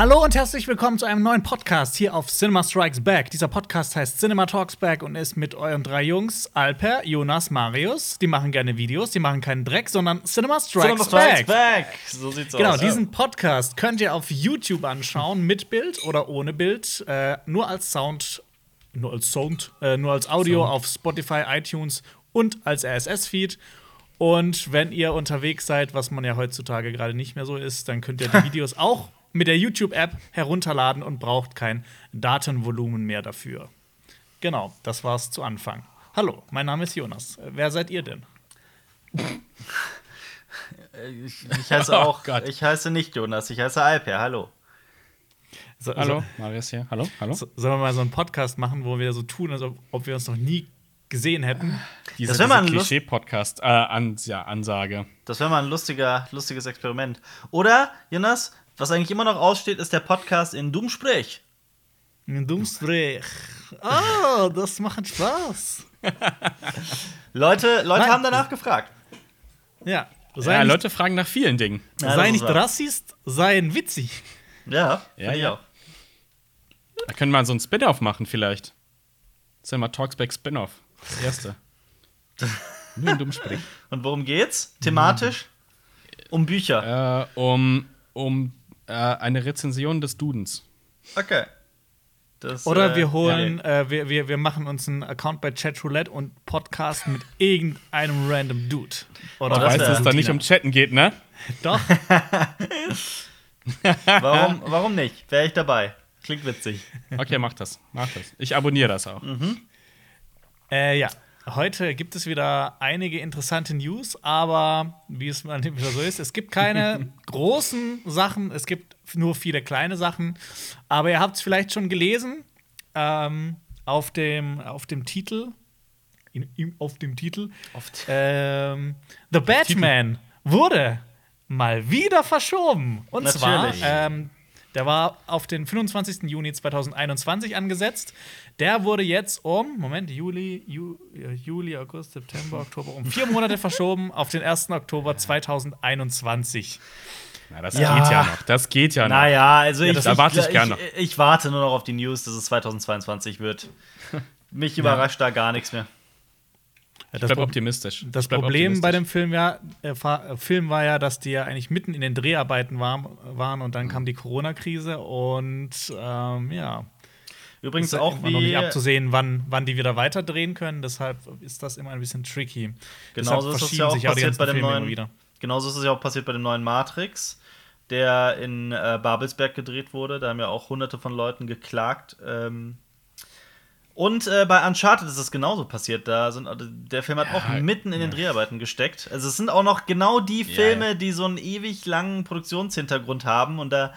Hallo und herzlich willkommen zu einem neuen Podcast hier auf Cinema Strikes Back. Dieser Podcast heißt Cinema Talks Back und ist mit euren drei Jungs, Alper, Jonas, Marius. Die machen gerne Videos, die machen keinen Dreck, sondern Cinema Strikes, Cinema Strikes Back. Back. So sieht's Genau, aus. diesen Podcast könnt ihr auf YouTube anschauen, mit Bild oder ohne Bild, äh, nur als Sound, nur als Sound, äh, nur als Audio auf Spotify, iTunes und als RSS-Feed. Und wenn ihr unterwegs seid, was man ja heutzutage gerade nicht mehr so ist, dann könnt ihr die Videos auch mit der YouTube-App herunterladen und braucht kein Datenvolumen mehr dafür. Genau, das war's zu Anfang. Hallo, mein Name ist Jonas. Äh, Wer seid ihr denn? Ich, ich heiße Oh auch, Gott. ich heiße nicht Jonas, ich heiße Alper. Hallo. So, Hallo, Marius hier. Hallo, hallo. So, sollen wir mal so einen Podcast machen, wo wir so tun, als ob, ob wir uns noch nie gesehen hätten? Diese, Das wär mal ein Klischee-Podcast, äh, Ansage. Das wäre mal ein lustiger, lustiges Experiment. Oder, Jonas, was eigentlich immer noch aussteht, ist der Podcast in Dummsprech. Ein Dummstrich. Ah, das macht Spaß. Leute, Leute Nein. haben danach gefragt. Ja. Sei Ja, nicht, Leute fragen nach vielen Dingen. Ja, sei das nicht ist wahr. Rassist, sei witzig. Ja, Ja, ja, ich ja. auch. Da können wir so ein Spin-off machen, vielleicht. Cinema Talksback Spin-off. Das erste. Nur ein Dummsprich. Und worum geht's? Thematisch? Um Bücher. äh, um um äh, eine Rezension des Dudens. Okay. Das, Oder äh, wir holen, äh, wir, wir, wir machen uns einen Account bei Chatroulette und Podcast mit irgendeinem random Dude. Oder Oh, Du das weißt, dass es da nicht um Chatten geht, ne? Doch. Warum, warum nicht? Wäre ich dabei. Klingt witzig. Okay, mach das. Mach das. Ich abonniere das auch. Äh, ja, heute gibt es wieder einige interessante News, aber wie es mal wieder so ist, es gibt keine großen Sachen, es gibt nur viele kleine Sachen. Aber ihr habt es vielleicht schon gelesen ähm, auf, dem, auf dem Titel. In, im, auf dem Titel. Ähm, The Batman wurde mal wieder verschoben. Und Natürlich. zwar, ähm, der war auf den 25. Juni 2021 angesetzt. Der wurde jetzt um, Moment, Juli, Ju, äh, Juli, August, September, Oktober, um vier Monate verschoben auf den 1. Oktober 2021. Na, das Ja. geht ja noch. Das geht ja noch. Naja, also ich, das erwarte ich ich, gerne. ich, ich warte nur noch auf die News, dass es 2022 wird. Mich überrascht da gar nichts mehr. Das, Ich bleib Pro- optimistisch. das bleib Problem bei optimistisch. dem Film, ja, äh, äh, Film war ja, dass die ja eigentlich mitten in den Dreharbeiten war, waren und dann kam die Corona-Krise und ähm, ja. Übrigens ist auch immer noch nicht wie abzusehen, wann, wann die wieder weiterdrehen können. Deshalb ist das immer ein bisschen tricky. Genauso ist es ja auch passiert bei dem Filme neuen. Genauso ist es ja auch passiert bei dem neuen Matrix, der in äh, Babelsberg gedreht wurde. Da haben ja auch hunderte von Leuten geklagt. Ähm, und äh, bei Uncharted ist es genauso passiert. Da sind, also der Film hat auch mitten in den Dreharbeiten gesteckt. Also es sind auch noch genau die Filme, ja. die so einen ewig langen Produktionshintergrund haben. Und da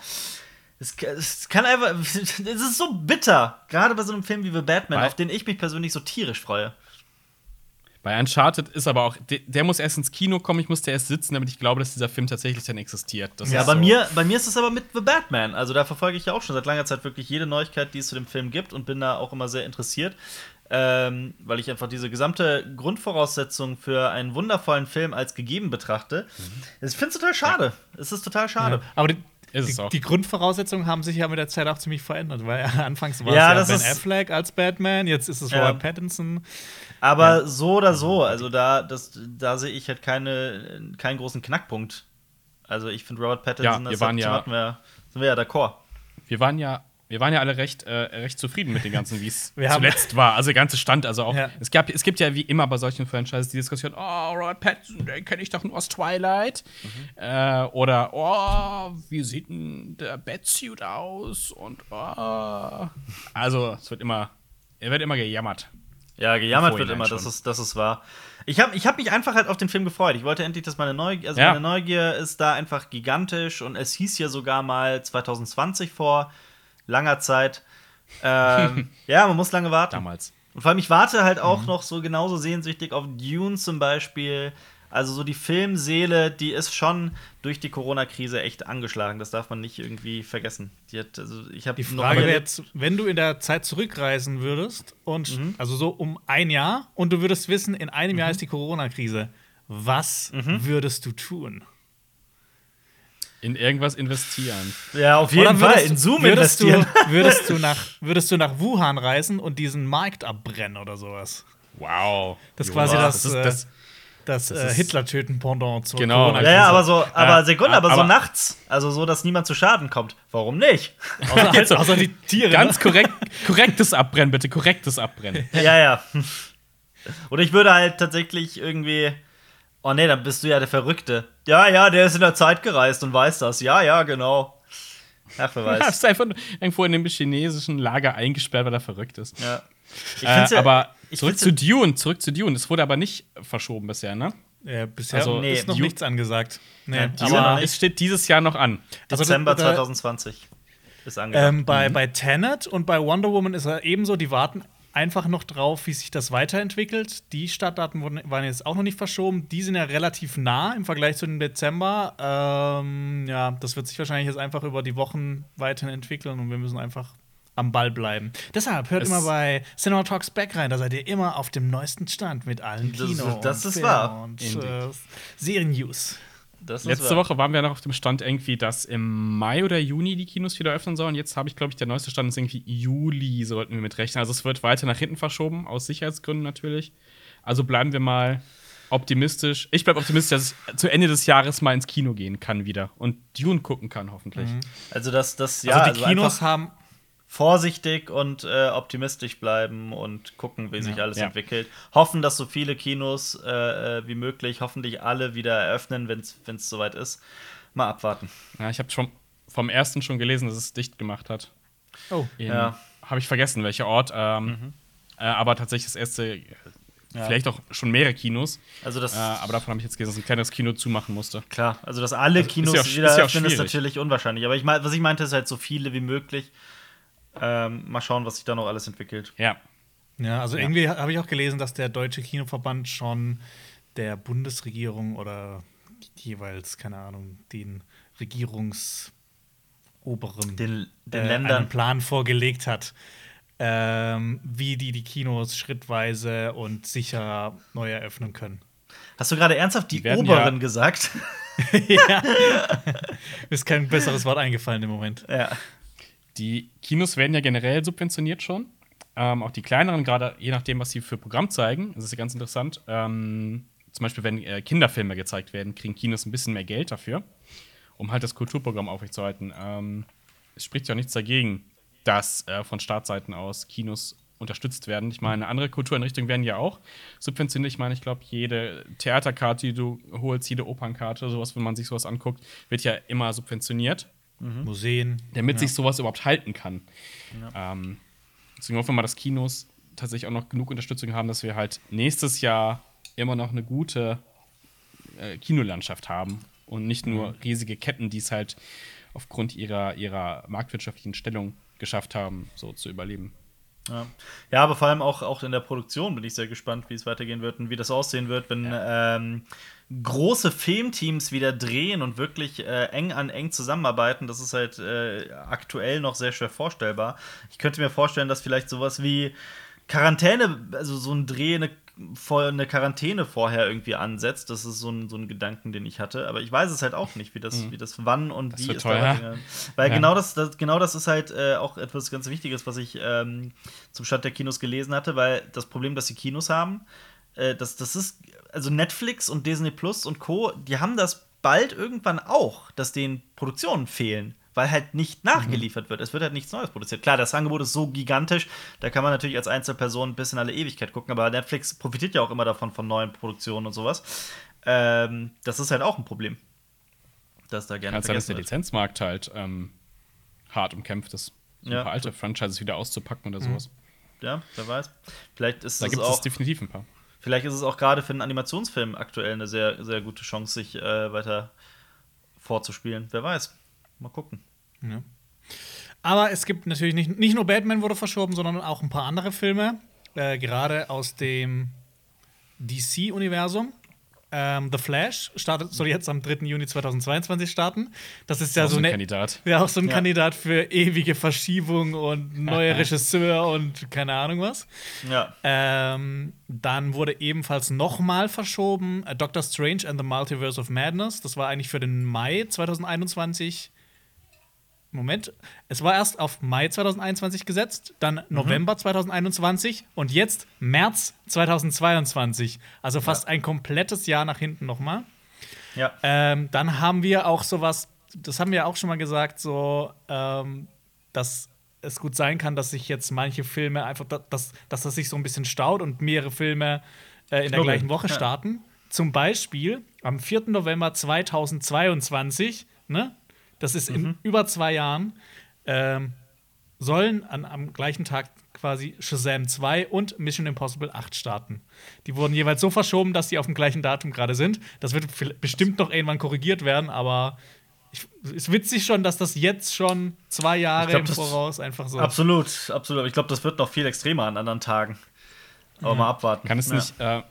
es, es kann einfach, es ist so bitter. Gerade bei so einem Film wie The Batman, Weil- auf den ich mich persönlich so tierisch freue. Bei Uncharted ist aber auch, der, der muss erst ins Kino kommen, ich musste erst sitzen, damit ich glaube, dass dieser Film tatsächlich dann existiert. Das Ja, bei, so. mir, bei mir ist es aber mit The Batman. Also da verfolge ich ja auch schon seit langer Zeit wirklich jede Neuigkeit, die es zu dem Film gibt und bin da auch immer sehr interessiert, ähm, weil ich einfach diese gesamte Grundvoraussetzung für einen wundervollen Film als gegeben betrachte. Ich finde es total schade. Es ist total schade. Ja. Aber die, Ist es die, auch. die Grundvoraussetzungen haben sich ja mit der Zeit auch ziemlich verändert, weil anfangs war Ja, es ja das Ben ist- Affleck als Batman, jetzt ist es Ja. Robert Pattinson. Aber so oder so, also da, das, da sehe ich halt keine, keinen großen Knackpunkt. Also ich finde Robert Pattinson, Ja, wir das waren hat- ja- hatten wir, sind wir ja d'accord. Wir waren ja, wir waren ja alle recht, äh, recht zufrieden mit dem Ganzen, wie es zuletzt war. Also der ganze Stand, also auch. Ja. Es, gab, es gibt ja wie immer bei solchen Franchises die Diskussion, oh, Robert Pattinson, den kenne ich doch nur aus Twilight. Äh, oder, oh, wie sieht denn der Batsuit aus? Und, oh. Also, es wird immer, er wird immer gejammert. Ja, gejammert wird immer, Vorhinein das schon. ist, das ist wahr. Ich habe ich hab mich einfach halt auf den Film gefreut. Ich wollte endlich, dass meine Neugier, also Ja. meine Neugier ist da einfach gigantisch und es hieß ja sogar mal 2020 vor langer Zeit. Ähm, ja, man muss lange warten. Damals. Und vor allem, ich warte halt auch noch so genauso sehnsüchtig auf Dune zum Beispiel. Also so die Filmseele, die ist schon durch die Corona-Krise echt angeschlagen. Das darf man nicht irgendwie vergessen. Die hat, also ich habe Die Frage wäre jetzt, wenn du in der Zeit zurückreisen würdest und also so um ein Jahr und du würdest wissen, in einem Jahr ist die Corona-Krise, was würdest du tun? In irgendwas investieren. Ja, auf jeden Oder Fall. würdest- In Zoom würdest investieren. Du, würdest, du nach, würdest du nach Wuhan reisen und diesen Markt abbrennen oder sowas? Wow. Das ist quasi das, das, ist, äh, das Das, Das äh, Hitler-Töten-Pendant zur Genau. corona Ja, ja, aber so, aber Äh, Sekunde, aber, so aber- nachts. Also so, dass niemand zu Schaden kommt. Warum nicht? Außer, halt, außer die Tiere. Ganz ne? korrekt, korrektes Abbrennen, bitte, korrektes Abbrennen. ja, ja. Oder ich würde halt tatsächlich irgendwie. Oh nee, dann bist du ja der Verrückte. Ja, ja, der ist in der Zeit gereist und weiß das. Ja, ja, genau. Ach, wer Du weiß. hast einfach irgendwo in dem chinesischen Lager eingesperrt, weil er verrückt ist. Ja. Ich Äh, find's ja- aber ich zurück find's zu Dune, zurück zu Dune. Das wurde aber nicht verschoben bisher, ne? Ja, bisher Also, nee, ist noch Ju- nichts angesagt. Nee, Ja, aber noch Es steht dieses Jahr noch an. also Dezember da- da- 2020 ist angedacht. Ähm, bei, bei Tenet und bei Wonder Woman ist er ebenso, die warten einfach noch drauf, wie sich das weiterentwickelt. Die Startdaten wurden, waren jetzt auch noch nicht verschoben. Die sind ja relativ nah im Vergleich zu dem Dezember. Ähm, ja, das wird sich wahrscheinlich jetzt einfach über die Wochen weiterhin entwickeln und wir müssen einfach am Ball bleiben. Deshalb hört Es- immer bei Cinema Talks Back rein, da seid ihr immer auf dem neuesten Stand mit allen Das- Kino das und ist Film wahr. und äh, Serien-News. Letzte wahr. Woche waren wir noch auf dem Stand irgendwie, dass im Mai oder Juni die Kinos wieder öffnen sollen. Jetzt habe ich, glaube ich, der neueste Stand ist irgendwie Juli, sollten wir mit rechnen. Also es wird weiter nach hinten verschoben, aus Sicherheitsgründen natürlich. Also bleiben wir mal optimistisch. Ich bleibe optimistisch, dass ich zu Ende des Jahres mal ins Kino gehen kann wieder und Dune gucken kann, hoffentlich. Also, das, das, ja, also die Kinos haben vorsichtig und äh, optimistisch bleiben und gucken, wie sich alles Ja. entwickelt. Hoffen, dass so viele Kinos äh, äh, wie möglich, hoffentlich alle wieder eröffnen, wenn es soweit ist. Mal abwarten. Ja, ich habe schon vom ersten schon gelesen, dass es dicht gemacht hat. Oh. In- Ja. Habe ich vergessen, welcher Ort. Ähm, äh, aber tatsächlich das erste, äh, vielleicht auch schon mehrere Kinos. Also das Äh, aber davon habe ich jetzt gelesen, dass ein kleines Kino zumachen musste. klar, also dass alle Also, ist Kinos ja auch- wieder ist ja auch öffnen, ist natürlich unwahrscheinlich. Aber ich mein, was ich meinte, ist halt so viele wie möglich. Ähm, mal schauen, was sich da noch alles entwickelt. Ja. Ja, also irgendwie habe ich auch gelesen, dass der Deutsche Kinoverband schon der Bundesregierung oder jeweils, keine Ahnung, den Regierungsoberen Den, den äh, Ländern. einen Plan vorgelegt hat, ähm, wie die die Kinos schrittweise und sicher neu eröffnen können. Hast du gerade ernsthaft die, Die Oberen ja- gesagt? ja. Mir ist kein besseres Wort eingefallen im Moment. ja. Die Kinos werden ja generell subventioniert schon. Ähm, auch die kleineren, gerade je nachdem, was sie für Programm zeigen. Das ist ja ganz interessant. Ähm, zum Beispiel, wenn äh, Kinderfilme gezeigt werden, kriegen Kinos ein bisschen mehr Geld dafür, um halt das Kulturprogramm aufrechtzuerhalten. Ähm, es spricht ja nichts dagegen, dass äh, von Startseiten aus Kinos unterstützt werden. Ich meine, andere Kultureinrichtungen werden ja auch subventioniert. Ich meine, ich glaube, jede Theaterkarte, die du holst, jede Opernkarte, sowas, wenn man sich sowas anguckt, wird ja immer subventioniert Museen. damit sich sowas überhaupt halten kann. Ähm, deswegen hoffen wir mal, dass Kinos tatsächlich auch noch genug Unterstützung haben, dass wir halt nächstes Jahr immer noch eine gute äh, Kinolandschaft haben und nicht nur riesige Ketten, die es halt aufgrund ihrer, ihrer marktwirtschaftlichen Stellung geschafft haben, so zu überleben. Ja. ja, aber vor allem auch, auch in der Produktion bin ich sehr gespannt, wie es weitergehen wird und wie das aussehen wird, wenn ähm, große Filmteams wieder drehen und wirklich äh, eng an eng zusammenarbeiten. Das ist halt äh, aktuell noch sehr schwer vorstellbar. Ich könnte mir vorstellen, dass vielleicht sowas wie Quarantäne, also so ein Dreh, eine, eine Quarantäne vorher irgendwie ansetzt. Das ist so ein, so ein Gedanken, den ich hatte. Aber ich weiß es halt auch nicht, wie das, wie das wann und Mhm. Das wie es teuer. weitergeht. Weil Ja. genau, das, das, genau das ist halt äh, auch etwas ganz Wichtiges, was ich ähm, zum Stand der Kinos gelesen hatte, weil das Problem, das die Kinos haben, äh, das, das ist, also Netflix und Disney Plus und Co., die haben das bald irgendwann auch, dass denen Produktionen fehlen. Weil halt nicht nachgeliefert wird. Es wird halt nichts Neues produziert. Klar, das Angebot ist so gigantisch, da kann man natürlich als Einzelperson bis in alle Ewigkeit gucken, aber Netflix profitiert ja auch immer davon von neuen Produktionen und sowas. Ähm, das ist halt auch ein Problem. Das da gerne sein, dass der. Lizenzmarkt halt ähm, hart umkämpft ist, so ein Ja. paar alte Franchises wieder auszupacken oder sowas. Ja, wer weiß. Vielleicht ist Da gibt es auch definitiv ein paar. Vielleicht ist es auch gerade für einen Animationsfilm aktuell eine sehr, sehr gute Chance, sich äh, weiter vorzuspielen. Wer weiß. Mal gucken. Ja. Aber es gibt natürlich nicht, nicht nur Batman wurde verschoben, sondern auch ein paar andere Filme, äh, gerade aus dem DC-Universum. Ähm, The Flash startet, soll jetzt am 3. Juni 2022 starten. Das ist ja Auch so ein eine, Kandidat. ja auch so ein Ja. Kandidat für ewige Verschiebung und neuer Regisseur und keine Ahnung was. Ja. Ähm, dann wurde ebenfalls nochmal verschoben äh, Doctor Strange and the Multiverse of Madness. Das war eigentlich für den Mai 2021. Moment, es war erst auf Mai 2021 gesetzt, dann November 2021 und jetzt März 2022. Also fast ein komplettes Jahr nach hinten nochmal. Ja. Ähm, dann haben wir auch sowas, das haben wir auch schon mal gesagt, so, ähm, dass es gut sein kann, dass sich jetzt manche Filme einfach, da- dass, dass das sich so ein bisschen staut und mehrere Filme äh, in der gleichen Woche Ja. starten. Zum Beispiel am 4. November 2022, ne? Das ist Mhm. in über zwei Jahren, ähm, sollen an, am gleichen Tag quasi Shazam 2 und Mission Impossible 8 starten. Die wurden jeweils so verschoben, dass die auf dem gleichen Datum gerade sind. Das wird bestimmt noch irgendwann korrigiert werden, aber ich, ist witzig schon, dass das jetzt schon zwei Jahre glaub, im Voraus einfach so. Absolut, absolut. Aber ich glaube, das wird noch viel extremer an anderen Tagen. Aber mal abwarten. Kann es Ja. nicht, äh,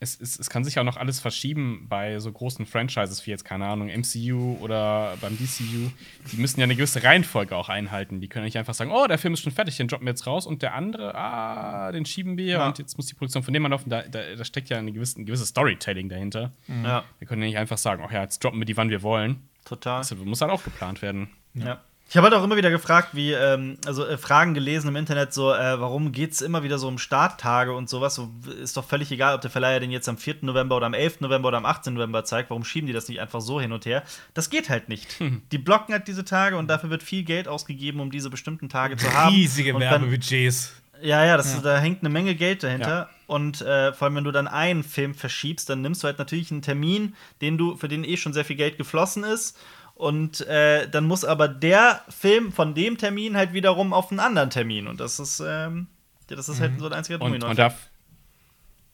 es, es, es kann sich auch noch alles verschieben bei so großen Franchises wie jetzt, keine Ahnung, MCU oder beim DCU. Die müssen ja eine gewisse Reihenfolge auch einhalten. Die können nicht einfach sagen, oh, der Film ist schon fertig, den droppen wir jetzt raus und der andere, ah, den schieben wir Ja. und jetzt muss die Produktion von dem mal laufen. Da, da, da steckt ja eine gewisse, ein gewisses Storytelling dahinter. Ja, Wir können ja nicht einfach sagen, oh ja, jetzt droppen wir die, wann wir wollen. total. Das muss halt auch geplant werden. Ja. Ich habe halt auch immer wieder gefragt, wie, ähm, also äh, Fragen gelesen im Internet, so, äh, warum geht es immer wieder so um Starttage und sowas? So, ist doch völlig egal, ob der Verleiher den jetzt am 4. November oder am 11. November oder am 18. November zeigt. Warum schieben die das nicht einfach so hin und her? Das geht halt nicht. Die blocken halt diese Tage und dafür wird viel Geld ausgegeben, um diese bestimmten Tage zu haben. Riesige Werbebudgets. Ja, ja, das, da hängt eine Menge Geld dahinter. Und äh, vor allem, wenn du dann einen Film verschiebst, dann nimmst du halt natürlich einen Termin, den du, für den eh schon sehr viel Geld geflossen ist. Und äh, dann muss aber der Film von dem Termin halt wiederum auf einen anderen Termin. Und das ist, ähm, das ist halt so ein einziger Und Domino. man darf,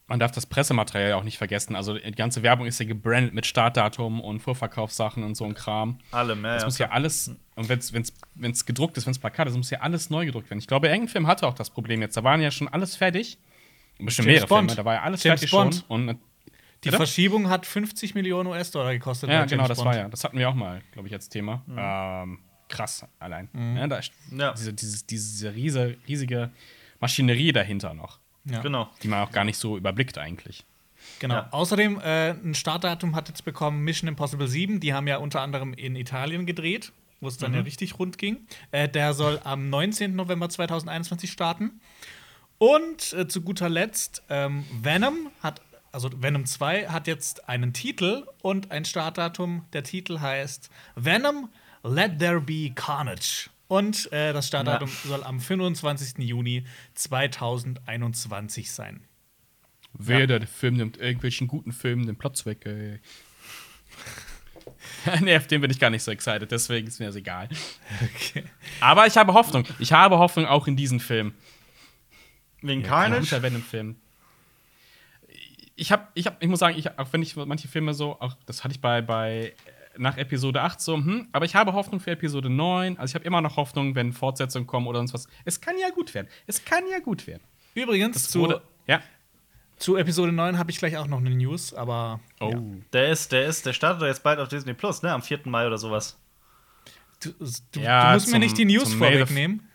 man darf das Pressematerial ja auch nicht vergessen. Also die ganze Werbung ist ja gebrandet mit Startdatum und Vorverkaufssachen und so ein Kram. Allem, ja, Das ja. muss ja alles, und wenn es gedruckt ist, wenn es Plakat ist, muss ja alles neu gedruckt werden. Ich glaube, irgendein Film hatte auch das Problem jetzt. Da waren ja schon alles fertig. Bestimmt James mehrere Bond. Filme, da war ja alles James fertig Bond. schon. Und, Die Bitte? Verschiebung hat 50 Millionen US-Dollar gekostet. ja, genau, das war ja. Das hatten wir auch mal, glaube ich, als Thema. Ähm, krass, allein. Ja, da ist Ja. diese, dieses, diese riese, riesige Maschinerie dahinter noch, Ja. Genau. die man auch gar nicht so überblickt eigentlich. Genau. Ja. Außerdem, äh, ein Startdatum hat jetzt bekommen Mission Impossible 7. Die haben ja unter anderem in Italien gedreht, wo es dann Mhm. ja richtig rund ging. Äh, der soll am 19. November 2021 starten. Und äh, zu guter Letzt, ähm, Venom hat, also Venom 2 hat jetzt einen Titel und ein Startdatum. Der Titel heißt Venom Let There Be Carnage. Und äh, das Startdatum soll am 25. Juni 2021 sein. Wer der Film nimmt irgendwelchen guten Filmen den Platz weg, ey. nee, auf den bin ich gar nicht so excited, deswegen ist mir das egal. Okay. Aber ich habe Hoffnung. Ich habe Hoffnung auch in diesen Film. Wegen Ein Carnage? guter Venom-Film. Ich habe, ich habe, ich muss sagen, ich, auch wenn ich manche Filme so, auch das hatte ich bei, bei äh, nach Episode 8 so, hm, aber ich habe Hoffnung für Episode 9. Also ich habe immer noch Hoffnung, wenn Fortsetzungen kommen oder sonst was. Es kann ja gut werden. Es kann ja gut werden. Übrigens, Es zu, wurde, ja. zu Episode 9 habe ich gleich auch noch eine News, aber Oh. ja. Der ist, der ist, der startet doch jetzt bald auf Disney Plus, ne? Am 4. Mai oder sowas. du, du, Ja, du musst mir zum- nicht die News vorwegnehmen.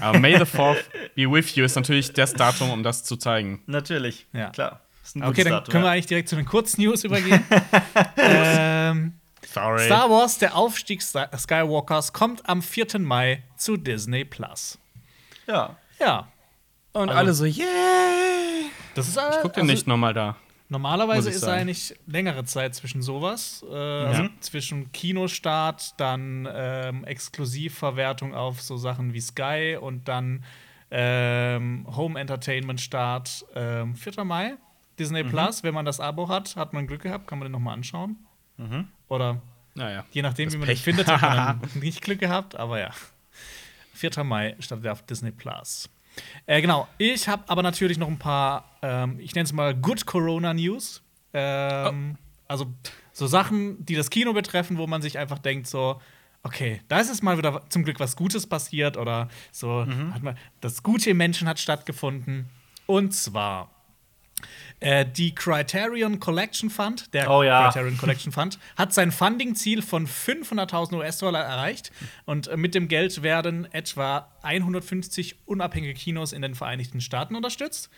Aber May the 4th be with you ist natürlich das Datum, um das zu zeigen. Natürlich. Ja. Klar. Ist ein Okay, dann Datum, können wir ja. eigentlich direkt zu den Kurznews übergehen. ähm, Sorry. Star Wars, der Aufstieg Skywalkers, kommt am 4. Mai zu Disney Plus. Ja. Ja, Und Also- alle so, yeah. das ist Ich guck den nicht nochmal da. Normalerweise ist sagen. eigentlich längere Zeit zwischen sowas. Äh, also zwischen Kinostart, dann ähm, Exklusivverwertung auf so Sachen wie Sky und dann ähm, Home Entertainment Start ähm, 4. Mai. Disney Plus, wenn man das Abo hat, hat man Glück gehabt, kann man den nochmal anschauen. Oder Naja. je nachdem, wie man Pech. den findet, hat man nicht Glück gehabt, aber ja. 4. Mai startet er auf Disney Plus. Äh, genau, ich habe aber natürlich noch ein paar, ähm, ich nenne es mal Good Corona News. Ähm, Also so Sachen, die das Kino betreffen, wo man sich einfach denkt, so, okay, da ist es mal wieder zum Glück was Gutes passiert oder so, hat mal, das Gute im Menschen hat stattgefunden. Und zwar Äh, die Criterion Collection Fund, der Oh ja. Criterion Collection Fund, hat sein Funding-Ziel von 500.000 US-Dollar erreicht. Und äh, mit dem Geld werden etwa 150 unabhängige Kinos in den Vereinigten Staaten unterstützt.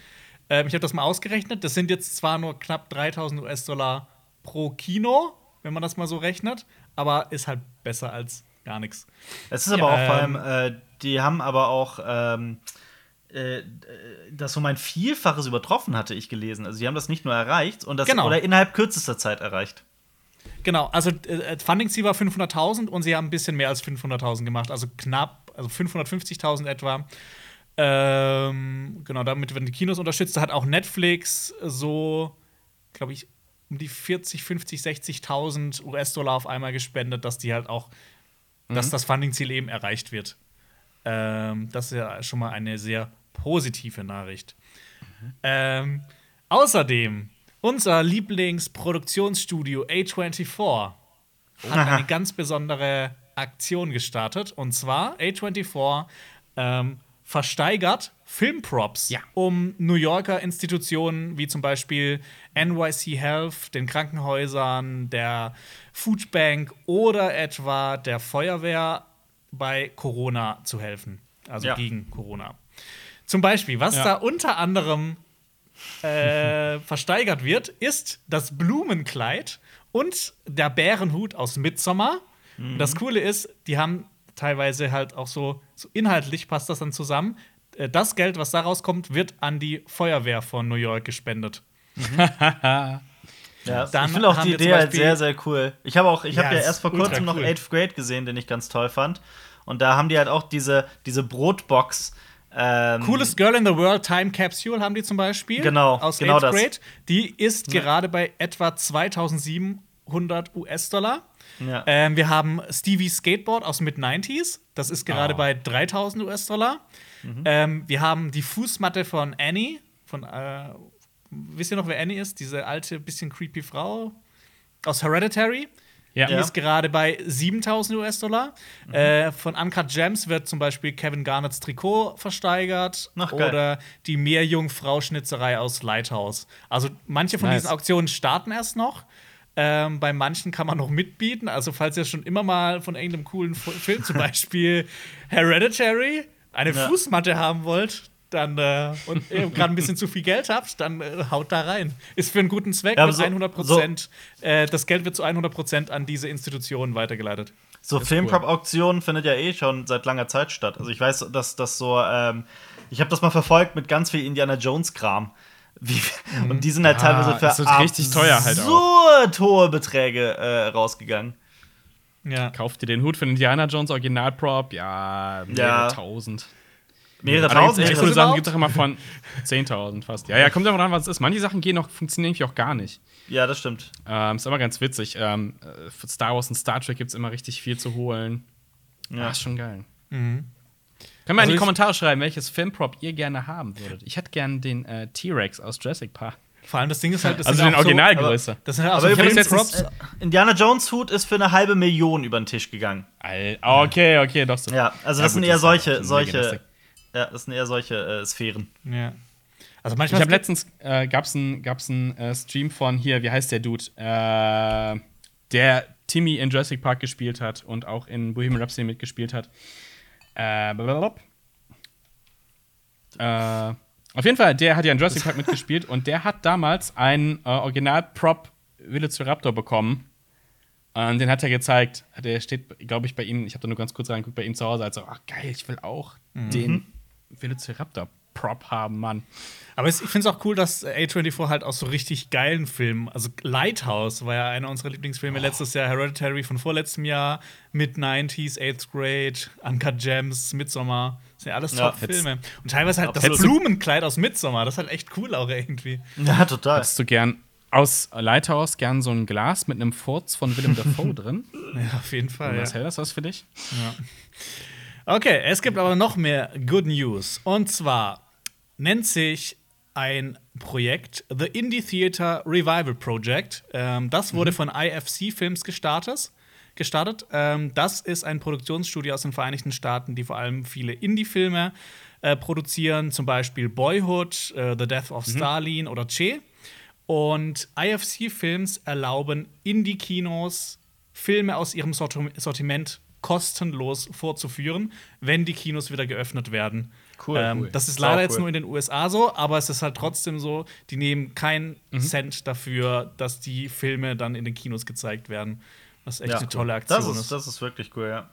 Ähm, ich habe das mal ausgerechnet. Das sind jetzt zwar nur knapp 3.000 US-Dollar pro Kino, wenn man das mal so rechnet, aber ist halt besser als gar nichts. Es ist aber auch vor allem, Ähm. äh, die haben aber auch ähm, äh, das um ein Vielfaches übertroffen, hatte ich gelesen. Also die haben das nicht nur erreicht und das Genau. oder innerhalb kürzester Zeit erreicht. Genau, also äh, das Funding-Ziel war 500.000 und sie haben ein bisschen mehr als 500.000 gemacht, also knapp, also 550.000 etwa. Ähm, genau, damit werden die Kinos unterstützt. Da hat auch Netflix so, glaube ich, um die 40, 50, 60.000 US-Dollar auf einmal gespendet, dass die halt auch, dass das Funding-Ziel eben erreicht wird. Ähm, das ist ja schon mal eine sehr positive Nachricht. Ähm, außerdem, unser Lieblingsproduktionsstudio A24 hat eine ganz besondere Aktion gestartet. Und zwar A24 ähm, versteigert Filmprops, Ja. um New Yorker Institutionen wie zum Beispiel NYC Health, den Krankenhäusern, der Foodbank oder etwa der Feuerwehr bei Corona zu helfen. Also Ja. gegen Corona. Zum Beispiel, was Ja. da unter anderem äh, versteigert wird, ist das Blumenkleid und der Bärenhut aus Midsommar. Und Das Coole ist, die haben teilweise halt auch so, so inhaltlich passt das dann zusammen. Äh, Das Geld, was daraus kommt, wird an die Feuerwehr von New York gespendet. Ja, Dann ich finde auch die Idee halt sehr, sehr cool. Ich habe auch, ich Ja, habe ja erst vor kurzem noch cool. 8th Grade gesehen, den ich ganz toll fand. Und da haben die halt auch diese, diese Brotbox. Ähm, Coolest Girl in the World Time Capsule haben die zum Beispiel. Genau, aus genau Eighth das. Grade. Die ist gerade bei etwa 2700 US-Dollar. Ja. Ähm, wir haben Stevie Skateboard aus Mid-90s. Das ist gerade Oh. bei 3000 US-Dollar. Mhm. Ähm, wir haben die Fußmatte von Annie. Von, äh, wisst ihr noch, wer Annie ist? Diese alte, bisschen creepy Frau aus Hereditary. Ja. Die ist gerade bei 7000 US-Dollar. Mhm. Äh, von Uncut Gems wird zum Beispiel Kevin Garnetts Trikot versteigert. Ach, oder die Meerjungfrau-Schnitzerei aus Lighthouse. Also manche von Nice. diesen Auktionen starten erst noch. Ähm, bei manchen kann man noch mitbieten. Also, falls ihr schon immer mal von irgendeinem coolen Film, zum Beispiel Hereditary, eine Ja. Fußmatte haben wollt, dann äh, und ihr gerade ein bisschen zu viel Geld habt, dann äh, haut da rein. Ist für einen guten Zweck. Ja, so- 100 Prozent. Äh, das Geld wird zu 100 Prozent an diese Institutionen weitergeleitet. So Filmprop-Auktionen findet ja eh schon seit langer Zeit statt. Also ich weiß, dass das so, ähm, ich habe das mal verfolgt mit ganz viel Indiana Jones-Kram. Wie, und die sind halt Mhm. Ja, teilweise für es wird richtig teuer halt absurd hohe Beträge äh, rausgegangen. Ja. Kauft ihr den Hut für Indiana Jones Originalprop? Ja, mehrere Ja. tausend. Mehrere tausend. echt coole Sachen gibt es auch immer von 10.000 fast. Ja, ja, kommt immer dran, was es ist. Manche Sachen gehen noch, funktionieren nämlich auch gar nicht. Ja, das stimmt. Ähm, ist immer ganz witzig. Ähm, äh, für Star Wars und Star Trek gibt es immer richtig viel zu holen. Ja, Ja. ist schon geil. Mhm. Könnt mal Also in die ich- Kommentare schreiben, welches Filmprop ihr gerne haben würdet. Ich hätte gern den äh, T-Rex aus Jurassic Park. Vor allem das Ding ist halt, das Also sind den auch so- Originalgröße. Das sind halt auch Aber übrigens, letztens- Filmprops. äh, Indiana Jones Hut ist für eine halbe Million über den Tisch gegangen. Okay, okay, doch so. Ja, also Ja, das gut, sind eher solche, solche. Ja, das sind eher solche äh, Sphären. Ja. Also Ich manchmal habe letztens äh, gab's einen gab's einen, äh, Stream von hier, wie heißt der Dude? Äh, der Timmy in Jurassic Park gespielt hat und auch in Bohemian Rhapsody mitgespielt hat. Äh, blablabla. äh, auf jeden Fall, der hat ja in Jurassic Park mitgespielt und der hat damals einen äh, Original-Prop Velociraptor bekommen. Und den hat er gezeigt. Der steht, glaube ich, bei ihm, ich habe da nur ganz kurz reingeguckt, bei ihm zu Hause, also, ach geil, ich will auch den Velociraptor-Prop haben, Mann. Aber es, ich finde es auch cool, dass A24 halt auch so richtig geilen Filmen, also Lighthouse war ja einer unserer Lieblingsfilme letztes Jahr, Hereditary von vorletztem Jahr, Mid-90s, 8th Grade, Uncut Gems, Midsommar. Das sind ja alles Ja, Top-Filme. Und teilweise halt das. Blumenkleid aus Midsommar, das ist halt echt cool auch irgendwie. Ja, total. Hättest du gern aus Lighthouse gern so ein Glas mit einem Furz von Willem Dafoe drin? Ja, auf jeden Fall. Ja. Was hält das was für dich? Okay, es gibt aber noch mehr Good News. Und zwar nennt sich ein Projekt The Indie Theater Revival Project. Ähm, das wurde von IFC Films gestartet. gestartet. Ähm, das ist ein Produktionsstudio aus den Vereinigten Staaten, die vor allem viele Indie-Filme äh, produzieren, zum Beispiel Boyhood, äh, The Death of Stalin oder Che. Und IFC-Films erlauben Indie-Kinos Filme aus ihrem Sortim- Sortiment kostenlos vorzuführen, wenn die Kinos wieder geöffnet werden. Cool, ähm, cool. Das ist leider jetzt cool. nur in den USA so, aber es ist halt trotzdem so, die nehmen keinen Cent dafür, dass die Filme dann in den Kinos gezeigt werden. Was echt Ja, eine tolle Aktion das ist. Das ist wirklich cool, ja.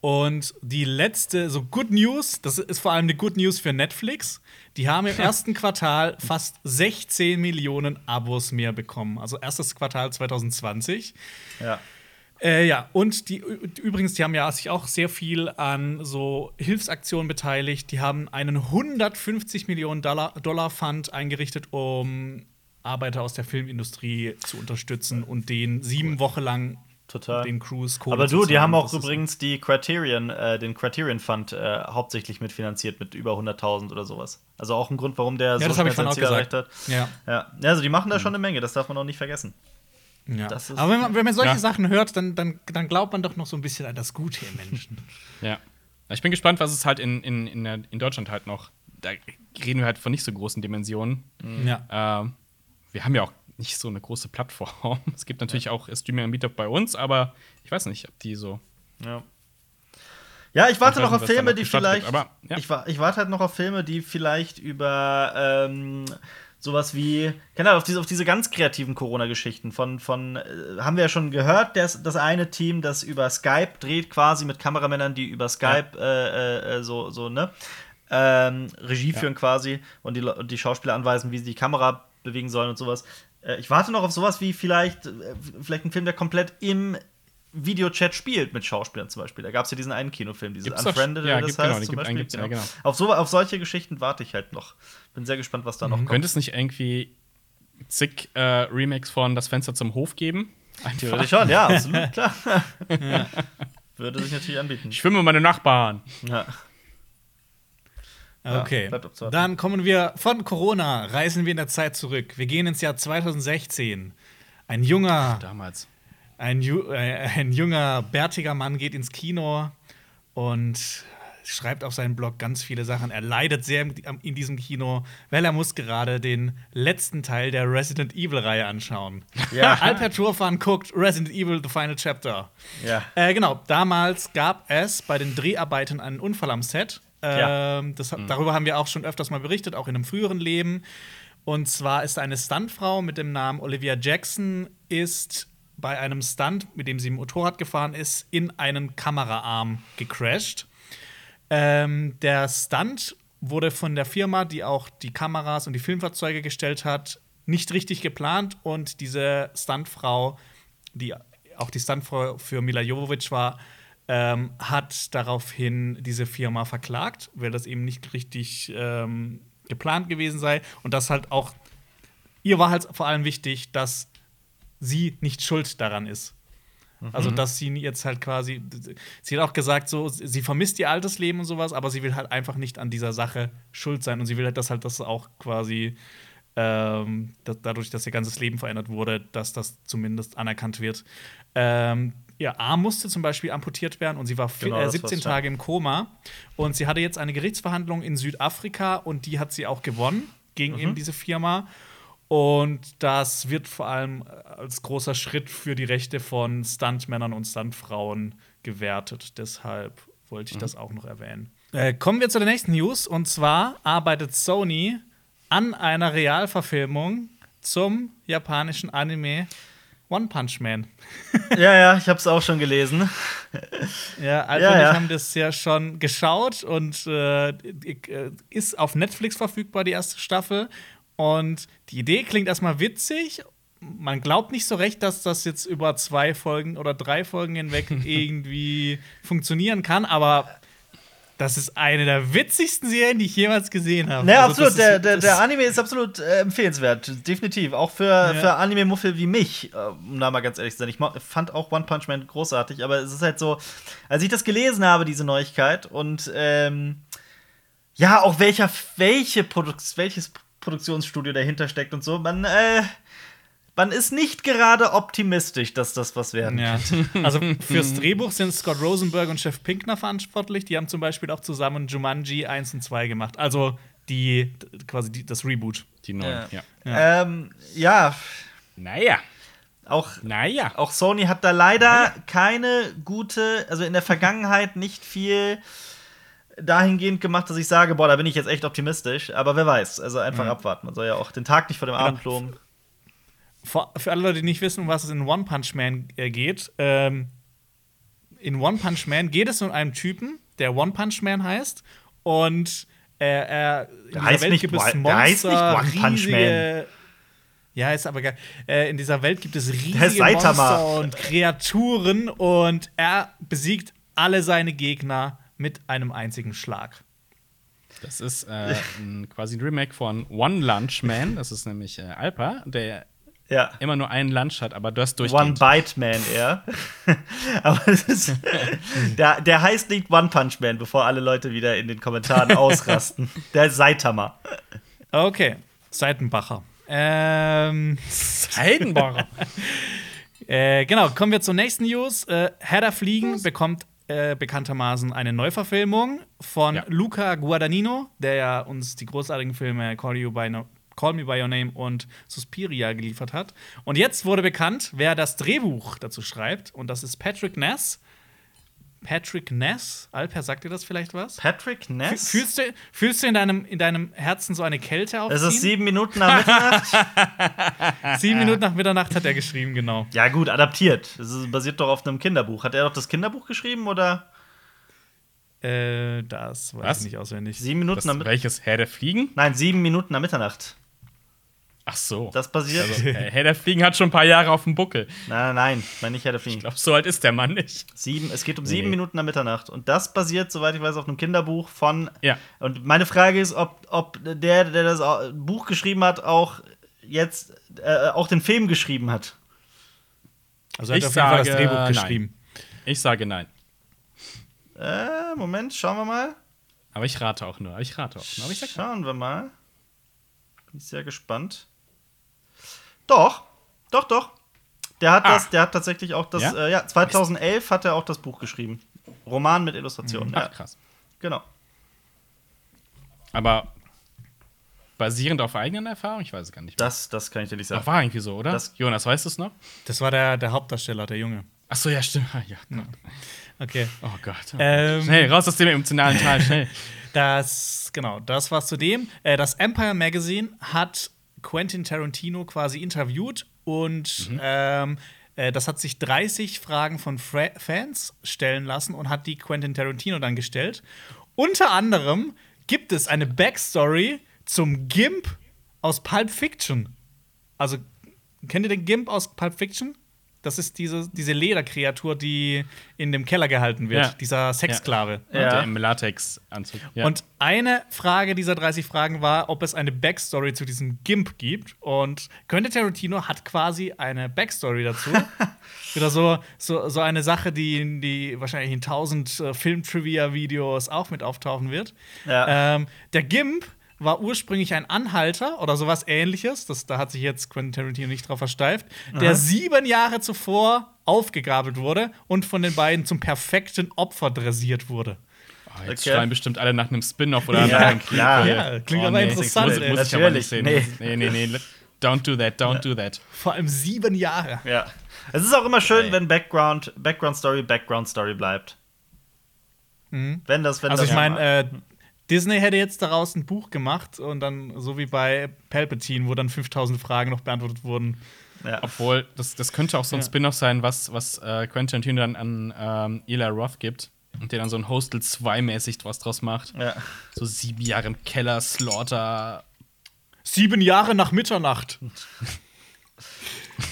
Und die letzte, so Good News, das ist vor allem eine Good News für Netflix. Die haben im ersten Quartal fast 16 Millionen Abos mehr bekommen. Also erstes Quartal 2020. ja. Äh, ja, und die übrigens, die haben ja sich auch sehr viel an so Hilfsaktionen beteiligt. Die haben einen 150 Millionen Dollar, Dollar Fund eingerichtet, um Arbeiter aus der Filmindustrie zu unterstützen und den sieben Wochen lang Total. den Crews Kohle Aber du, die haben auch übrigens die Criterion, äh, den Criterion Fund äh, hauptsächlich mitfinanziert mit über 100.000 oder sowas. Also auch ein Grund, warum der Ja, so das habe schnell ich sein Ziel erreicht hat. Ja. Ja. ja, also die machen da schon eine Menge, das darf man auch nicht vergessen. Ja. Das ist- Aber wenn man, wenn man solche Ja. Sachen hört, dann, dann, dann glaubt man doch noch so ein bisschen an das Gute im Menschen. Ja. Ich bin gespannt, was es halt in, in, in, der, in Deutschland halt noch. Da reden wir halt von nicht so großen Dimensionen. ja. Ähm, wir haben ja auch nicht so eine große Plattform. Es gibt natürlich auch Streaming-Anbieter bei uns, aber ich weiß nicht, ob die so. Ja. Ja, ich warte noch auf Filme, noch die vielleicht. wird, aber, ja. ich, ich warte halt noch auf Filme, die vielleicht über ähm, sowas wie, keine Ahnung, auf diese, auf diese ganz kreativen Corona-Geschichten von, von äh, haben wir ja schon gehört, das, das eine Team, das über Skype dreht, quasi mit Kameramännern, die über Skype äh, äh, so, so, ne? Ähm, Regie führen quasi und die, und die Schauspieler anweisen, wie sie die Kamera bewegen sollen und sowas. Äh, ich warte noch auf sowas wie vielleicht, äh, vielleicht ein Film, der komplett im Videochat spielt mit Schauspielern zum Beispiel. Da gab es ja diesen einen Kinofilm, dieses Gibt's doch- Unfriended, ja, das gibt- genau, heißt die zum gibt- einen Beispiel. gibt's, ja, genau. Auf, so, auf solche Geschichten warte ich halt noch. Bin sehr gespannt, was da noch kommt. Könnte es nicht irgendwie zig äh, Remakes von Das Fenster zum Hof geben? Einfach. Theoretisch schon, ja, absolut, klar. Würde sich natürlich anbieten. Ich schwimme meine Nachbarn. Ja. Ja, Okay. Dann kommen wir von Corona, reisen wir in der Zeit zurück. Wir gehen ins Jahr 2016. Ein junger, Damals. Ein, ju äh, ein junger, bärtiger Mann geht ins Kino und schreibt auf seinen Blog ganz viele Sachen. Er leidet sehr in diesem Kino, weil er muss gerade den letzten Teil der Resident Evil-Reihe anschauen. Ja. Alper Turfan guckt Resident Evil The Final Chapter. Ja. Äh, genau, damals gab es bei den Dreharbeiten einen Unfall am Set. Ja. Ähm, das, Darüber haben wir auch schon öfters mal berichtet, auch in einem früheren Leben. Und zwar ist eine Stuntfrau mit dem Namen Olivia Jackson ist bei einem Stunt, mit dem sie im Motorrad gefahren ist, in einen Kameraarm gecrashed. Ähm, der Stunt wurde von der Firma, die auch die Kameras und die Filmfahrzeuge gestellt hat, nicht richtig geplant und diese Stuntfrau, die auch die Stuntfrau für Mila Jovovich war, ähm, hat daraufhin diese Firma verklagt, weil das eben nicht richtig ähm, geplant gewesen sei und das halt auch ihr war halt vor allem wichtig, dass sie nicht schuld daran ist. Also, dass sie jetzt halt quasi, sie hat auch gesagt, so, sie vermisst ihr altes Leben und sowas, aber sie will halt einfach nicht an dieser Sache schuld sein und sie will halt, dass halt das auch quasi ähm, da, dadurch, dass ihr ganzes Leben verändert wurde, dass das zumindest anerkannt wird. Ähm, ihr Arm musste zum Beispiel amputiert werden und sie war Genau, äh, das 17 war's, ja. Tage im Koma und sie hatte jetzt eine Gerichtsverhandlung in Südafrika und die hat sie auch gewonnen gegen Mhm. eben diese Firma. Und das wird vor allem als großer Schritt für die Rechte von Stuntmännern und Stuntfrauen gewertet. Deshalb wollte ich das auch noch erwähnen. Äh, kommen wir zu der nächsten News. Und zwar arbeitet Sony an einer Realverfilmung zum japanischen Anime One Punch Man. ja, ja, ich hab's auch schon gelesen. Ja, Alfred Ja, und ja. ich haben das ja schon geschaut und äh, äh, ist auf Netflix verfügbar, die erste Staffel. Und die Idee klingt erstmal witzig. Man glaubt nicht so recht, dass das jetzt über zwei Folgen oder drei Folgen hinweg irgendwie funktionieren kann, aber das ist eine der witzigsten Serien, die ich jemals gesehen habe. Ne, Also, absolut. Der, der, der Anime ist absolut äh, empfehlenswert. Definitiv. Auch für, für Anime-Muffel wie mich. Äh, um da mal ganz ehrlich zu sein. Ich fand auch One Punch Man großartig, aber es ist halt so, als ich das gelesen habe, diese Neuigkeit, und ähm, ja, auch welcher, welche Produk welches Produktionsstudio dahinter steckt und so, man, äh, man ist nicht gerade optimistisch, dass das was werden Ja. Also fürs Drehbuch sind Scott Rosenberg und Chef Pinkner verantwortlich. Die haben zum Beispiel auch zusammen Jumanji 1 und 2 gemacht. Also die quasi die, das Reboot. Die neuen, ja. Ja. Ähm, ja, Naja, auch, naja. auch Sony hat da leider keine gute, also in der Vergangenheit nicht viel dahingehend gemacht, dass ich sage, boah, da bin ich jetzt echt optimistisch. Aber wer weiß, also einfach abwarten. Man soll ja auch den Tag nicht vor dem Abend loben. Für, für alle Leute, die nicht wissen, um was es in One Punch Man äh, geht, ähm, in One Punch Man geht es um einen Typen, der One Punch Man heißt. Und er, er in dieser heißt Welt nicht gibt es der heißt nicht Monster, One Punch riesige. Ja, ist aber geil. Äh, in dieser Welt gibt es riesige. Monster und Kreaturen und er besiegt alle seine Gegner mit einem einzigen Schlag. Das ist äh, ein, quasi ein Remake von One Lunch Man. Das ist nämlich äh, Alpa, der Ja. immer nur einen Lunch hat, aber das One durchgeht. Bite Man eher. Aber es ist, der, der heißt nicht One Punch Man, bevor alle Leute wieder in den Kommentaren ausrasten. Der ist Saitama. Okay, Seitenbacher. Ähm, Heidenbacher. Äh, genau, kommen wir zur nächsten News. Äh, Herr der Fliegen bekommt äh, bekanntermaßen eine Neuverfilmung von Ja. Luca Guadagnino, der ja uns die großartigen Filme Call, you by no Call Me By Your Name und Suspiria geliefert hat. Und jetzt wurde bekannt, wer das Drehbuch dazu schreibt. Und das ist Patrick Ness. Patrick Ness? Alper, sagt dir das vielleicht was? Patrick Ness? Fühlst du, fühlst du in, deinem, in deinem Herzen so eine Kälte Es aufziehen? ist sieben Minuten nach Mitternacht. Sieben Minuten nach Mitternacht hat er geschrieben, genau. ja, gut, adaptiert. Es ist- basiert doch auf einem Kinderbuch. Hat er doch das Kinderbuch geschrieben oder? Äh, das weiß Was? ich nicht auswendig. Sieben Minuten Das, nach Mitternacht. welches Herr der Fliegen? Nein, sieben Minuten nach Mitternacht. Ach so. Das basiert. also, Herr der Fliegen hat schon ein paar Jahre auf dem Buckel. nein, nein, nein, ich meine nicht Herr der Ich Fliegen. glaube, so alt ist der Mann nicht. Sieben, es geht um Nee, sieben. Minuten nach Mitternacht. Und das basiert, soweit ich weiß, auf einem Kinderbuch von. Ja. Und meine Frage ist, ob, ob der, der das Buch geschrieben hat, auch jetzt äh, auch den Film geschrieben hat. Also er Ich hat auf jeden Fall das sage Drehbuch nein. geschrieben. Ich sage nein. Äh, Moment, schauen wir mal. Aber ich rate auch nur. Ich rate auch nur. Aber ich sag. Schauen wir mal. Bin ich sehr gespannt. Doch, doch, doch. Der hat Ah. das, der hat tatsächlich auch das, Ja? äh, ja 2011 hat er auch das Buch geschrieben. Roman mit Illustrationen. Ach, Ja, krass. genau. Aber basierend auf eigenen Erfahrungen? Ich weiß es gar nicht. mehr. Das, das kann ich dir nicht sagen. war irgendwie so, oder? Das- Jonas, weißt du es noch? Das war der, der Hauptdarsteller, der Junge. Ach so, ja, stimmt. Ah, Ja, Gott. Okay. Oh Gott. Oh Ähm, Gott. Schnell, raus aus dem emotionalen Teil, schnell. Das, genau, das war's zu dem. Äh, das Empire Magazine hat Quentin Tarantino quasi interviewt und ähm, äh, das hat sich 30 Fragen von Fra Fans stellen lassen und hat die Quentin Tarantino dann gestellt. Unter anderem gibt es eine Backstory zum Gimp aus Pulp Fiction. Also, kennt ihr den Gimp aus Pulp Fiction? Das ist diese, diese Lederkreatur, die in dem Keller gehalten wird. Ja. Dieser Sexsklave. Ja. Der im Latex-Anzug. Ja. Und eine Frage dieser 30 Fragen war, ob es eine Backstory zu diesem Gimp gibt. Und Quentin Tarantino hat quasi eine Backstory dazu. Wieder so, so, so eine Sache, die, in- die wahrscheinlich in 1000 äh, Film-Trivia-Videos auch mit auftauchen wird. Ja. Ähm, der Gimp war ursprünglich ein Anhalter oder sowas ähnliches. Das, da hat sich jetzt Quentin Tarantino nicht drauf versteift. Der sieben Jahre zuvor aufgegabelt wurde und von den beiden zum perfekten Opfer dressiert wurde. Oh, jetzt Okay. schreien bestimmt alle nach einem Spin-off oder Ja, nach einem klar. Ja, klingt Oh, aber nee, interessant, Muss, muss ich aber nicht Natürlich, sehen. nee. Nee, nee, nee. Don't do that, don't do that. Vor allem sieben Jahre. Ja. Es ist auch immer schön, Ey. wenn Background, Background Story, Background Story bleibt. Wenn das, wenn Also das ich meine, äh, Disney hätte jetzt daraus ein Buch gemacht und dann so wie bei Palpatine, wo dann 5000 Fragen noch beantwortet wurden. ja. Obwohl, das, das könnte auch so ein Ja. Spin-off sein, was, was äh, Quentin Tarantino dann an ähm, Eli Roth gibt und der dann so ein Hostel 2-mäßig was draus macht. ja. So sieben Jahre im Keller, Slaughter. Sieben Jahre nach Mitternacht.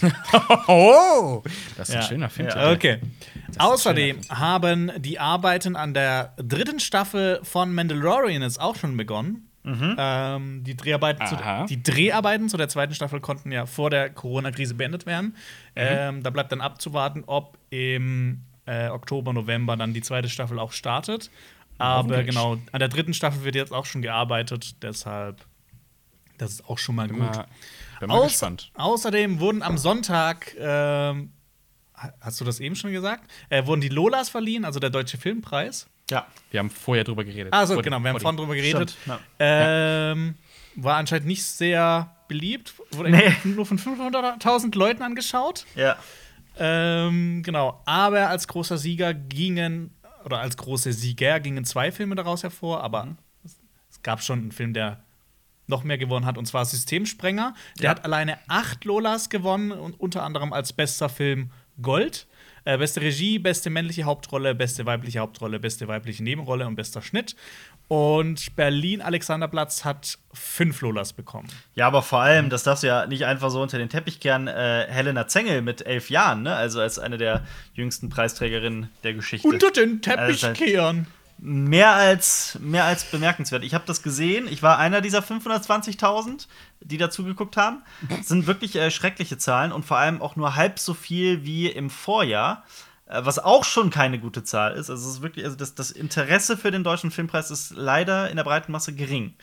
Oh! Das ist Ja. ein schöner Film. Ja. Okay. Außerdem haben die Arbeiten an der dritten Staffel von Mandalorian jetzt auch schon begonnen. Ähm, die, Dreharbeiten zu, die Dreharbeiten zu der zweiten Staffel konnten ja vor der Corona-Krise beendet werden. Ähm, da bleibt dann abzuwarten, ob im äh, Oktober, November dann die zweite Staffel auch startet. Aber genau, an der dritten Staffel wird jetzt auch schon gearbeitet, deshalb das ist auch schon mal Bin gut. mal, bin mal Aus, gespannt. außerdem wurden am Sonntag, ha- hast du das eben schon gesagt, äh, wurden die Lolas verliehen, also der Deutsche Filmpreis. Ja. Wir haben vorher drüber geredet. Also genau, wir haben vor- vorhin drüber geredet. Ähm, war anscheinend nicht sehr beliebt. Wurde Nee. nur von 500.000 Leuten angeschaut. Ja. Ähm, genau. Aber als großer Sieger gingen, oder als große Sieger gingen zwei Filme daraus hervor, aber es, es gab schon einen Film, der noch mehr gewonnen hat, und zwar Systemsprenger. Der Ja. hat alleine acht Lolas gewonnen und unter anderem als bester Film Gold. Äh, beste Regie, beste männliche Hauptrolle, beste weibliche Hauptrolle, beste weibliche Nebenrolle und bester Schnitt. Und Berlin Alexanderplatz hat fünf Lolas bekommen. Ja, aber vor allem, das darfst du ja nicht einfach so unter den Teppich kehren, äh, Helena Zengel mit elf Jahren, ne? Also als eine der jüngsten Preisträgerinnen der Geschichte. Unter den Teppich Also, kehren. Mehr als, mehr als bemerkenswert. Ich habe das gesehen. Ich war einer dieser 520.000, die dazu geguckt haben. Das sind wirklich äh, schreckliche Zahlen und vor allem auch nur halb so viel wie im Vorjahr. äh, Was auch schon keine gute Zahl ist. Also, es ist wirklich, also das, das Interesse für den deutschen Filmpreis ist leider in der breiten Masse gering.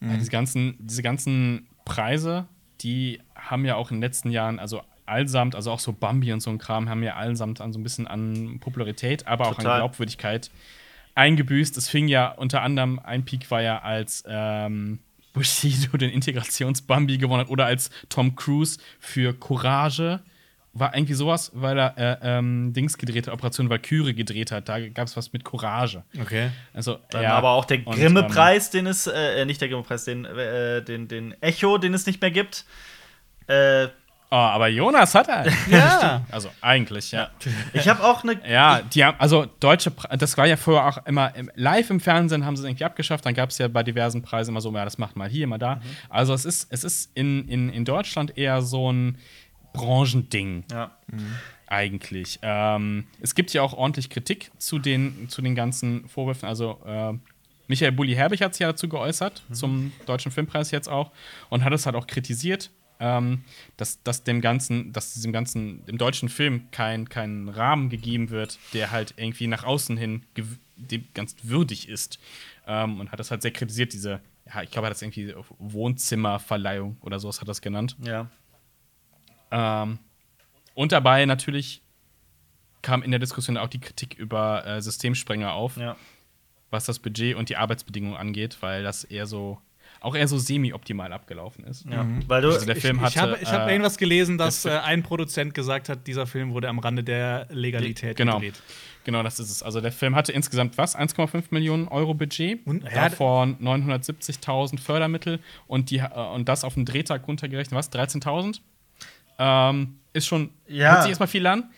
Ja, diese, ganzen, diese ganzen Preise, die haben ja auch in den letzten Jahren, also allsamt, also auch so Bambi und so ein Kram, haben ja allsamt an so ein bisschen an Popularität, aber auch Total. an Glaubwürdigkeit eingebüßt. Es fing ja unter anderem, ein Peak war ja, als ähm, Bushido den Integrations-Bambi gewonnen hat oder als Tom Cruise für Courage. War irgendwie sowas, weil er äh, ähm, Dings gedreht hat, Operation Valkyrie gedreht hat. Da gab es was mit Courage. Okay. Also, Dann ja, aber auch der Grimme-Preis, den es, äh, nicht der Grimme-Preis, den, äh, den, den Echo, den es nicht mehr gibt. Äh, Ähm, oh, aber Jonas hat er. Ja. Also eigentlich, ja. ich habe auch eine. Ja, die haben, also deutsche, Pre- das war ja vorher auch immer im, live im Fernsehen, haben sie es irgendwie abgeschafft. Dann gab es ja bei diversen Preisen immer so, ja, das macht mal hier, mal da. Mhm. Also es ist, es ist in, in, in Deutschland eher so ein Branchending Ja. eigentlich. Ähm, es gibt ja auch ordentlich Kritik zu den, zu den ganzen Vorwürfen. Also äh, Michael Bulli-Herbig hat sich ja dazu geäußert, zum Deutschen Filmpreis jetzt auch, und hat es halt auch kritisiert, ähm, dass, dass dem ganzen, dass diesem ganzen, dem deutschen Film kein, kein Rahmen gegeben wird, der halt irgendwie nach außen hin dem ganz würdig ist. Ähm, und hat das halt sehr kritisiert, diese, ja, ich glaube, er hat das irgendwie Wohnzimmerverleihung oder sowas hat das genannt. Ja. Ähm, und dabei natürlich kam in der Diskussion auch die Kritik über äh, Systemsprenger auf, Ja. was das Budget und die Arbeitsbedingungen angeht, weil das eher so auch eher so semi-optimal abgelaufen ist. ja. Weil du. Also der Film ich hatte, ich habe ich hab äh, irgendwas gelesen, dass äh, ein Produzent gesagt hat, dieser Film wurde am Rande der Legalität Genau. gedreht. Genau, das ist es. Also der Film hatte insgesamt was? 1,5 Millionen Euro Budget, Und- ja, davon 970.000 Fördermittel und, die, äh, und das auf den Drehtag runtergerechnet, was? 13.000? Ähm, ist schon, Ja. hört sich erstmal viel an,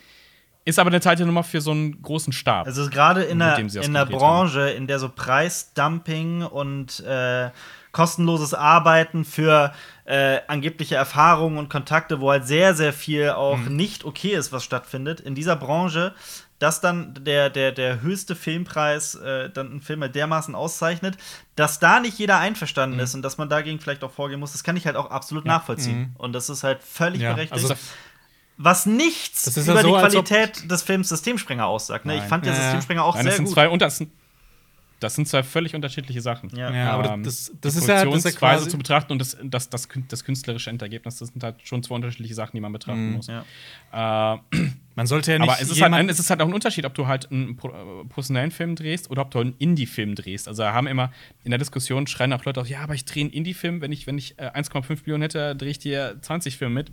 ist aber eine zweite Nummer für so einen großen Stab. Also gerade in der, in der Branche, in der so Preisdumping und äh, kostenloses Arbeiten für äh, angebliche Erfahrungen und Kontakte, wo halt sehr, sehr viel auch Mhm. nicht okay ist, was stattfindet, in dieser Branche, dass dann der, der, der höchste Filmpreis äh, dann einen Film halt dermaßen auszeichnet, dass da nicht jeder einverstanden Mhm. ist und dass man dagegen vielleicht auch vorgehen muss, das kann ich halt auch absolut nachvollziehen. Und das ist halt völlig Ja, berechtigt. also- was nichts Das ja über so, die Qualität des Films Systemsprenger aussagt. Ne? Ich fand Ja, ja. Systemsprenger auch Nein, das sehr sind gut. zwei und das sind, das sind zwei völlig unterschiedliche Sachen. Ja. Ja, aber Ähm, das, das die ist ja, das ist ja quasi. zu betrachten und das, das, das, das künstlerische Endergebnis, das sind halt schon zwei unterschiedliche Sachen, die man betrachten muss. Ja. Äh, Man sollte ja nicht. aber es ist, halt, es ist halt auch ein Unterschied, ob du halt einen äh, professionellen Film drehst oder ob du einen Indie-Film drehst. Also da haben immer in der Diskussion schreien auch Leute auf, ja, aber ich drehe einen Indie-Film, wenn ich, wenn ich äh, 1,5 Millionen hätte, drehe ich dir 20 Filme mit.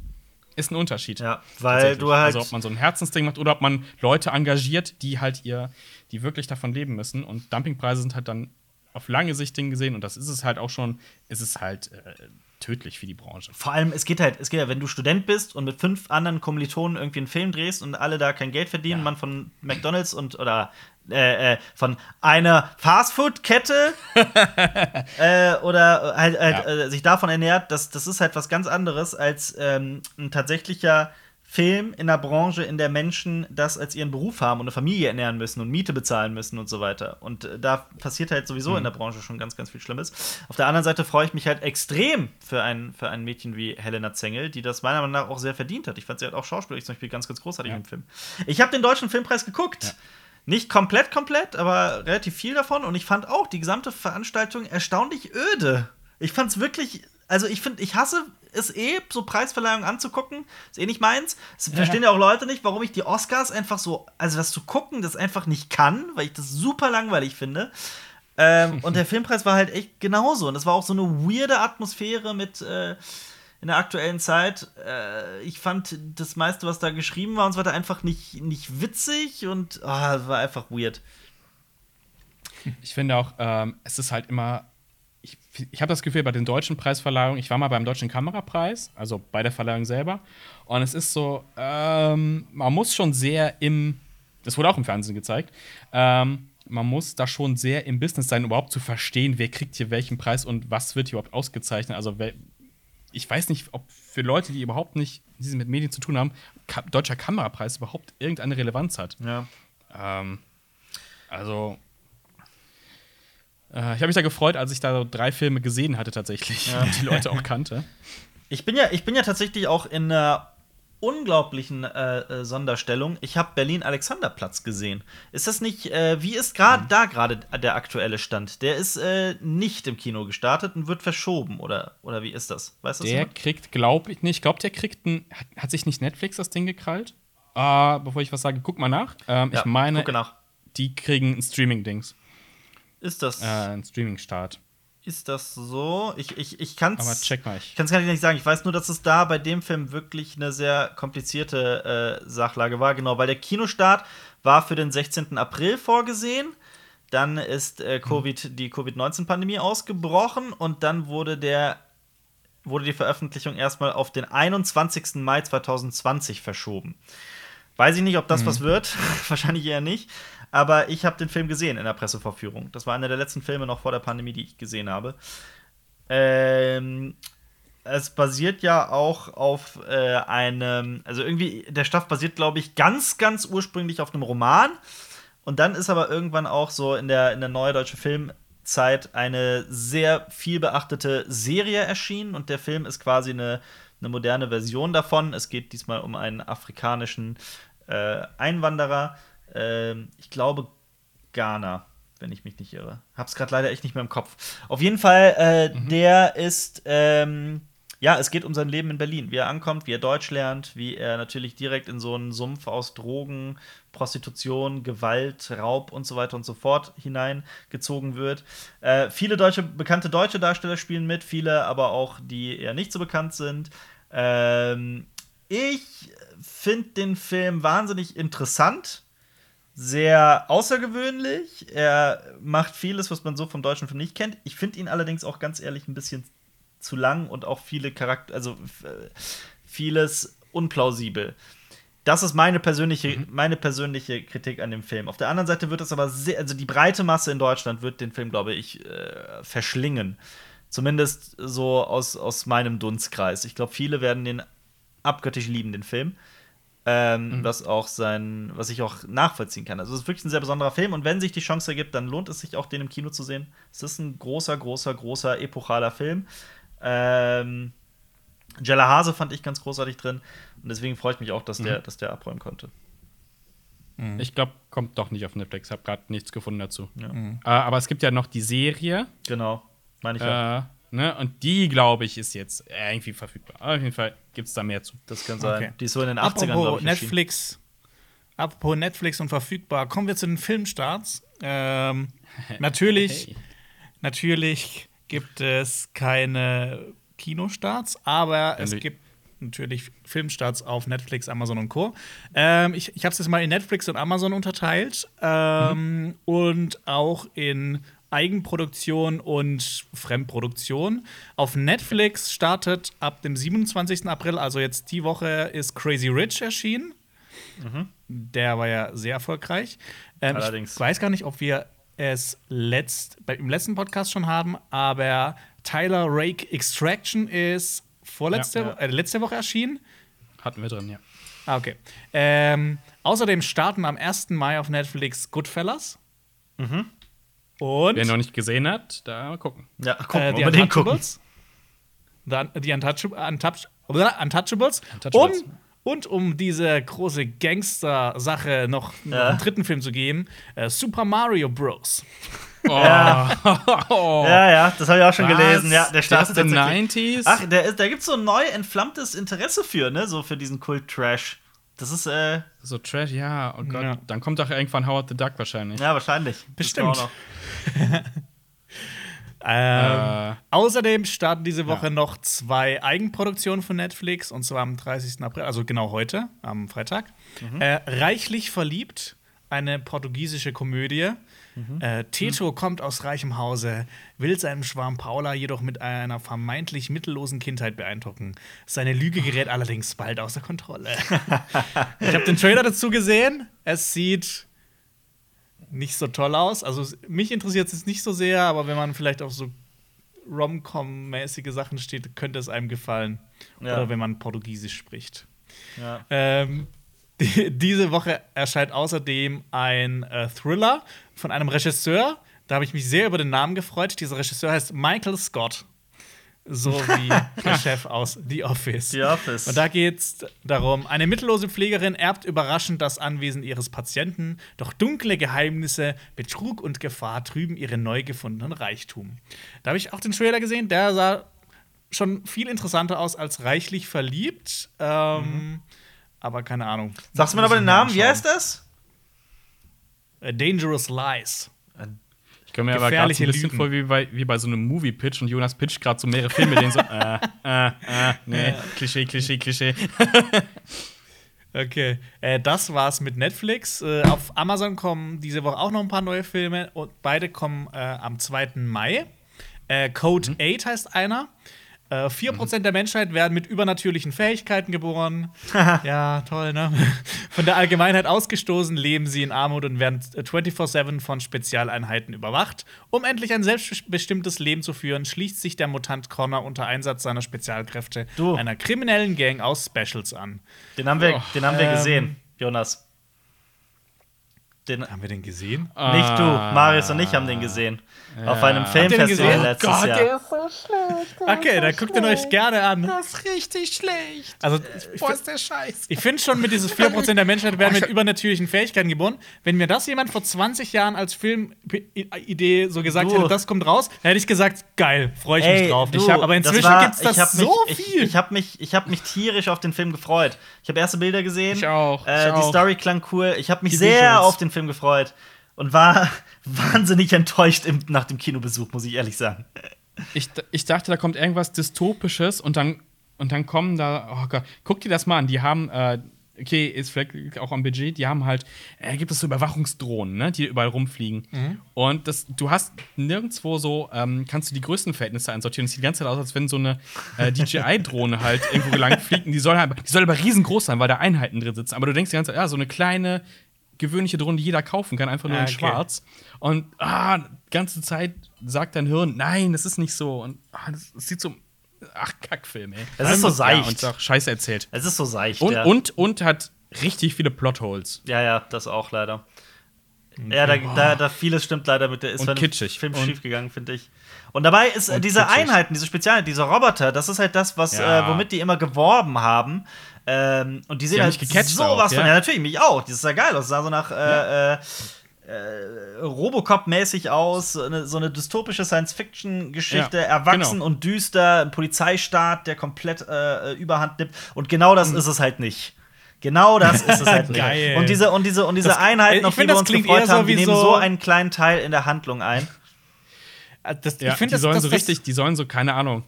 Ist ein Unterschied. Ja, weil du halt. Also ob man so ein Herzensding macht oder ob man Leute engagiert, die halt ihr, die wirklich davon leben müssen. Und Dumpingpreise sind halt dann auf lange Sicht Ding gesehen und das ist es halt auch schon, ist es halt äh, tödlich für die Branche. vor allem, es geht halt, es geht ja, wenn du Student bist und mit fünf anderen Kommilitonen irgendwie einen Film drehst und alle da kein Geld verdienen, man von McDonalds und oder äh, äh, von einer Fastfood-Kette äh, oder halt, halt Ja. äh, sich davon ernährt, das, das ist halt was ganz anderes als ähm, ein tatsächlicher Film in der Branche, in der Menschen das als ihren Beruf haben und eine Familie ernähren müssen und Miete bezahlen müssen und so weiter. Und äh, da passiert halt sowieso in der Branche schon ganz, ganz viel Schlimmes. Auf der anderen Seite freue ich mich halt extrem für ein, für ein Mädchen wie Helena Zengel, die das meiner Meinung nach auch sehr verdient hat. Ich fand sie halt auch schauspielerisch zum Beispiel ganz, ganz großartig Ja. im Film. Ich habe den Deutschen Filmpreis geguckt. Nicht komplett, komplett, aber relativ viel davon. Und ich fand auch die gesamte Veranstaltung erstaunlich öde. Ich fand es wirklich also ich finde, ich hasse es eh, so Preisverleihungen anzugucken. Ist eh nicht meins. Das verstehen ja auch Leute nicht, warum ich die Oscars einfach so, also das zu gucken, das einfach nicht kann, weil ich das super langweilig finde. Ähm, und der Filmpreis war halt echt genauso. Und das war auch so eine weirde Atmosphäre mit äh, in der aktuellen Zeit. Äh, ich fand das meiste, was da geschrieben war und so weiter, einfach nicht, nicht witzig und oh, war einfach weird. Ich finde auch, ähm, es ist halt immer. Ich, habe das Gefühl, bei den deutschen Preisverleihungen, ich war mal beim Deutschen Kamerapreis, also bei der Verleihung selber, und es ist so, ähm, man muss schon sehr im, das wurde auch im Fernsehen gezeigt, ähm, man muss da schon sehr im Business sein, überhaupt zu verstehen, wer kriegt hier welchen Preis und was wird hier überhaupt ausgezeichnet. Also, ich weiß nicht, ob für Leute, die überhaupt nicht die mit Medien zu tun haben, Ka deutscher Kamerapreis überhaupt irgendeine Relevanz hat. Ja. Ähm, also, ich habe mich da gefreut, als ich da so drei Filme gesehen hatte tatsächlich Ja. und die Leute auch kannte. Ich bin ja, ich bin ja tatsächlich auch in einer unglaublichen äh, äh, Sonderstellung. Ich habe Berlin Alexanderplatz gesehen. Ist das nicht, äh, wie ist gerade da gerade der aktuelle Stand? Der ist äh, nicht im Kino gestartet und wird verschoben, oder, oder wie ist das? Weißt du das? Der jemand? kriegt, glaube ich, nicht, ich glaube, der kriegt ein, hat, hat sich nicht Netflix das Ding gekrallt? Äh, bevor ich was sage, guck mal nach. Ähm, Ja, ich meine, nach. die kriegen ein Streaming-Dings, Ist das, äh, ein Streaming-Start. ist das so? Ich, ich, ich kann Aber es check mal. Ich. Kann es gar nicht sagen. Ich weiß nur, dass es da bei dem Film wirklich eine sehr komplizierte äh, Sachlage war. Genau, weil der Kinostart war für den 16. April vorgesehen. Dann ist äh, COVID, die Covid-19-Pandemie ausgebrochen und dann wurde der wurde die Veröffentlichung erstmal auf den 21. Mai 2020 verschoben. Weiß ich nicht, ob das was wird. Wahrscheinlich eher nicht. Aber ich habe den Film gesehen in der Pressevorführung. Das war einer der letzten Filme noch vor der Pandemie, die ich gesehen habe. Ähm, es basiert ja auch auf äh, einem, also irgendwie, der Stoff basiert, glaube ich, ganz, ganz ursprünglich auf einem Roman. Und dann ist aber irgendwann auch so in der, in der neue deutsche Filmzeit eine sehr viel beachtete Serie erschienen. Und der Film ist quasi eine, eine moderne Version davon. Es geht diesmal um einen afrikanischen äh, Einwanderer. Ähm, ich glaube, Ghana, wenn ich mich nicht irre. Hab's gerade leider echt nicht mehr im Kopf. Auf jeden Fall, äh, der ist, ähm, ja, es geht um sein Leben in Berlin, wie er ankommt, wie er Deutsch lernt, wie er natürlich direkt in so einen Sumpf aus Drogen, Prostitution, Gewalt, Raub und so weiter und so fort hineingezogen wird. Äh, viele deutsche, bekannte deutsche Darsteller spielen mit, viele aber auch, die eher nicht so bekannt sind. Ähm, ich finde den Film wahnsinnig interessant sehr außergewöhnlich. Er macht vieles, was man so vom deutschen Film nicht kennt. Ich finde ihn allerdings auch ganz ehrlich ein bisschen zu lang und auch viele Charakter, also äh, vieles unplausibel. Das ist meine persönliche, meine persönliche Kritik an dem Film. Auf der anderen Seite wird es aber sehr, also die breite Masse in Deutschland wird den Film, glaube ich, äh, verschlingen. Zumindest so aus, aus meinem Dunstkreis. Ich glaube, viele werden den abgöttisch lieben, den Film. Ähm, was auch sein, was ich auch nachvollziehen kann. Also es ist wirklich ein sehr besonderer Film und wenn sich die Chance ergibt, dann lohnt es sich auch, den im Kino zu sehen. Es ist ein großer, großer, großer, epochaler Film. Ähm, Jella Hase fand ich ganz großartig drin und deswegen freue ich mich auch, dass der, dass der abräumen konnte. Ich glaube, kommt doch nicht auf Netflix. Habe gerade nichts gefunden dazu. Ja. Äh, aber es gibt ja noch die Serie. Genau, meine ich ja. Ne? Und die, glaube ich, ist jetzt irgendwie verfügbar. Aber auf jeden Fall gibt es da mehr zu. Das kann sein. Okay. Die ist so in den 80ern, glaube Apropos ich. Netflix, apropos Netflix und verfügbar, kommen wir zu den Filmstarts. Ähm, natürlich, Hey. natürlich gibt es keine Kinostarts, aber es gibt natürlich Filmstarts auf Netflix, Amazon und Co. Ähm, ich ich habe es jetzt mal in Netflix und Amazon unterteilt ähm, und auch in Eigenproduktion und Fremdproduktion. Auf Netflix startet ab dem 27. April, also jetzt die Woche, ist Crazy Rich erschienen. Der war ja sehr erfolgreich. Ähm, Allerdings. Ich weiß gar nicht, ob wir es letzt, im letzten Podcast schon haben, aber Tyler Rake Extraction ist vorletzte, Ja, ja. Äh, letzte Woche erschienen. Hatten wir drin, ja. Ah, okay. Ähm, außerdem starten am 1. Mai auf Netflix Goodfellas. Und Wer noch nicht gesehen hat, da mal gucken. Ja, gucken, äh, die unbedingt gucken. Untouchables. Dann die Untouchab Untouch Untouchables. Untouchables. Um, und um diese große Gangster-Sache noch Ja. einen dritten Film zu geben, äh, Super Mario Bros. Oh. Ja, ja, das habe ich auch schon Was? gelesen. Ja, der startet der tatsächlich- 90s? Ach, der da gibt es so ein neu entflammtes Interesse für, ne? So für diesen Kult-Trash. Das ist, äh, So Trash, ja. Oh Gott. Ja. Dann kommt doch irgendwann Howard the Duck wahrscheinlich. ja, wahrscheinlich. Bestimmt. auch noch. Ähm, Äh. Außerdem starten diese Woche Ja. noch zwei Eigenproduktionen von Netflix, und zwar am 30. April, also genau heute, am Freitag. Äh, Reichlich verliebt, eine portugiesische Komödie. Äh, Teto kommt aus reichem Hause, will seinen Schwarm Paula jedoch mit einer vermeintlich mittellosen Kindheit beeindrucken. Seine Lüge gerät allerdings bald außer Kontrolle. ich habe den Trailer dazu gesehen. Es sieht nicht so toll aus. Also mich interessiert es nicht so sehr, aber wenn man vielleicht auf so Rom-Com-mäßige Sachen steht, könnte es einem gefallen. Ja. Oder wenn man Portugiesisch spricht. Ja. Ähm, die, diese Woche erscheint außerdem ein äh, Thriller von einem Regisseur. Da habe ich mich sehr über den Namen gefreut. Dieser Regisseur heißt Michael Scott. So wie der Chef aus The Office. The Office. Und da geht es darum, eine mittellose Pflegerin erbt überraschend das Anwesen ihres Patienten, doch dunkle Geheimnisse, Betrug und Gefahr trüben ihren neu gefundenen Reichtum. Da habe ich auch den Trailer gesehen, der sah schon viel interessanter aus als reichlich verliebt. Ähm, Aber keine Ahnung. Sagst du mir aber den Namen? Wie heißt das? A Dangerous Lies. Ich komme mir aber gerade Gefährliche ein bisschen Lügen. vor wie bei, wie bei so einem Movie-Pitch und Jonas pitcht gerade so mehrere Filme, den so, äh, äh, äh, nee, Klischee, Klischee, Klischee. Okay, äh, das war's mit Netflix. Äh, auf Amazon kommen diese Woche auch noch ein paar neue Filme und beide kommen äh, am 2. Mai. Äh, Code 8 heißt einer. Äh, 4% der Menschheit werden mit übernatürlichen Fähigkeiten geboren. ja, toll, ne? Von der Allgemeinheit ausgestoßen, leben sie in Armut und werden äh, 24-7 von Spezialeinheiten überwacht. Um endlich ein selbstbestimmtes Leben zu führen, schließt sich der Mutant Connor unter Einsatz seiner Spezialkräfte Du. einer kriminellen Gang aus Specials an. Den haben wir, Oh, den haben wir ähm, gesehen, Jonas. Den, Haben wir den gesehen? Nicht du, Ah. Marius und ich haben den gesehen. Auf einem Filmfestival gesehen? letztes Gott, Jahr. der ist so schlecht. der Okay, ist dann so guckt ihn euch gerne an. Das ist richtig schlecht. Also, ich, Boah, ist der Scheiß. ich finde schon, mit dieses 4% der Menschheit werden mit übernatürlichen Fähigkeiten geboren. Wenn mir das jemand vor 20 Jahren als Filmidee so gesagt Du. hätte, das kommt raus, hätte ich gesagt, geil, freue ich mich Ey, drauf. du, ich hab, aber inzwischen war- gibt es das ich hab so mich, viel. Ich, ich habe mich, ich hab mich tierisch auf den Film gefreut. Ich habe erste Bilder gesehen. Ich auch, Äh, ich die auch. Story klang cool. Ich habe mich Die sehr Visuals. auf den Film gefreut und war wahnsinnig enttäuscht im, nach dem Kinobesuch, muss ich ehrlich sagen. Ich, ich dachte, da kommt irgendwas Dystopisches und dann, und dann kommen da, oh Gott, guck dir das mal an, die haben, äh, okay, ist vielleicht auch am Budget, die haben halt, äh, gibt es so Überwachungsdrohnen, ne, die überall rumfliegen. Und das, du hast nirgendwo so, ähm, kannst du die Größenverhältnisse einsortieren. Es sieht die ganze Zeit aus, als wenn so eine äh, DJI-Drohne halt irgendwo lang fliegt. Und die soll, halt, die soll aber riesengroß sein, weil da Einheiten drin sitzen. Aber du denkst die ganze Zeit, ja, so eine kleine, gewöhnliche Drohne, die jeder kaufen kann, einfach nur Ah, in okay. schwarz. Und ah, die ganze Zeit sagt dein Hirn, nein, das ist nicht so. Und ah, das, das sieht so. Ach, Kackfilm, ey. Es ist so Ja, seicht. und auch Scheiße erzählt. Es ist so seicht. Und, ja. und, und hat richtig viele Plotholes. ja, ja, das auch leider. Ja, da, da, da vieles stimmt leider mit der ist Und kitschig. Film Und- schief gegangen, finde ich. Und dabei ist äh, Und diese kitschig. Einheiten, diese Spezialeinheiten, diese Roboter, das ist halt das, was Ja. äh, womit die immer geworben haben. Ähm, und die sehen haben halt gecatcht sowas auch, von. ja. Ja, natürlich, mich auch. Das sah geil aus. Das sah so nach äh, äh, äh, Robocop-mäßig aus. So eine, so eine dystopische Science-Fiction-Geschichte, Ja, erwachsen genau. und düster, ein Polizeistaat, der komplett äh, überhand nimmt. Und genau Mhm. das ist es halt nicht. Genau das ist es halt nicht. Geil. Und diese, und diese, und diese Das- Einheiten, auf die find, wir das uns gefreut so haben, die nehmen so- einen kleinen Teil in der Handlung ein. Äh, Das, Ja, ich finde, die das, sollen das, so das, richtig, die sollen so, keine Ahnung,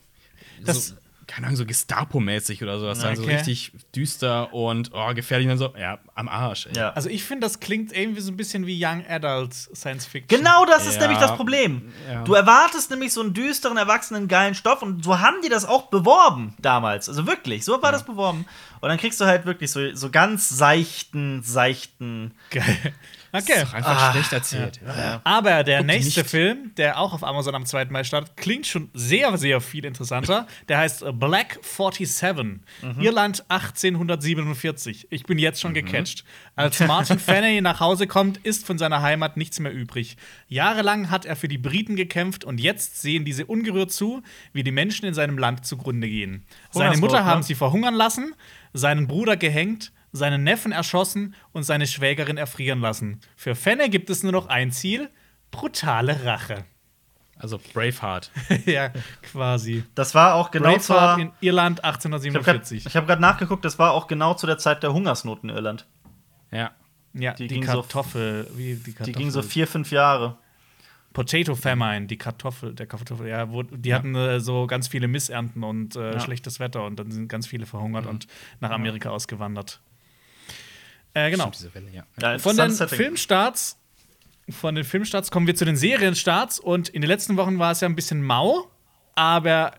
Das- so, keine Ahnung, so Gestapo-mäßig oder sowas sein. So Okay. richtig düster und oh, gefährlich und so. Ja, am Arsch, ey. Ja. Also ich finde, das klingt irgendwie so ein bisschen wie Young Adult Science Fiction. Genau das ist Ja. nämlich das Problem. Ja. Du erwartest nämlich so einen düsteren, erwachsenen, geilen Stoff und so haben die das auch beworben damals. Also wirklich, so war das beworben. Und dann kriegst du halt wirklich so, so ganz seichten, seichten. Geil. Das Okay. ist doch einfach schlecht erzählt. Ja. Aber der Guck nächste. Film, der auch auf Amazon am 2. Mai startet, klingt schon sehr, sehr viel interessanter. Der heißt äh, Black 47, Irland 1847. Ich bin jetzt schon gecatcht. Als Martin Fenney nach Hause kommt, ist von seiner Heimat nichts mehr übrig. Jahrelang hat er für die Briten gekämpft und jetzt sehen diese ungerührt zu, wie die Menschen in seinem Land zugrunde gehen. Seine Mutter ne? haben sie verhungern lassen, seinen Bruder gehängt, seinen Neffen erschossen und seine Schwägerin erfrieren lassen. Für Fenne gibt es nur noch ein Ziel: Brutale Rache. Also Braveheart. ja, quasi. Das war auch genau Braveheart in Irland Ich habe 1847. gerade nachgeguckt, das war auch genau zu der Zeit der Hungersnot in Irland. Ja. ja, die die, ging so- Kartoffel. wie die Die Kartoffel. ging so vier, fünf Jahre. Potato Famine, die Kartoffel, der Kartoffel, ja, wo, die hatten äh, so ganz viele Missernten und äh, Ja. Mhm. schlechtes Wetter und dann sind ganz viele verhungert und nach Amerika ausgewandert. Äh, genau. Stimmt, diese Welle, ja. Ja, Von den. Filmstarts, von den Filmstarts kommen wir zu den Serienstarts und in den letzten Wochen war es ja ein bisschen mau, aber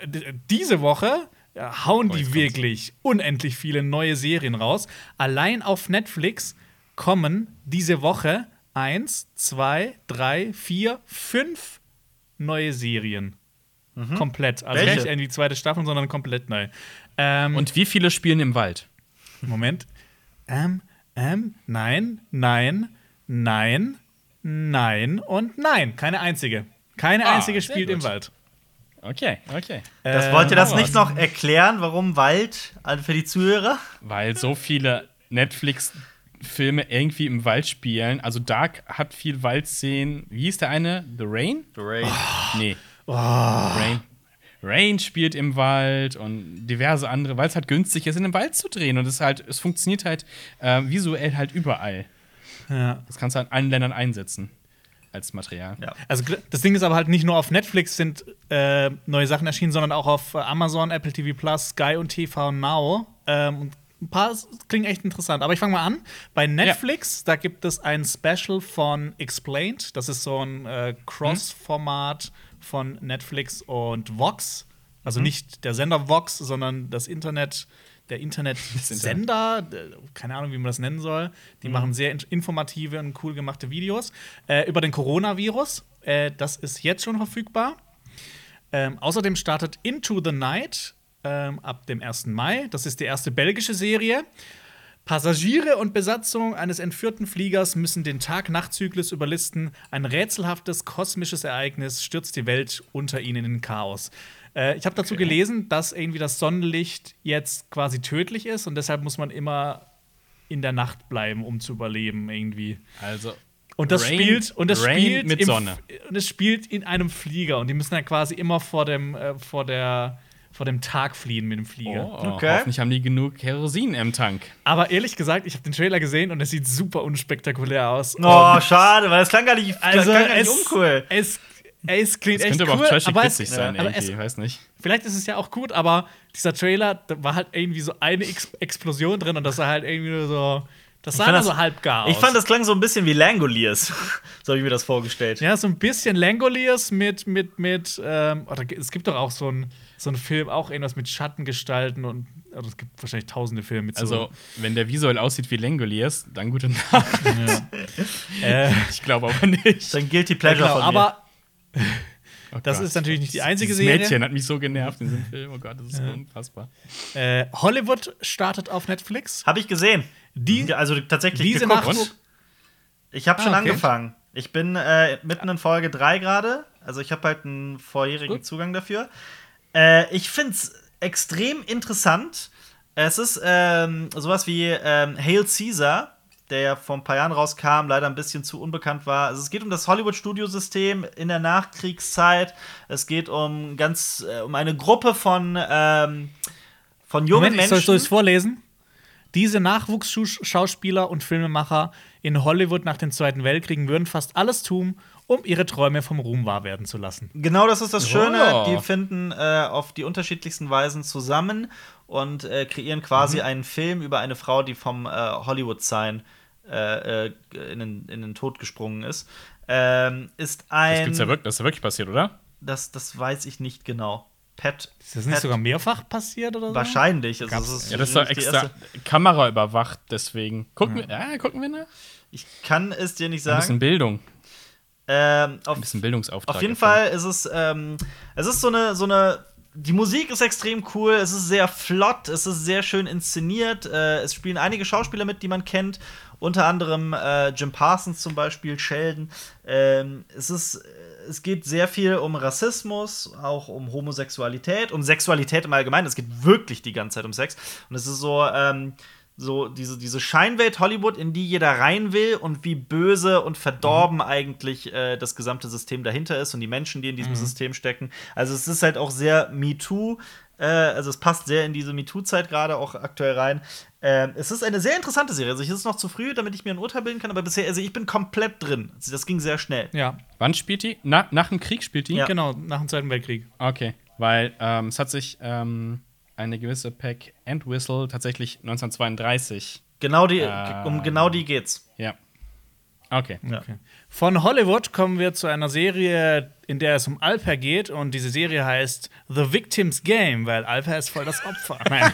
diese Woche ja, hauen Oh, die wirklich unendlich viele neue Serien raus. Allein auf Netflix kommen diese Woche eins, zwei, drei, vier, fünf neue Serien. Komplett. Also Welche? nicht in die zweite Staffel, sondern komplett neu. Ähm, Und wie viele spielen im Wald? Moment. Ähm, ähm, nein, nein, nein, nein und nein. Keine einzige. Keine Ah, einzige spielt im gut. Wald. Okay, okay. Das Ähm, wollt ihr das aber- nicht noch erklären, warum Wald also für die Zuhörer? Weil so viele Netflix-Filme irgendwie im Wald spielen. Also Dark hat viel Waldszenen. Wie hieß der eine? The Rain? Nee. Rain. Rain spielt im Wald und diverse andere, weil es halt günstig ist, in den Wald zu drehen. Und es halt, es funktioniert halt äh, visuell halt überall. Ja. Das kannst du halt in allen Ländern einsetzen als Material. Ja. Also das Ding ist aber halt nicht nur auf Netflix sind äh, neue Sachen erschienen, sondern auch auf äh, Amazon, Apple TV Plus, Sky und TV Now. Ähm, und ein paar klingen echt interessant. Aber ich fange mal an. Bei Netflix, da gibt es ein Special von Explained. Das ist so ein äh, Cross-Format von Netflix und Vox. Also nicht der Sender Vox, sondern das Internet, der Internetsender, äh, keine Ahnung, wie man das nennen soll. Die machen sehr in- informative und cool gemachte Videos äh, über den Coronavirus. Äh, das ist jetzt schon verfügbar. Ähm, außerdem startet Into the Night ähm, ab dem 1. Mai. Das ist die erste belgische Serie. Passagiere und Besatzung eines entführten Fliegers müssen den Tag-Nacht-Zyklus überlisten. Ein rätselhaftes kosmisches Ereignis stürzt die Welt unter ihnen in Chaos. Äh, ich habe dazu gelesen, dass irgendwie das Sonnenlicht jetzt quasi tödlich ist und deshalb muss man immer in der Nacht bleiben, um zu überleben irgendwie. Also. Und das Rain- spielt und das Rain spielt mit im, Sonne. Und es spielt in einem Flieger und die müssen dann quasi immer vor dem äh, vor der vor dem Tag fliehen mit dem Flieger. Oh, Okay. Hoffentlich haben die genug Kerosin im Tank. Aber ehrlich gesagt, ich habe den Trailer gesehen und es sieht super unspektakulär aus. Oh, Und schade, weil das klang gar nicht, also klang gar nicht es, uncool. es, es klingt Das echt könnte cool, aber auch trashig aber witzig es, sein, aber irgendwie. es, weiß nicht. vielleicht ist es ja auch gut, aber dieser Trailer, da war halt irgendwie so eine Ex Explosion drin und das sah halt irgendwie nur so, das sah nur so halb gar aus. Ich fand, das klang so ein bisschen wie Langoliers. so habe ich mir das vorgestellt. Ja, so ein bisschen Langoliers mit, mit, mit, ähm, oder es gibt doch auch so einen so einen Film, auch irgendwas mit Schattengestalten und also es gibt wahrscheinlich tausende Filme mit Also, so. wenn der visuell aussieht wie Langoliers, dann gute Nacht. Äh, Ich glaube aber nicht. Dann Guilty ja, Pleasure genau, von mir. aber Oh das Gott. ist natürlich nicht die einzige Dieses Serie. Mädchen hat mich so genervt in diesem Film. Oh Gott, das ist unfassbar. Äh, Hollywood startet auf Netflix. Habe ich gesehen. Die- Ja, also tatsächlich diese geguckt. Nacht- Ich habe schon Ah, okay. angefangen. Ich bin äh, mitten in Folge 3 gerade. Also ich habe halt einen vorherigen Gut. Zugang dafür. Äh, ich finde es extrem interessant. Es ist ähm, sowas wie ähm, Hail Caesar, der ja vor ein paar Jahren rauskam, leider ein bisschen zu unbekannt war. Also es geht um das Hollywood-Studiosystem in der Nachkriegszeit. Es geht um ganz äh, um eine Gruppe von, ähm, von jungen Moment, ich soll, Menschen. soll ich es vorlesen? Diese Nachwuchsschauspieler und Filmemacher in Hollywood nach dem Zweiten Weltkrieg würden fast alles tun, um ihre Träume vom Ruhm wahr werden zu lassen. Genau, das ist das Schöne. Oh. Die finden äh, auf die unterschiedlichsten Weisen zusammen und äh, kreieren quasi Mhm. einen Film über eine Frau, die vom äh, Hollywood-Sign äh, äh, in, den, in den Tod gesprungen ist. Ähm, ist ein. Das, gibt's ja wirklich, das ist ja wirklich passiert, oder? das, das weiß ich nicht genau. Pat. Ist das nicht Pat- sogar mehrfach passiert oder so? Wahrscheinlich. Also, das ist Ja, das ist doch extra Kamera überwacht, deswegen. Gucken wir, ja, gucken wir nach. Ich kann es dir nicht Ein bisschen sagen. Bildung. Ähm, auf, Ein bisschen Bildungsauftrag. Auf jeden. Fall ist es, ähm, es ist so eine, so eine. Die Musik ist extrem cool, es ist sehr flott, es ist sehr schön inszeniert. Äh, es spielen einige Schauspieler mit, die man kennt. Unter anderem äh, Jim Parsons zum Beispiel, Sheldon. Ähm, es ist, es geht sehr viel um Rassismus, auch um Homosexualität, um Sexualität im Allgemeinen. Es geht wirklich die ganze Zeit um Sex. Und es ist so, ähm, so diese, diese Scheinwelt Hollywood, in die jeder rein will und wie böse und verdorben mhm. eigentlich äh, das gesamte System dahinter ist und die Menschen, die in diesem mhm. System stecken. Also es ist halt auch sehr MeToo. Äh, also es passt sehr in diese MeToo-Zeit gerade auch aktuell rein. Äh, es ist eine sehr interessante Serie. Also es ist noch zu früh, damit ich mir ein Urteil bilden kann, aber bisher, also ich bin komplett drin. Also das ging sehr schnell. Ja. Wann spielt die? Na, nach dem Krieg spielt die? Ja. Genau, nach dem Zweiten Weltkrieg. Okay, weil ähm, es hat sich ähm eine gewisse Peck Entwistle tatsächlich 1932. Genau die, äh, um genau die geht's. Ja. Okay. okay. Von Hollywood kommen wir zu einer Serie, in der es um Alper geht und diese Serie heißt The Victim's Game, weil Alper ist voll das Opfer. Nein.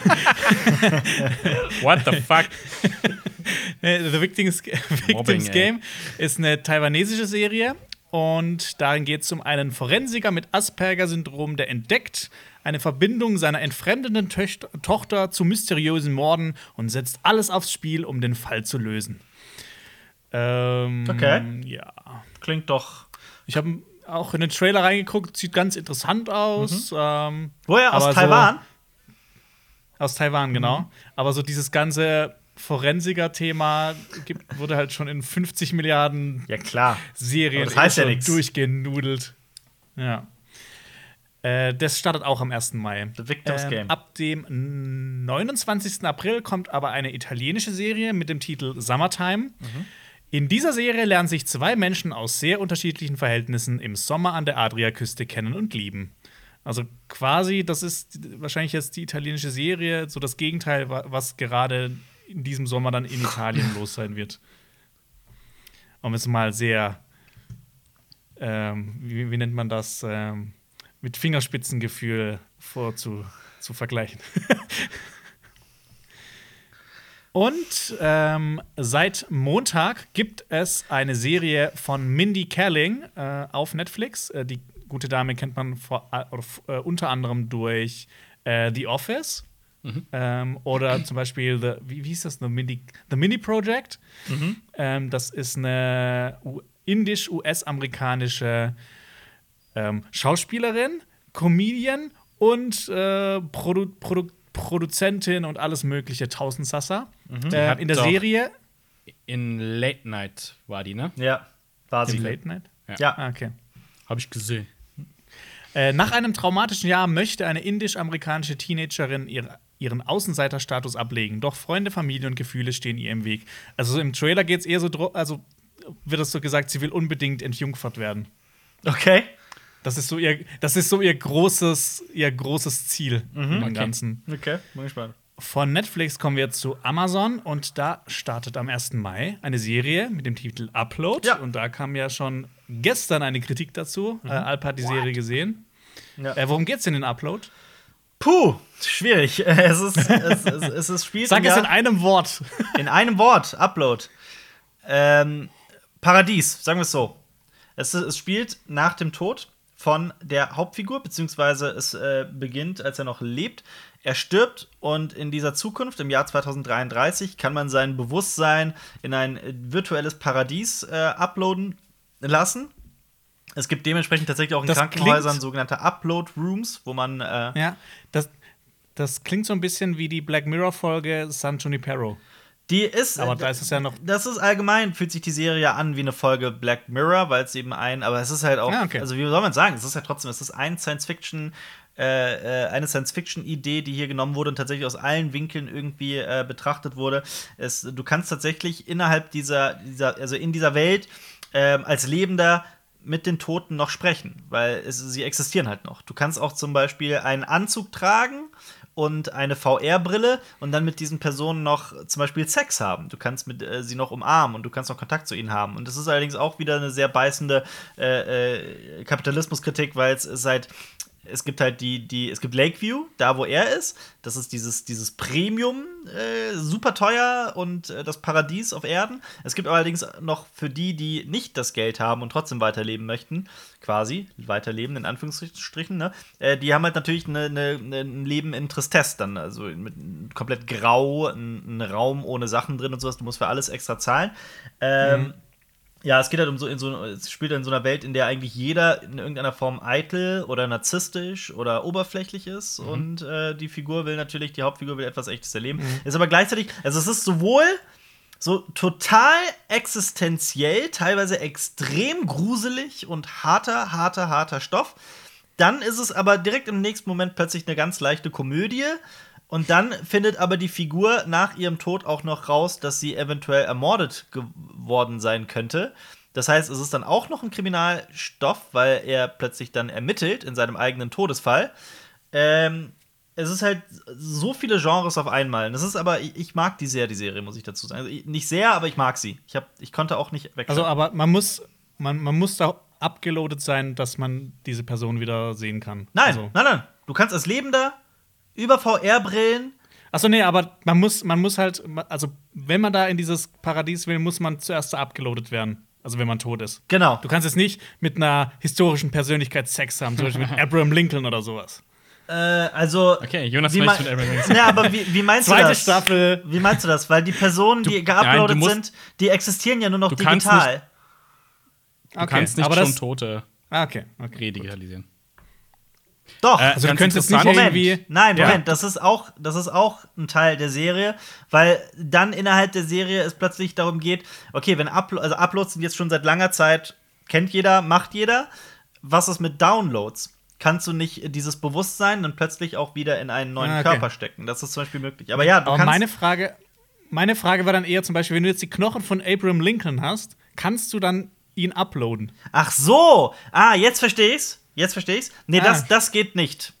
What the fuck? The Victims, Victims Mobbing, Game ist eine taiwanesische Serie und darin geht es um einen Forensiker mit Asperger-Syndrom, der entdeckt, eine Verbindung seiner entfremdeten Töcht Tochter zu mysteriösen Morden und setzt alles aufs Spiel, um den Fall zu lösen. Ähm, okay. Ja. Klingt doch. Ich habe auch in den Trailer reingeguckt, sieht ganz interessant aus. Mhm. Ähm, Woher? Aus Taiwan? So, aus Taiwan, genau. Mhm. Aber so dieses ganze Forensiker-Thema wurde halt schon in 50 Milliarden ja, klar. Serien das heißt ja durchgenudelt. Ja. Äh, das startet auch am 1. Mai. The Victims ähm, Game. Ab dem 29. April kommt aber eine italienische Serie mit dem Titel Summertime. Mhm. In dieser Serie lernen sich zwei Menschen aus sehr unterschiedlichen Verhältnissen im Sommer an der Adriaküste kennen und lieben. Also quasi, das ist wahrscheinlich jetzt die italienische Serie, so das Gegenteil, was gerade in diesem Sommer dann in Italien los sein wird. Um es mal sehr, ähm, wie, wie, nennt man das? Ähm, mit Fingerspitzengefühl vorzu zu vergleichen. Und ähm, seit Montag gibt es eine Serie von Mindy Kaling äh, auf Netflix. Äh, die gute Dame kennt man vor, äh, unter anderem durch äh, The Office. Mhm. Ähm, oder zum Beispiel, the, wie, wie hieß das? The Mini, The Mini Project. Mhm. Ähm, das ist eine indisch-US-amerikanische ähm, Schauspielerin, Comedian und äh, Produ Produ Produzentin und alles mögliche, Tausendsassa. Mhm. Äh, in der Serie. In Late Night war die, ne? Ja, war sie. In Late Night? Ja. ja. Ah, okay. Habe ich gesehen. Äh, nach einem traumatischen Jahr möchte eine indisch-amerikanische Teenagerin ihre, ihren Außenseiterstatus ablegen. Doch Freunde, Familie und Gefühle stehen ihr im Weg. Also im Trailer geht es eher so, also wird es so gesagt, sie will unbedingt entjungfert werden. Okay. Das ist so ihr, das ist so ihr großes, ihr großes Ziel mhm, im okay. Ganzen. Okay, bin gespannt. Von Netflix kommen wir zu Amazon und da startet am 1. Mai eine Serie mit dem Titel Upload. Ja. Und da kam ja schon gestern eine Kritik dazu. Mhm. Äh, Alp hat die What? Serie gesehen. Ja. Äh, worum geht's denn in Upload? Puh, schwierig. Es ist, es, es, es ist spielt Sag es in einem Wort. In einem Wort, Upload. Ähm, Paradies, sagen wir es so. Es, es spielt nach dem Tod von der Hauptfigur, beziehungsweise es äh, beginnt, als er noch lebt. Er stirbt und in dieser Zukunft, im Jahr 2033, kann man sein Bewusstsein in ein virtuelles Paradies äh, uploaden lassen. Es gibt dementsprechend tatsächlich auch in das Krankenhäusern sogenannte Upload-Rooms, wo man. Äh ja, das, das klingt so ein bisschen wie die Black Mirror-Folge San Junipero. Die ist. Aber da ist es ja noch. Das ist allgemein, fühlt sich die Serie ja an wie eine Folge Black Mirror, weil es eben ein. Aber es ist halt auch. Ja, okay. Also, wie soll man sagen? Es ist ja trotzdem, es ist ein Science-Fiction. Äh, äh, eine Science-Fiction-Idee, die hier genommen wurde und tatsächlich aus allen Winkeln irgendwie äh, betrachtet wurde. Es, du kannst tatsächlich innerhalb dieser, dieser also in dieser Welt ähm, als Lebender mit den Toten noch sprechen, weil es, sie existieren halt noch. Du kannst auch zum Beispiel einen Anzug tragen und eine VR-Brille und dann mit diesen Personen noch zum Beispiel Sex haben. Du kannst mit, äh, sie noch umarmen und du kannst noch Kontakt zu ihnen haben. Und das ist allerdings auch wieder eine sehr beißende äh, äh, Kapitalismuskritik, weil es seit es gibt halt die, die, es gibt Lakeview, da wo er ist. Das ist dieses, dieses Premium, äh, super teuer und äh, das Paradies auf Erden. Es gibt allerdings noch für die, die nicht das Geld haben und trotzdem weiterleben möchten, quasi, weiterleben in Anführungsstrichen, ne? Äh, die haben halt natürlich ne, ne, ne, ein Leben in Tristesse dann, also mit komplett grau, ein, ein, Raum ohne Sachen drin und sowas. Du musst für alles extra zahlen. Ähm, mhm Ja, es geht halt um so, in so es spielt in so einer Welt, in der eigentlich jeder in irgendeiner Form eitel oder narzisstisch oder oberflächlich ist. Mhm. Und äh, die Figur will natürlich, die Hauptfigur will etwas Echtes erleben. Ist aber gleichzeitig, also es ist sowohl so total existenziell, teilweise extrem gruselig und harter, harter, harter Stoff. Dann ist es aber direkt im nächsten Moment plötzlich eine ganz leichte Komödie. Und dann findet aber die Figur nach ihrem Tod auch noch raus, dass sie eventuell ermordet geworden sein könnte. Das heißt, es ist dann auch noch ein Kriminalstoff, weil er plötzlich dann ermittelt in seinem eigenen Todesfall. Ähm, es ist halt so viele Genres auf einmal. Das ist aber, ich, ich mag die sehr, die Serie, muss ich dazu sagen. Also ich, nicht sehr, aber ich mag sie. Ich, hab, ich konnte auch nicht weg. Also, aber man muss, man, man muss da abgeloadet sein, dass man diese Person wieder sehen kann. nein, Also. nein, nein. Du kannst als Lebender über VR-Brillen. Achso, nee, aber man muss, man muss halt, also wenn man da in dieses Paradies will, muss man zuerst abgeloadet werden. Also wenn man tot ist. Genau. Du kannst jetzt nicht mit einer historischen Persönlichkeit Sex haben, zum Beispiel mit Abraham Lincoln oder sowas. Äh, also. Okay, Jonas wie mit Abraham Lincoln. Ja, aber wie, wie meinst du Zweite das? Staffel. Wie meinst du das? Weil die Personen, die nein, geuploadet du musst- sind, die existieren ja nur noch Du kannst digital. Du kannst nicht aber schon das, Tote Ah, okay, okay. redigitalisieren. Doch. Äh, Also du könntest nicht. Moment. irgendwie. Nein, Ja. Moment, das ist auch, das ist auch ein Teil der Serie, weil dann innerhalb der Serie es plötzlich darum geht, okay, wenn Uplo also Uploads sind jetzt schon seit langer Zeit, kennt jeder, macht jeder. Was ist mit Downloads? Kannst du nicht dieses Bewusstsein dann plötzlich auch wieder in einen neuen Ah, okay. Körper stecken? Das ist zum Beispiel möglich. Aber ja, du Aber kannst. meine Frage, meine Frage war dann eher zum Beispiel, wenn du jetzt die Knochen von Abraham Lincoln hast, kannst du dann ihn uploaden? Ach so! Ah, jetzt verstehe ich's. Jetzt verstehe ich's. Nee, Ah. das, das geht nicht.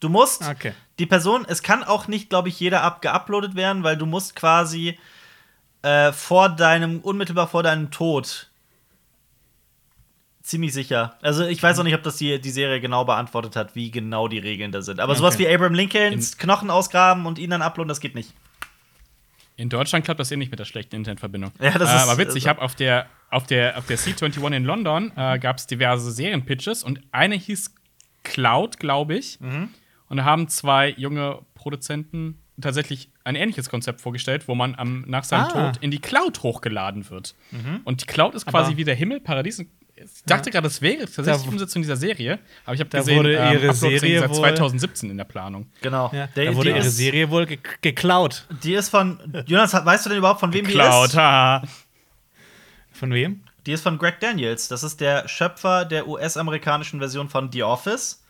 Du musst Okay. die Person, es kann auch nicht, glaube ich, jeder ab geuploadet werden, weil du musst quasi äh, vor deinem, unmittelbar vor deinem Tod ziemlich sicher. Also ich weiß auch nicht, ob das die, die Serie genau beantwortet hat, wie genau die Regeln da sind. Aber sowas Okay. wie Abraham Lincolns Knochen ausgraben und ihn dann uploaden, das geht nicht. In Deutschland klappt das eh nicht mit der schlechten Internetverbindung. Ja, das äh, ist- aber witzig, ich also- habe auf der, auf der, auf der C21 in London äh, gab es diverse Serienpitches und eine hieß Cloud, glaube ich. Mhm. Und da haben zwei junge Produzenten tatsächlich ein ähnliches Konzept vorgestellt, wo man am, nach seinem Ah. Tod in die Cloud hochgeladen wird. Mhm. Und die Cloud ist quasi Aber- wie der Himmel, Paradies. Ich dachte gerade, das wäre tatsächlich Da- die Umsetzung dieser Serie, aber ich habe Da gesehen, wurde ähm, ihre Serie seit wohl- 2017 in der Planung. Genau. Ja, Der- da wurde die ihre ist- Serie wohl ge geklaut. Die ist von. Jonas, weißt du denn überhaupt, von wem die Cloud, ist? haha. Von wem? Die ist von Greg Daniels. Das ist der Schöpfer der US-amerikanischen Version von The Office.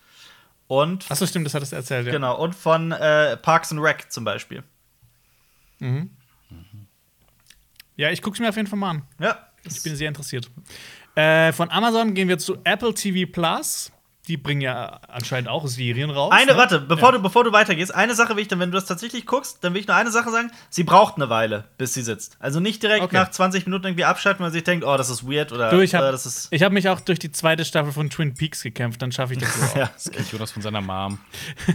Und, Achso, stimmt, das hattest du erzählt. Ja. genau, und von äh, Parks and Rec zum Beispiel. Ja, ich gucke es mir auf jeden Fall mal an. Ja. Ich bin sehr interessiert. Äh, von Amazon gehen wir zu Apple TV Plus. Die bringen ja anscheinend auch Serien raus. Eine, ne? warte, bevor, Ja. du, bevor du weitergehst, eine Sache will ich dann, wenn du das tatsächlich guckst, dann will ich nur eine Sache sagen. Sie braucht eine Weile, bis sie sitzt. Also nicht direkt Okay. nach 20 Minuten irgendwie abschalten, weil sie sich denkt, oh, das ist weird oder Du, ich äh, habe das ist. hab mich auch durch die zweite Staffel von Twin Peaks gekämpft, dann schaffe ich das auch. Ja. Das kriegt Jonas von seiner Mom.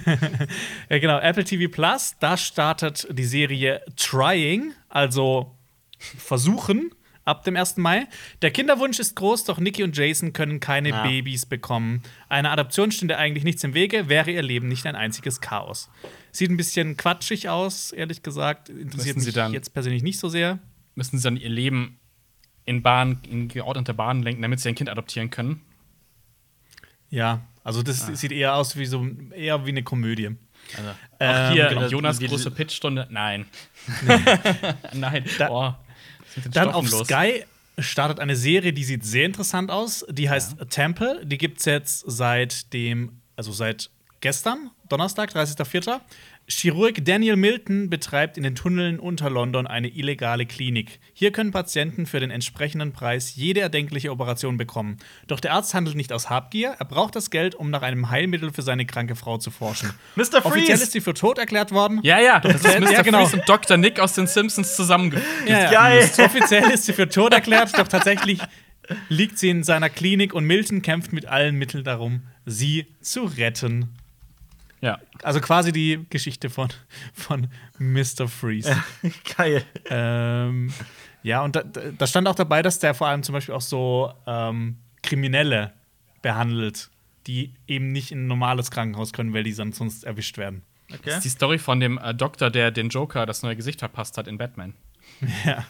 Ja, genau. Apple TV Plus, da startet die Serie Trying, also versuchen, ab dem 1. Mai. Der Kinderwunsch ist groß, doch Nikki und Jason können keine Ja. Babys bekommen. Einer Adoption stünde eigentlich nichts im Wege, wäre ihr Leben nicht ein einziges Chaos. Sieht ein bisschen quatschig aus, ehrlich gesagt. Interessiert Müssen sie mich dann- jetzt persönlich nicht so sehr. Müssen sie dann ihr Leben in Bahn, in geordnete Bahnen lenken, damit sie ein Kind adoptieren können? Ja, also das Ah. sieht eher aus wie so eher wie eine Komödie. Also, Ähm, Hier, genau, Jonas große Pitchstunde. Nein. Nein. Da- Boah. Dann auf los? Sky startet eine Serie, die sieht sehr interessant aus. Die heißt Temple. Die gibt es jetzt seit dem, also seit gestern, Donnerstag, 30.04. Chirurg Daniel Milton betreibt in den Tunneln unter London eine illegale Klinik. Hier können Patienten für den entsprechenden Preis jede erdenkliche Operation bekommen. Doch der Arzt handelt nicht aus Habgier, er braucht das Geld, um nach einem Heilmittel für seine kranke Frau zu forschen. Mr. Offiziell Freeze! ist sie für tot erklärt worden. Ja, ja, das ist Ja, Mr. genau. Freeze und Dr. Nick aus den Simpsons zusammengefügt. Ja, ja. Offiziell ist sie für tot erklärt, doch tatsächlich liegt sie in seiner Klinik und Milton kämpft mit allen Mitteln darum, sie zu retten. Ja. Also quasi die Geschichte von, von Mr. Freeze. Geil. ähm, ja, und da, da stand auch dabei, dass der vor allem zum Beispiel auch so ähm, Kriminelle behandelt, die eben nicht in ein normales Krankenhaus können, weil die dann sonst erwischt werden. Das Okay. ist die Story von dem äh, Doktor, der den Joker das neue Gesicht verpasst hat in Batman. Ja.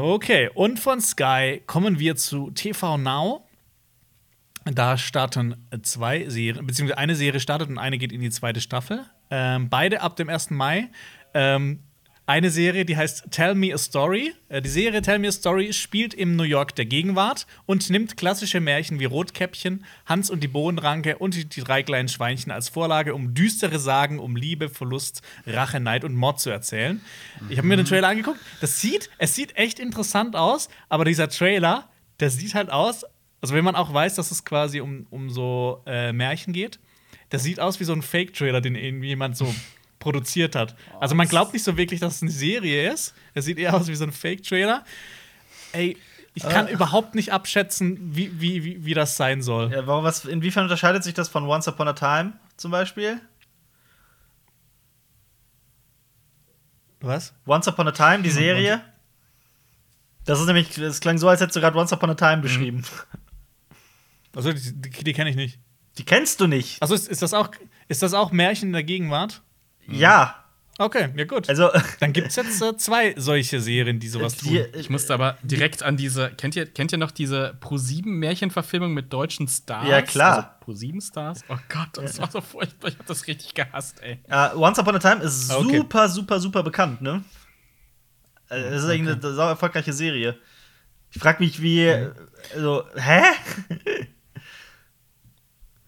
Okay, und von Sky kommen wir zu TV Now. Da starten zwei Serien, beziehungsweise eine Serie startet und eine geht in die zweite Staffel. Ähm, beide ab dem 1. Mai. Ähm, eine Serie, die heißt Tell Me a Story. Äh, die Serie Tell Me a Story spielt im New York der Gegenwart und nimmt klassische Märchen wie Rotkäppchen, Hans und die Bohnenranke und die, die drei kleinen Schweinchen als Vorlage, um düstere Sagen um Liebe, Verlust, Rache, Neid und Mord zu erzählen. Ich habe mir den Trailer angeguckt. Das sieht, es sieht echt interessant aus, aber dieser Trailer, der sieht halt aus, also wenn man auch weiß, dass es quasi um, um so äh, Märchen geht, das sieht aus wie so ein Fake-Trailer, den irgendwie jemand so produziert hat. Also man glaubt nicht so wirklich, dass es eine Serie ist. Es sieht eher aus wie so ein Fake-Trailer. Ey, ich kann überhaupt nicht abschätzen, wie, wie, wie, wie das sein soll. Ja, warum, was, inwiefern unterscheidet sich das von Once Upon a Time zum Beispiel? Was? Once Upon a Time, die Serie? Das ist nämlich, es klang so, als hättest du gerade Once Upon a Time beschrieben. Also die, die, die kenne ich nicht. Die kennst du nicht. Also ist, ist, das auch, ist das auch Märchen in der Gegenwart? Ja. Okay, ja gut. Also, Dann gibt es jetzt äh, zwei solche Serien, die sowas tun. die, Ich musste aber direkt an diese. Kennt ihr, kennt ihr noch diese Pro-7-Märchenverfilmung mit deutschen Stars? Ja, klar. Also Pro-7-Stars? Oh Gott, das war so furchtbar. Ich hab das richtig gehasst, ey. Ja, Once Upon a Time ist Ah, Okay. super, super, super bekannt, ne? Also, Das ist eigentlich eine sau erfolgreiche Serie. Ich frag mich, wie. Also, hä?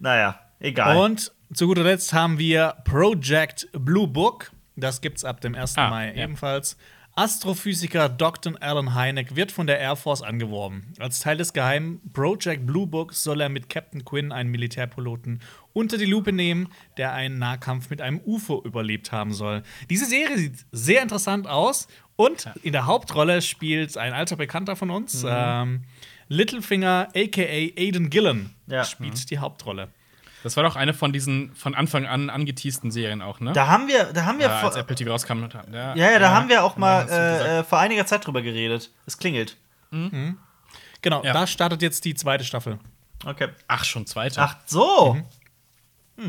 naja, egal. Und zu guter Letzt haben wir Project Blue Book. Das gibt's ab dem 1. Ah, Mai ja. ebenfalls. Astrophysiker Dr. Alan Hynek wird von der Air Force angeworben. Als Teil des geheimen Project Blue Book soll er mit Captain Quinn einen Militärpiloten unter die Lupe nehmen, der einen Nahkampf mit einem UFO überlebt haben soll. Diese Serie sieht sehr interessant aus und in der Hauptrolle spielt ein alter Bekannter von uns, ähm, Littlefinger, aka Aiden Gillen, Ja. spielt die Hauptrolle. Das war doch eine von diesen von Anfang an angeteasten Serien auch, ne? da haben wir, da haben wir ja, als vor, Apple TV rauskam. Ja, ja, ja, da haben wir auch mal äh, äh, vor einiger Zeit drüber geredet. Es klingelt. Genau, Ja. da startet jetzt die zweite Staffel. Okay. Ach, schon zweite. Ach so.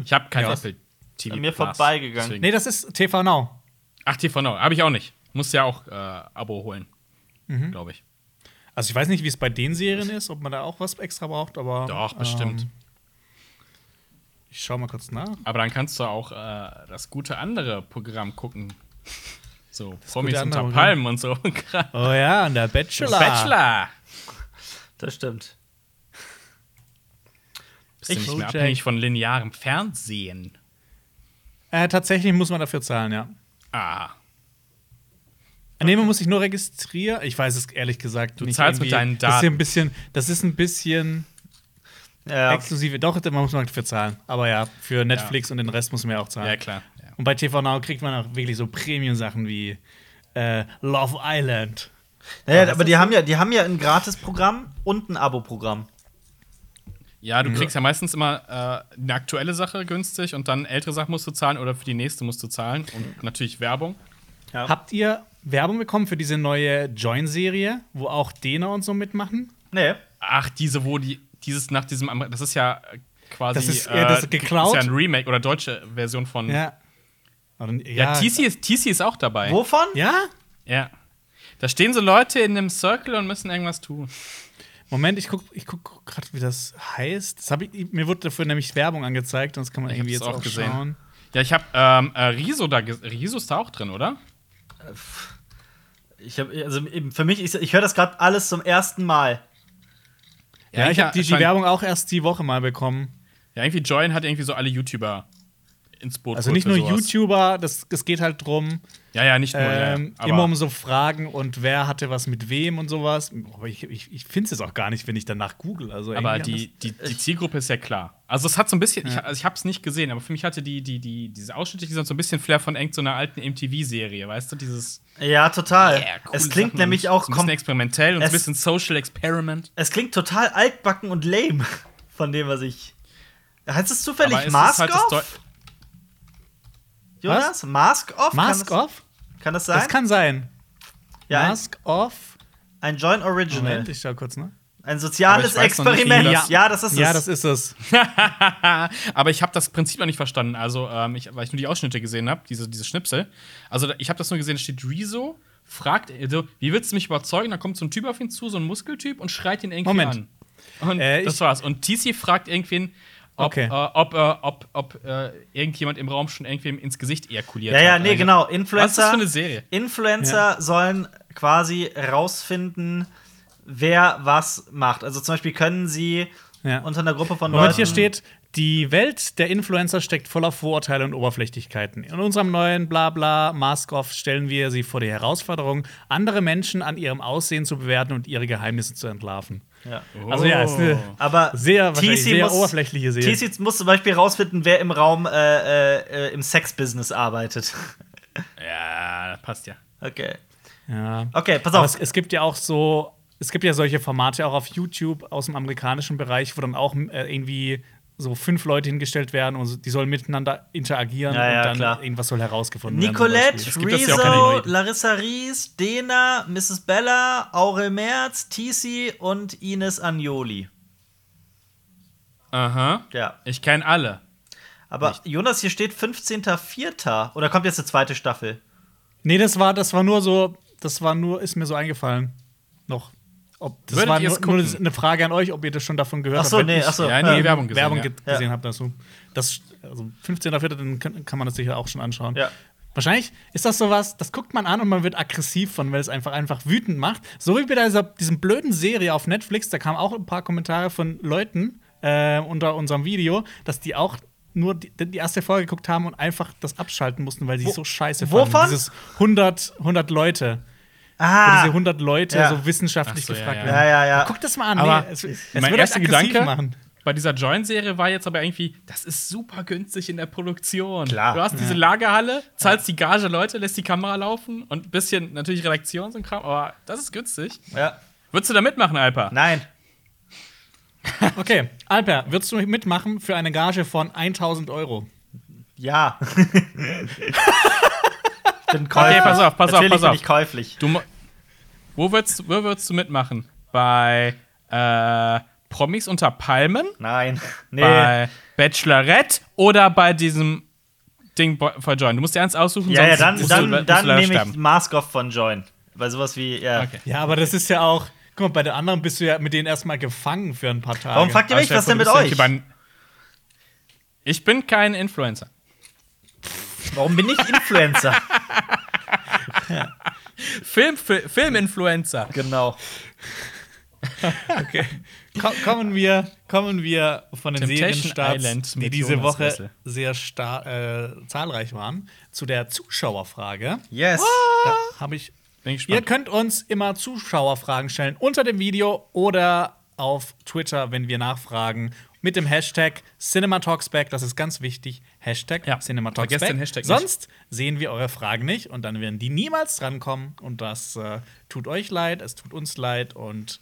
ich habe kein Ja. Apple TV. An mir Plus, vorbeigegangen. deswegen. Nee, das ist TV Now. Ach, TV Now. Habe ich auch nicht. Muss ja auch äh, Abo holen. Mhm. Glaube ich. Also ich weiß nicht, wie es bei den Serien ist, ob man da auch was extra braucht, aber. Doch, bestimmt. Ähm, ich schau mal kurz nach. Aber dann kannst du auch äh, das gute andere Programm gucken. So, Promis gute unter Palmen und so. Oh ja, und der Bachelor. Bachelor. Das stimmt. Bist du Ich- nicht mehr abhängig von linearem Fernsehen? Äh, tatsächlich muss man dafür zahlen, ja. Ah. Nee, man muss sich nur registrieren. Ich weiß es ehrlich gesagt. Du nicht zahlst mit deinen Das ist ja Daten. ein bisschen, das ist ein bisschen Ja. exklusive. Doch, man muss man dafür zahlen. Aber ja, für Netflix und den Rest muss man ja auch zahlen. Ja, klar. Ja. Und bei TV Now kriegt man auch wirklich so Premium-Sachen wie äh, Love Island. Naja, aber die so? haben ja, die haben ja ein Gratis-Programm und ein Abo-Programm. Ja, Mhm. du kriegst ja meistens immer äh, eine aktuelle Sache günstig und dann ältere Sachen musst du zahlen oder für die nächste musst du zahlen. Und natürlich Werbung. Ja. Habt ihr Werbung bekommen für diese neue Join-Serie, wo auch Dena und so mitmachen? Nee. Ach, diese, wo die, dieses nach diesem, Amer- das ist ja äh, quasi. Das ist- ja, das ist geklaut. ist ja ein Remake oder deutsche Version von. Ja, Ja. Oder- ja TC, ist, TC ist auch dabei. Wovon? Ja? Ja. Da stehen so Leute in einem Circle und müssen irgendwas tun. Moment, ich guck, ich guck gerade, wie das heißt. Das ich, mir wurde dafür nämlich Werbung angezeigt und das kann man Ich irgendwie jetzt auch auch gesehen. schauen. Ja, ich hab ähm, äh, Riso da. Riso ist da auch drin, oder? Ich hab, also eben für mich, ich, ich höre das gerade alles zum ersten Mal. Ja, ich habe die, die Werbung auch erst die Woche mal bekommen. Ja, irgendwie Join hat irgendwie so alle YouTuber ins Boot Also nicht nur sowas. YouTuber, das, es geht halt drum, Ja, ja, nicht nur. ja, ähm, aber- immer um so Fragen und wer hatte was mit wem und sowas. Aber ich, ich, ich finde es jetzt auch gar nicht, wenn ich danach google. Also Aber die, die, die Zielgruppe ist ja klar. Also es hat so ein bisschen, ich, also ich habe es nicht gesehen, aber für mich hatte die, die, die, diese Ausschnitte, die sind so ein bisschen Flair von irgend so einer alten MTV-Serie, weißt du? Dieses Ja, total. yeah, es klingt Sachen nämlich auch so ein bisschen experimentell und ein es- bisschen Social Experiment. Es klingt total altbacken und lame von dem, was ich. Heißt es zufällig ist Mask halt Jonas? Mask Off? Mask kann das, Off? Kann das sein? Das kann sein. ja, Mask Off. ein, ein Joint Original. Moment, ich schau kurz, ne? Ein soziales noch nicht, Experiment. das- ja, das ist Ja, es. das ist es. aber ich habe das Prinzip noch nicht verstanden, also ähm, ich, weil ich nur die Ausschnitte gesehen habe, diese, diese Schnipsel. Also ich habe das nur gesehen, da steht Rezo fragt, also, wie willst du mich überzeugen? Da kommt so ein Typ auf ihn zu, so ein Muskeltyp, und schreit ihn irgendwie Moment. an. Und Äh, das war's. Und TC fragt irgendwen, ob, Okay. äh, ob, äh, ob, ob äh, irgendjemand im Raum schon irgendwem ins Gesicht ejakuliert Ja, ja, hat. nee, Also, genau. Was ist das Influencer. für eine Serie? Influencer sollen quasi rausfinden, wer was macht. Also zum Beispiel können sie Ja. unter einer Gruppe von Moment, Leuten. hier steht, die Welt der Influencer steckt voller Vorurteile und Oberflächlichkeiten. In unserem neuen Blabla Mask-Off stellen wir sie vor die Herausforderung, andere Menschen an ihrem Aussehen zu bewerten und ihre Geheimnisse zu entlarven. Ja. Also ja, ist eine Aber sehr, TC sehr muss, oberflächliche Serie. TC muss zum Beispiel rausfinden, wer im Raum äh, äh, im Sex-Business arbeitet. Ja, das passt ja. Okay. Ja. Okay, pass auf. es, es gibt ja auch so, es gibt ja solche Formate auch auf YouTube aus dem amerikanischen Bereich, wo dann auch äh, irgendwie so fünf Leute hingestellt werden und die sollen miteinander interagieren Ja, ja, und dann klar. irgendwas soll herausgefunden werden. Nicolette, auch keine Rezo. Larissa Ries, Dena, Mrs. Bella, Aurel Merz, TC und Ines Agnoli. Aha. Ja. Ich kenne alle. Aber Jonas, hier steht 15.04. Oder kommt jetzt eine zweite Staffel? Nee, das war, das war nur so, das war nur, ist mir so eingefallen. Noch. Ob, das Würdet war nur, es nur eine Frage an euch, ob ihr das schon davon gehört Ach so, habt. nee, ich ach so. Ja, nee, Werbung gesehen. Werbung ja. ge- gesehen habt dazu. Das, also 15.04. dann kann, kann man das sicher auch schon anschauen. Ja. Wahrscheinlich ist das sowas, das guckt man an und man wird aggressiv von, weil es einfach einfach wütend macht. So wie bei dieser diesem blöden Serie auf Netflix, da kamen auch ein paar Kommentare von Leuten äh, unter unserem Video, dass die auch nur die, die erste Folge geguckt haben und einfach das abschalten mussten, weil sie so scheiße fanden. wovon? Dieses 100, 100 Leute. Wo Ah, diese 100 Leute Ja. so wissenschaftlich so, ja, gefragt ja. werden. Ja, ja, ja. Guck das mal an. Aber nee, es, es mein erster Gedanke machen. bei dieser Join-Serie war jetzt aber irgendwie, das ist super günstig in der Produktion. Klar. Du hast diese Lagerhalle, zahlst die Gage Leute, lässt die Kamera laufen und ein bisschen natürlich Redaktion und Kram, aber das ist günstig. ja. Würdest du da mitmachen, Alper? Nein. Okay, Alper, würdest du mitmachen für eine Gage von 1000 Euro? Ja. ich bin käuflich. Okay, pass auf, pass auf, pass bin auf. ich käuflich. Du, wo, würdest, wo würdest du mitmachen? Bei äh, Promis unter Palmen? Nein. Nee. Bei Bachelorette oder bei diesem Ding für Join? Du musst dir eins aussuchen, ja, ja, sonst dann, musst dann, du, musst dann du leider nehme ich. Mask Off von Join. Weil sowas wie, ja. Okay. Ja, aber das ist ja auch. Guck mal, bei den anderen bist du ja mit denen erstmal gefangen für ein paar Tage. Warum fragt ihr mich, was denn mit euch? bei- Ich bin kein Influencer. Warum bin ich Influencer? Film, Fi- Filminfluencer. genau. Ko kommen, wir, kommen wir von den Serienstarts, die diese Jonas Woche Wessel. sehr äh, zahlreich waren, zu der Zuschauerfrage. Yes. Da habe ich. Bin Ihr könnt uns immer Zuschauerfragen stellen unter dem Video oder auf Twitter, wenn wir nachfragen, mit dem Hashtag CinemaTalksBack. Das ist ganz wichtig. Hashtag Ja, CinemaTalksBack. vergesst den Hashtag nicht. Sonst sehen wir eure Fragen nicht und dann werden die niemals drankommen. Und das äh, tut euch leid, es tut uns leid und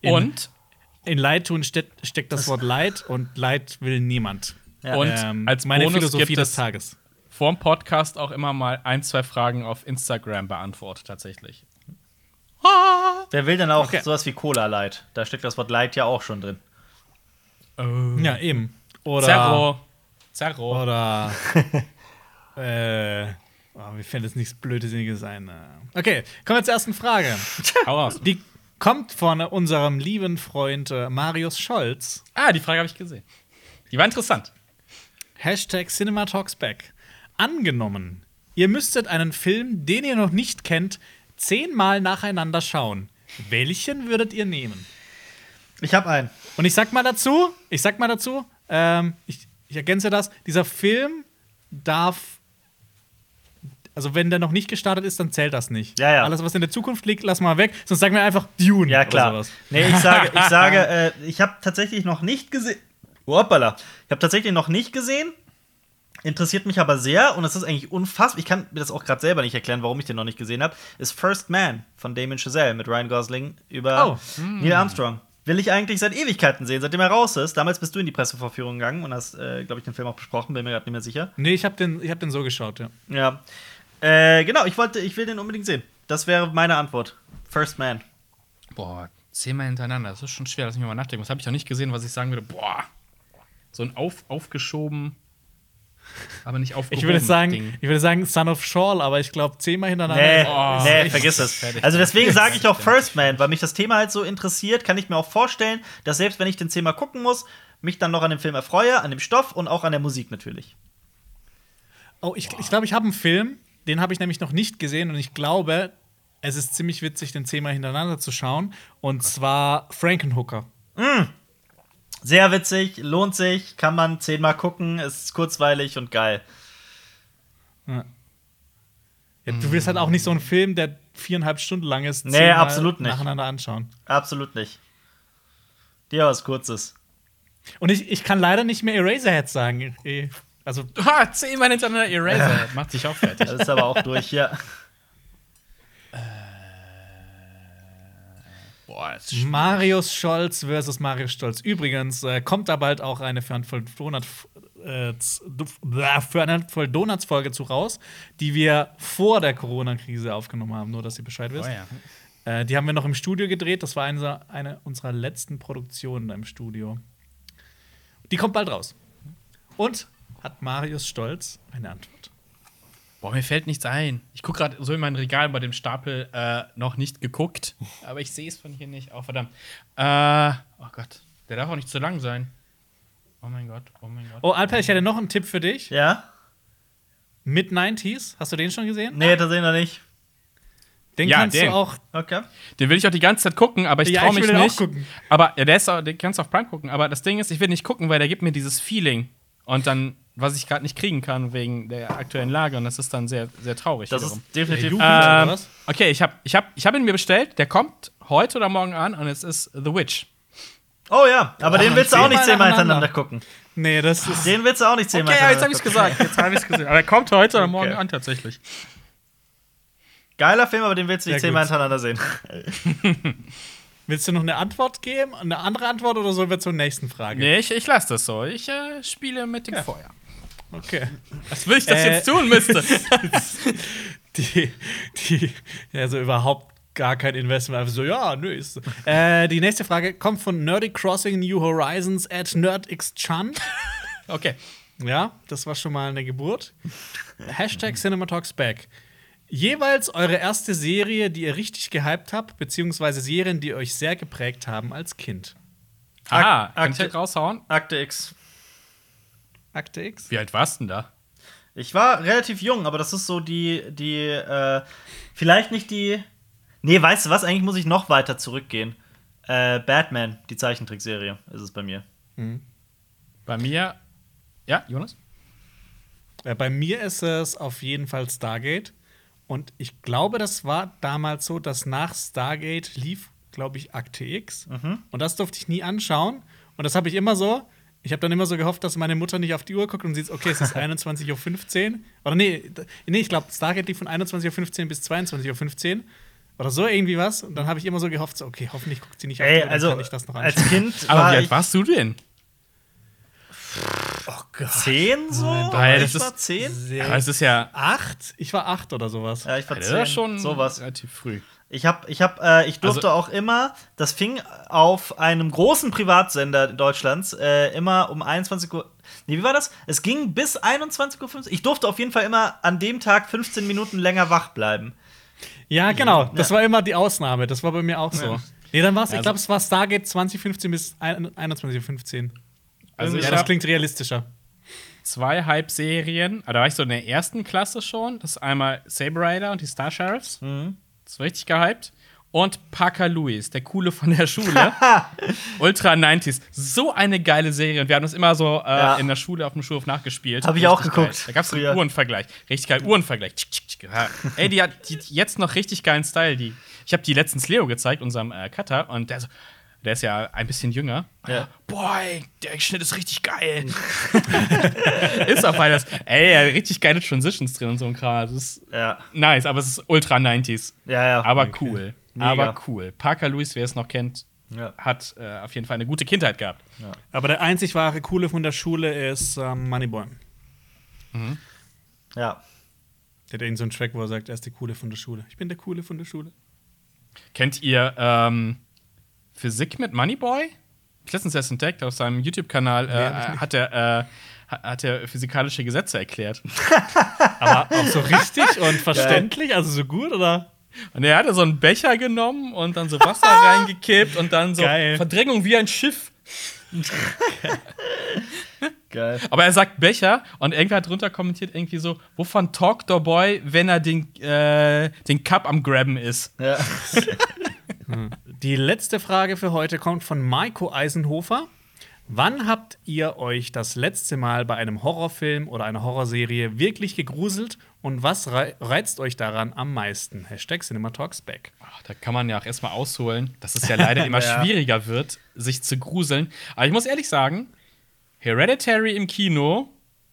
in, Und, in Leid tun steckt, steckt das Wort Leid und Leid will niemand. Ja. und Ähm, als meine Bonus Philosophie gibt des es Tages. vorm Podcast auch immer mal ein, zwei Fragen auf Instagram beantwortet, tatsächlich. Wer will denn auch Okay. sowas wie Cola Light? Da steckt das Wort Light ja auch schon drin. Ja, eben. Oder. Zerro. Zerro. Oder. äh. Oh, mir fällt jetzt nichts Blödsinniges ein. äh. Okay, kommen wir zur ersten Frage. Hau raus. Die kommt von unserem lieben Freund äh, Marius Scholz. Ah, die Frage habe ich gesehen. Die war interessant. Hashtag CinemaTalksBack. Angenommen, ihr müsstet einen Film, den ihr noch nicht kennt, zehnmal nacheinander schauen. Welchen würdet ihr nehmen? Ich habe einen. Und ich sag mal dazu, ich sag mal dazu, ähm, ich, ich ergänze das, dieser Film darf, also wenn der noch nicht gestartet ist, dann zählt das nicht. Ja, ja. Alles, was in der Zukunft liegt, lass mal weg, sonst sagen wir einfach Dune. Ja, oder klar. sowas. Nee, ich sage, ich sage, äh, ich habe tatsächlich noch nicht gesehen. Hoppala. Ich habe tatsächlich noch nicht gesehen. Interessiert mich aber sehr und es ist eigentlich unfassbar. Ich kann mir das auch gerade selber nicht erklären, warum ich den noch nicht gesehen habe. Ist First Man von Damien Chazelle mit Ryan Gosling über Oh. Neil Armstrong. Will ich eigentlich seit Ewigkeiten sehen, seitdem er raus ist. Damals bist du in die Pressevorführung gegangen und hast, äh, glaube ich, den Film auch besprochen, bin mir gerade nicht mehr sicher. Nee, ich hab den, ich hab den so geschaut, ja. Ja. Äh, genau, ich wollte, ich will den unbedingt sehen. Das wäre meine Antwort. First Man. Boah, zehnmal hintereinander. Das ist schon schwer, lass mich mal nachdenken. Was habe ich noch nicht gesehen, was ich sagen würde? Boah, so ein auf, aufgeschoben. Aber nicht auf Ich würde sagen, ich würde sagen Son of Shawl, aber ich glaube zehnmal hintereinander. Nee, Oh, ist nee, vergiss es. fertig. Also deswegen sage ich auch First Man, weil mich das Thema halt so interessiert, kann ich mir auch vorstellen, dass selbst wenn ich den Thema gucken muss, mich dann noch an dem Film erfreue, an dem Stoff und auch an der Musik natürlich. Oh, ich glaube, ich, glaub, ich habe einen Film, den habe ich nämlich noch nicht gesehen und ich glaube, es ist ziemlich witzig, den zehnmal hintereinander zu schauen. Und zwar Frankenhooker. Sehr witzig, lohnt sich, kann man zehnmal gucken, ist kurzweilig und geil. Ja, du willst halt auch nicht so einen Film, der viereinhalb Stunden lang ist, Nee, zehnmal absolut nicht. nacheinander anschauen. Absolut nicht. Dir was Kurzes. Und ich, ich kann leider nicht mehr Eraserhead sagen. Eh, Also, Ha, zehnmal hintereinander Eraser. Macht sich auch fertig. Das ist aber auch durch hier. Boah, ist Marius Scholz versus Marius Stolz. Übrigens äh, kommt da bald auch eine für Handvoll Donut, äh, für eine Handvoll Donuts Folge zu raus, die wir vor der Corona-Krise aufgenommen haben, nur dass ihr Bescheid wisst. Oh ja. Äh, die haben wir noch im Studio gedreht. Das war eine, eine unserer letzten Produktionen im Studio. Die kommt bald raus. Und hat Marius Stolz eine Antwort? Boah, mir fällt nichts ein. Ich gucke gerade so in mein Regal bei dem Stapel äh, noch nicht geguckt, aber ich sehe es von hier nicht. Oh, verdammt. Äh, oh Gott, der darf auch nicht zu lang sein. Oh mein Gott, oh mein Gott. Oh, Alper, ich hätte noch einen Tipp für dich. Ja? Mid-90s. Hast du den schon gesehen? Nee, das sehen wir nicht. Den Ja, kannst den. du auch. Okay. Den will ich auch die ganze Zeit gucken, aber ich Ja, traue ich mich will den auch nicht. gucken. Aber ja, der ist auch, den kannst du auf Prime gucken. Aber das Ding ist, ich will nicht gucken, weil der gibt mir dieses Feeling. Und dann, was ich gerade nicht kriegen kann wegen der aktuellen Lage. Und das ist dann sehr, sehr traurig. Das wiederum. ist definitiv. Ähm, oder was? okay, ich habe ich hab, ich hab ihn mir bestellt. Der kommt heute oder morgen an und es ist The Witch. oh ja, aber den willst du auch nicht zehnmal hintereinander gucken. Nee, das ist. Den willst du auch nicht zehnmal Okay, ja, jetzt hintereinander habe ich's gucken. gesagt. Jetzt habe ich's gesehen. Aber er kommt heute oder morgen Okay. an tatsächlich. Geiler Film, aber den willst du nicht Sehr zehnmal gut. hintereinander sehen. Willst du noch eine Antwort geben? Eine andere Antwort oder sollen wir zur nächsten Frage? Nee, ich, ich lasse das so. Ich äh, spiele mit dem Feuer. Okay. Was will ich das Äh. jetzt tun müsste? Die, die, also überhaupt gar kein Investment. Einfach so, ja, nö. Ist, äh, die nächste Frage kommt von Nerdy Crossing New Horizons at NerdXChan. okay. Ja, das war schon mal eine Geburt. Hashtag CinemaTalksBack. Jeweils eure erste Serie, die ihr richtig gehypt habt, beziehungsweise Serien, die euch sehr geprägt haben als Kind. Aha, Ak- kann ich Akte- halt raushauen? Akte X. Akte X? Wie alt warst du denn da? Ich war relativ jung, aber das ist so die, die, äh, vielleicht nicht die. Nee, weißt du was? Eigentlich muss ich noch weiter zurückgehen. Äh, Batman, die Zeichentrickserie, ist es bei mir. Bei mir. Ja, Jonas? Äh, bei mir ist es auf jeden Fall Stargate. Und ich glaube, das war damals so, dass nach Stargate lief, glaube ich, Akte X. Und das durfte ich nie anschauen. Und das habe ich immer so. Ich habe dann immer so gehofft, dass meine Mutter nicht auf die Uhr guckt und sieht, okay, es ist 21.15 Uhr. Oder nee, nee ich glaube, Stargate lief von 21.15 Uhr bis 22.15 Uhr. Oder so irgendwie was. Und dann habe ich immer so gehofft, so, okay, hoffentlich guckt sie nicht auf die Ey, Uhr, dann also kann ich das noch als anschauen. Kind Aber war wie alt warst du denn? zehn so. Nein, ich war ist- zehn. Sehr- Aber es ist ja. acht? Ich war acht oder sowas. Ja, ich war Das zehn. ist schon sowas. relativ früh. Ich hab, ich hab, äh, ich durfte Also- auch immer, das fing auf einem großen Privatsender Deutschlands, äh, immer um 21 Uhr. Nee, wie war das? Es ging bis 21.15 Uhr. Ich durfte auf jeden Fall immer an dem Tag 15 Minuten länger wach bleiben. Ja, genau. Das Ja. war immer die Ausnahme. Das war bei mir auch so. Ja. Nee, dann war es, ich Also- glaube, es war Stargate 2015 bis ein- 21.15 Uhr. Also, ja, ich das klingt realistischer. zwei Halbserien. Ah, Da war ich so in der ersten Klasse schon. Das ist einmal Saber Rider und die Star Sheriffs. Das war richtig gehypt. Und Parker Lewis, der Coole von der Schule. Ultra 90s. So eine geile Serie. Und wir haben das immer so äh, Ja. in der Schule auf dem Schulhof nachgespielt. Hab ich auch Richtig geguckt, Geil. Da gab es einen Uhrenvergleich. Richtig geil. Uhrenvergleich. Ey, die hat die, jetzt noch richtig geilen Style. Die. Ich habe die letztens Leo gezeigt, unserem äh, Cutter. Und der so. Der ist ja ein bisschen jünger. Ja. Boah, ey, der Schnitt ist richtig geil. ist auch weil das, ey, ja, richtig geile Transitions drin und so ein Kram. Das ist Ja, nice, aber es ist ultra 90s. ja, ja. Aber cool. Mega. Aber cool. Parker Lewis, wer es noch kennt, Ja. hat äh, auf jeden Fall eine gute Kindheit gehabt. Aber der einzig wahre Coole von der Schule ist ähm, Moneyboy. ja. Der hat irgend so einen Track, wo er sagt, er ist der Coole von der Schule. Ich bin der Coole von der Schule. Kennt ihr ähm, Physik mit Moneyboy? ich letztens erst entdeckt auf seinem YouTube-Kanal, äh, hat er äh, hat er physikalische Gesetze erklärt. Aber auch so richtig und verständlich, also so gut, oder? Und er hatte so einen Becher genommen und dann so Wasser reingekippt und dann so Geil. Verdrängung wie ein Schiff. Geil. Aber er sagt Becher und irgendwer hat drunter kommentiert irgendwie so, wovon talkt der Boy, wenn er den, äh, den Cup am Grabben ist? Ja. Die letzte Frage für heute kommt von Maiko Eisenhofer. Wann habt ihr euch das letzte Mal bei einem Horrorfilm oder einer Horrorserie wirklich gegruselt und was rei reizt euch daran am meisten? Hashtag CinemaTalksBack. Da kann man ja auch erstmal ausholen, dass es ja leider immer Ja. schwieriger wird, sich zu gruseln. Aber ich muss ehrlich sagen, Hereditary im Kino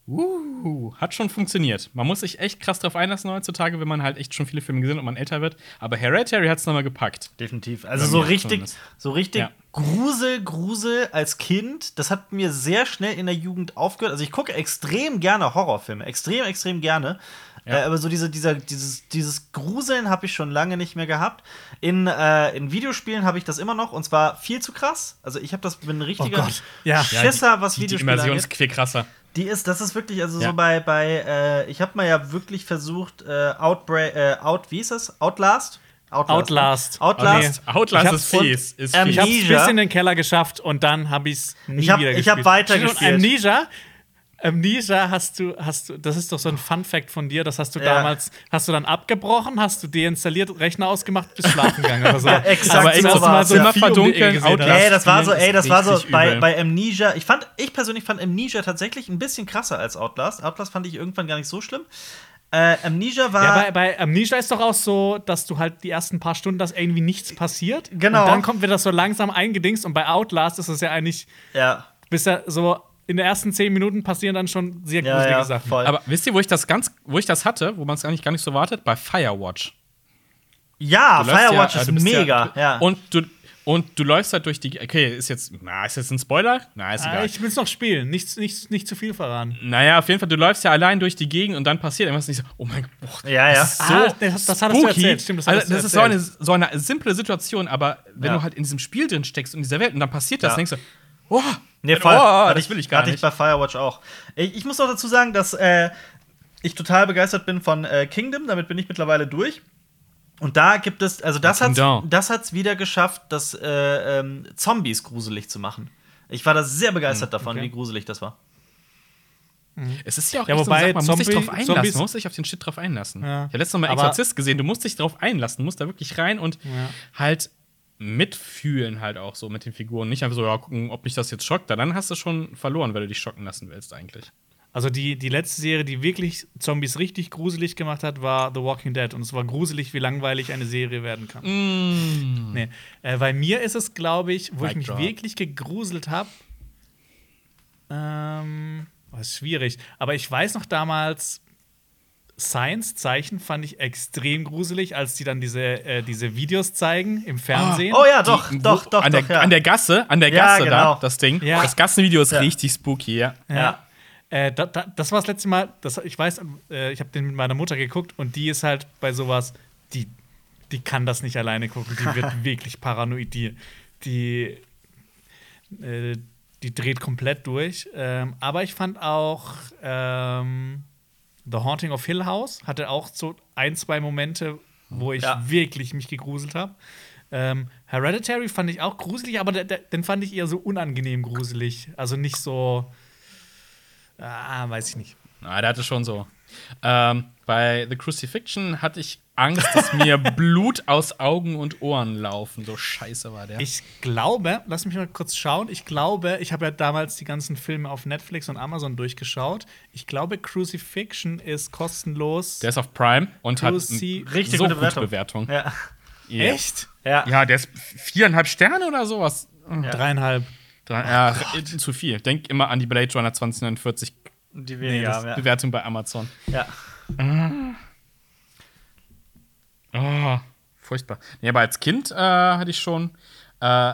uh, hat schon funktioniert. Man muss sich echt krass drauf einlassen heutzutage, wenn man halt echt schon viele Filme gesehen hat und man älter wird. Aber Hereditary hat es nochmal gepackt. Definitiv. Also so richtig, so richtig Ja. Grusel, Grusel als Kind, das hat mir sehr schnell in der Jugend aufgehört. Also ich gucke extrem gerne Horrorfilme, extrem, extrem gerne. Äh, aber so diese, dieser, dieses, dieses Gruseln habe ich schon lange nicht mehr gehabt. In, äh, in Videospielen habe ich das immer noch und zwar viel zu krass. Also ich habe das bin ein richtiger Gott. Ja. Schisser, was die, die Videospiele Immersion angeht. ist viel krasser. Die ist, das ist wirklich, also Ja. so bei, bei äh, ich habe mal ja wirklich versucht, äh, Outbreak, äh, Out, wie ist das? Outlast? Outlast. Outlast. Oh, Outlast Ich hab- ist fies. Ist fies. Ich hab's Amnesia. bis in den Keller geschafft und dann habe ich's nie Ich hab- wieder ich gespielt. hab weiter Stimmt, gespielt. Amnesia, Amnesia hast du, hast du, das ist doch so ein Fun-Fact von dir, das hast du Ja. damals, hast du dann abgebrochen, hast du deinstalliert, Rechner ausgemacht, bist schlafen gegangen oder so. Ja, exakt Aber so echt, das mal so ja. immer um verdunkeln. hast. Ey, das war so, ey, das war so bei, bei Amnesia. Ich fand, ich persönlich fand Amnesia tatsächlich ein bisschen krasser als Outlast. Outlast fand ich irgendwann gar nicht so schlimm. Äh, Amnesia war. Ja, bei, bei Amnesia ist doch auch so, dass du halt die ersten paar Stunden, dass irgendwie nichts passiert. Genau. Und dann kommt wieder so langsam eingedingst und bei Outlast ist es ja eigentlich, ja, bis ja so in den ersten zehn Minuten passieren dann schon sehr ja, gruselige ja, Sachen. voll. Aber wisst ihr, wo ich das ganz, wo ich das hatte, wo man es eigentlich gar nicht so wartet? Bei Firewatch. ja, Du Firewatch ja, ist mega. Ja, Und du, und du läufst halt durch die. Okay, ist jetzt. Na, ist jetzt ein Spoiler? Na, ist Ah, egal. ich will es noch spielen, nicht, nicht, nicht zu viel verraten. naja, auf jeden Fall, du läufst ja allein durch die Gegend und dann passiert irgendwas nicht so. Oh mein Gott. Ja, ja. So Ah, das- das hattest du erzählt, stimmt, das also, das ist so eine, so eine simple Situation, aber wenn Ja. du halt in diesem Spiel drin steckst und in dieser Welt und dann passiert das, Ja. denkst du, oh, Nee, voll. oh Hatte das will ich gar hatte nicht. ich bei Firewatch auch. Ich, ich muss auch dazu sagen, dass äh, ich total begeistert bin von äh, Kingdom. Damit bin ich mittlerweile durch. Und da gibt es, also das hat's, das hat's wieder geschafft, das äh, ähm, Zombies gruselig zu machen. Ich war da sehr begeistert davon, okay. wie gruselig das war. Es ist ja auch Ja, echt so wobei Sache, man muss sich Zombie- drauf einlassen, Zombies- man muss sich auf den Shit drauf einlassen. Ja. Ich habe letztes Mal Exorzist gesehen, du musst dich drauf einlassen, du musst da wirklich rein und Ja. halt mitfühlen halt auch so mit den Figuren. Nicht einfach so, ja, gucken, ob mich das jetzt schockt. Dann hast du schon verloren, weil du dich schocken lassen willst eigentlich. Also die, die letzte Serie, die wirklich Zombies richtig gruselig gemacht hat, war The Walking Dead. Und es war gruselig, wie langweilig eine Serie werden kann. Nee. Äh, bei mir ist es, glaube ich, wo Mic ich mich drop. wirklich gegruselt habe. Ähm, oh, ist schwierig. Aber ich weiß noch damals, Science-Zeichen fand ich extrem gruselig, als die dann diese, äh, diese Videos zeigen im Fernsehen. Oh ja, doch, Die- doch, doch, an, doch, der, ja. an der Gasse, an der Ja, Gasse genau. da, das Ding. Ja. Das Gassenvideo ist Ja. richtig spooky, ja. ja. Äh, da, da, das war das letzte Mal, das, ich weiß, äh, ich habe den mit meiner Mutter geguckt und die ist halt bei sowas, die, die kann das nicht alleine gucken. Die wird wirklich paranoid. Die, die, äh, die dreht komplett durch. Ähm, aber ich fand auch ähm, The Haunting of Hill House hatte auch so ein, zwei Momente, wo ich Ja. wirklich mich gegruselt habe. Ähm, Hereditary fand ich auch gruselig, aber der, der, den fand ich eher so unangenehm gruselig. Also nicht so. Ah, weiß ich nicht. Na, der hatte schon so. Ähm, bei The Crucifixion hatte ich Angst, dass mir Blut aus Augen und Ohren laufen. So scheiße war der. Ich glaube, lass mich mal kurz schauen. Ich glaube, ich habe ja damals die ganzen Filme auf Netflix und Amazon durchgeschaut. Ich glaube, Crucifixion ist kostenlos. der ist auf Prime und hat Cruci- n- Richtig so gute Bewertung. Bewertung. Ja. Ja. Echt? Ja. Ja, der ist viereinhalb Sterne oder sowas. Ja. Dreieinhalb. Drei, ja, zu viel. Denk immer an die Blade Runner 2049 Die Nee, weniger ja. Bewertung bei Amazon. ja. Oh, furchtbar. Nee, aber als Kind äh, hatte ich schon, äh,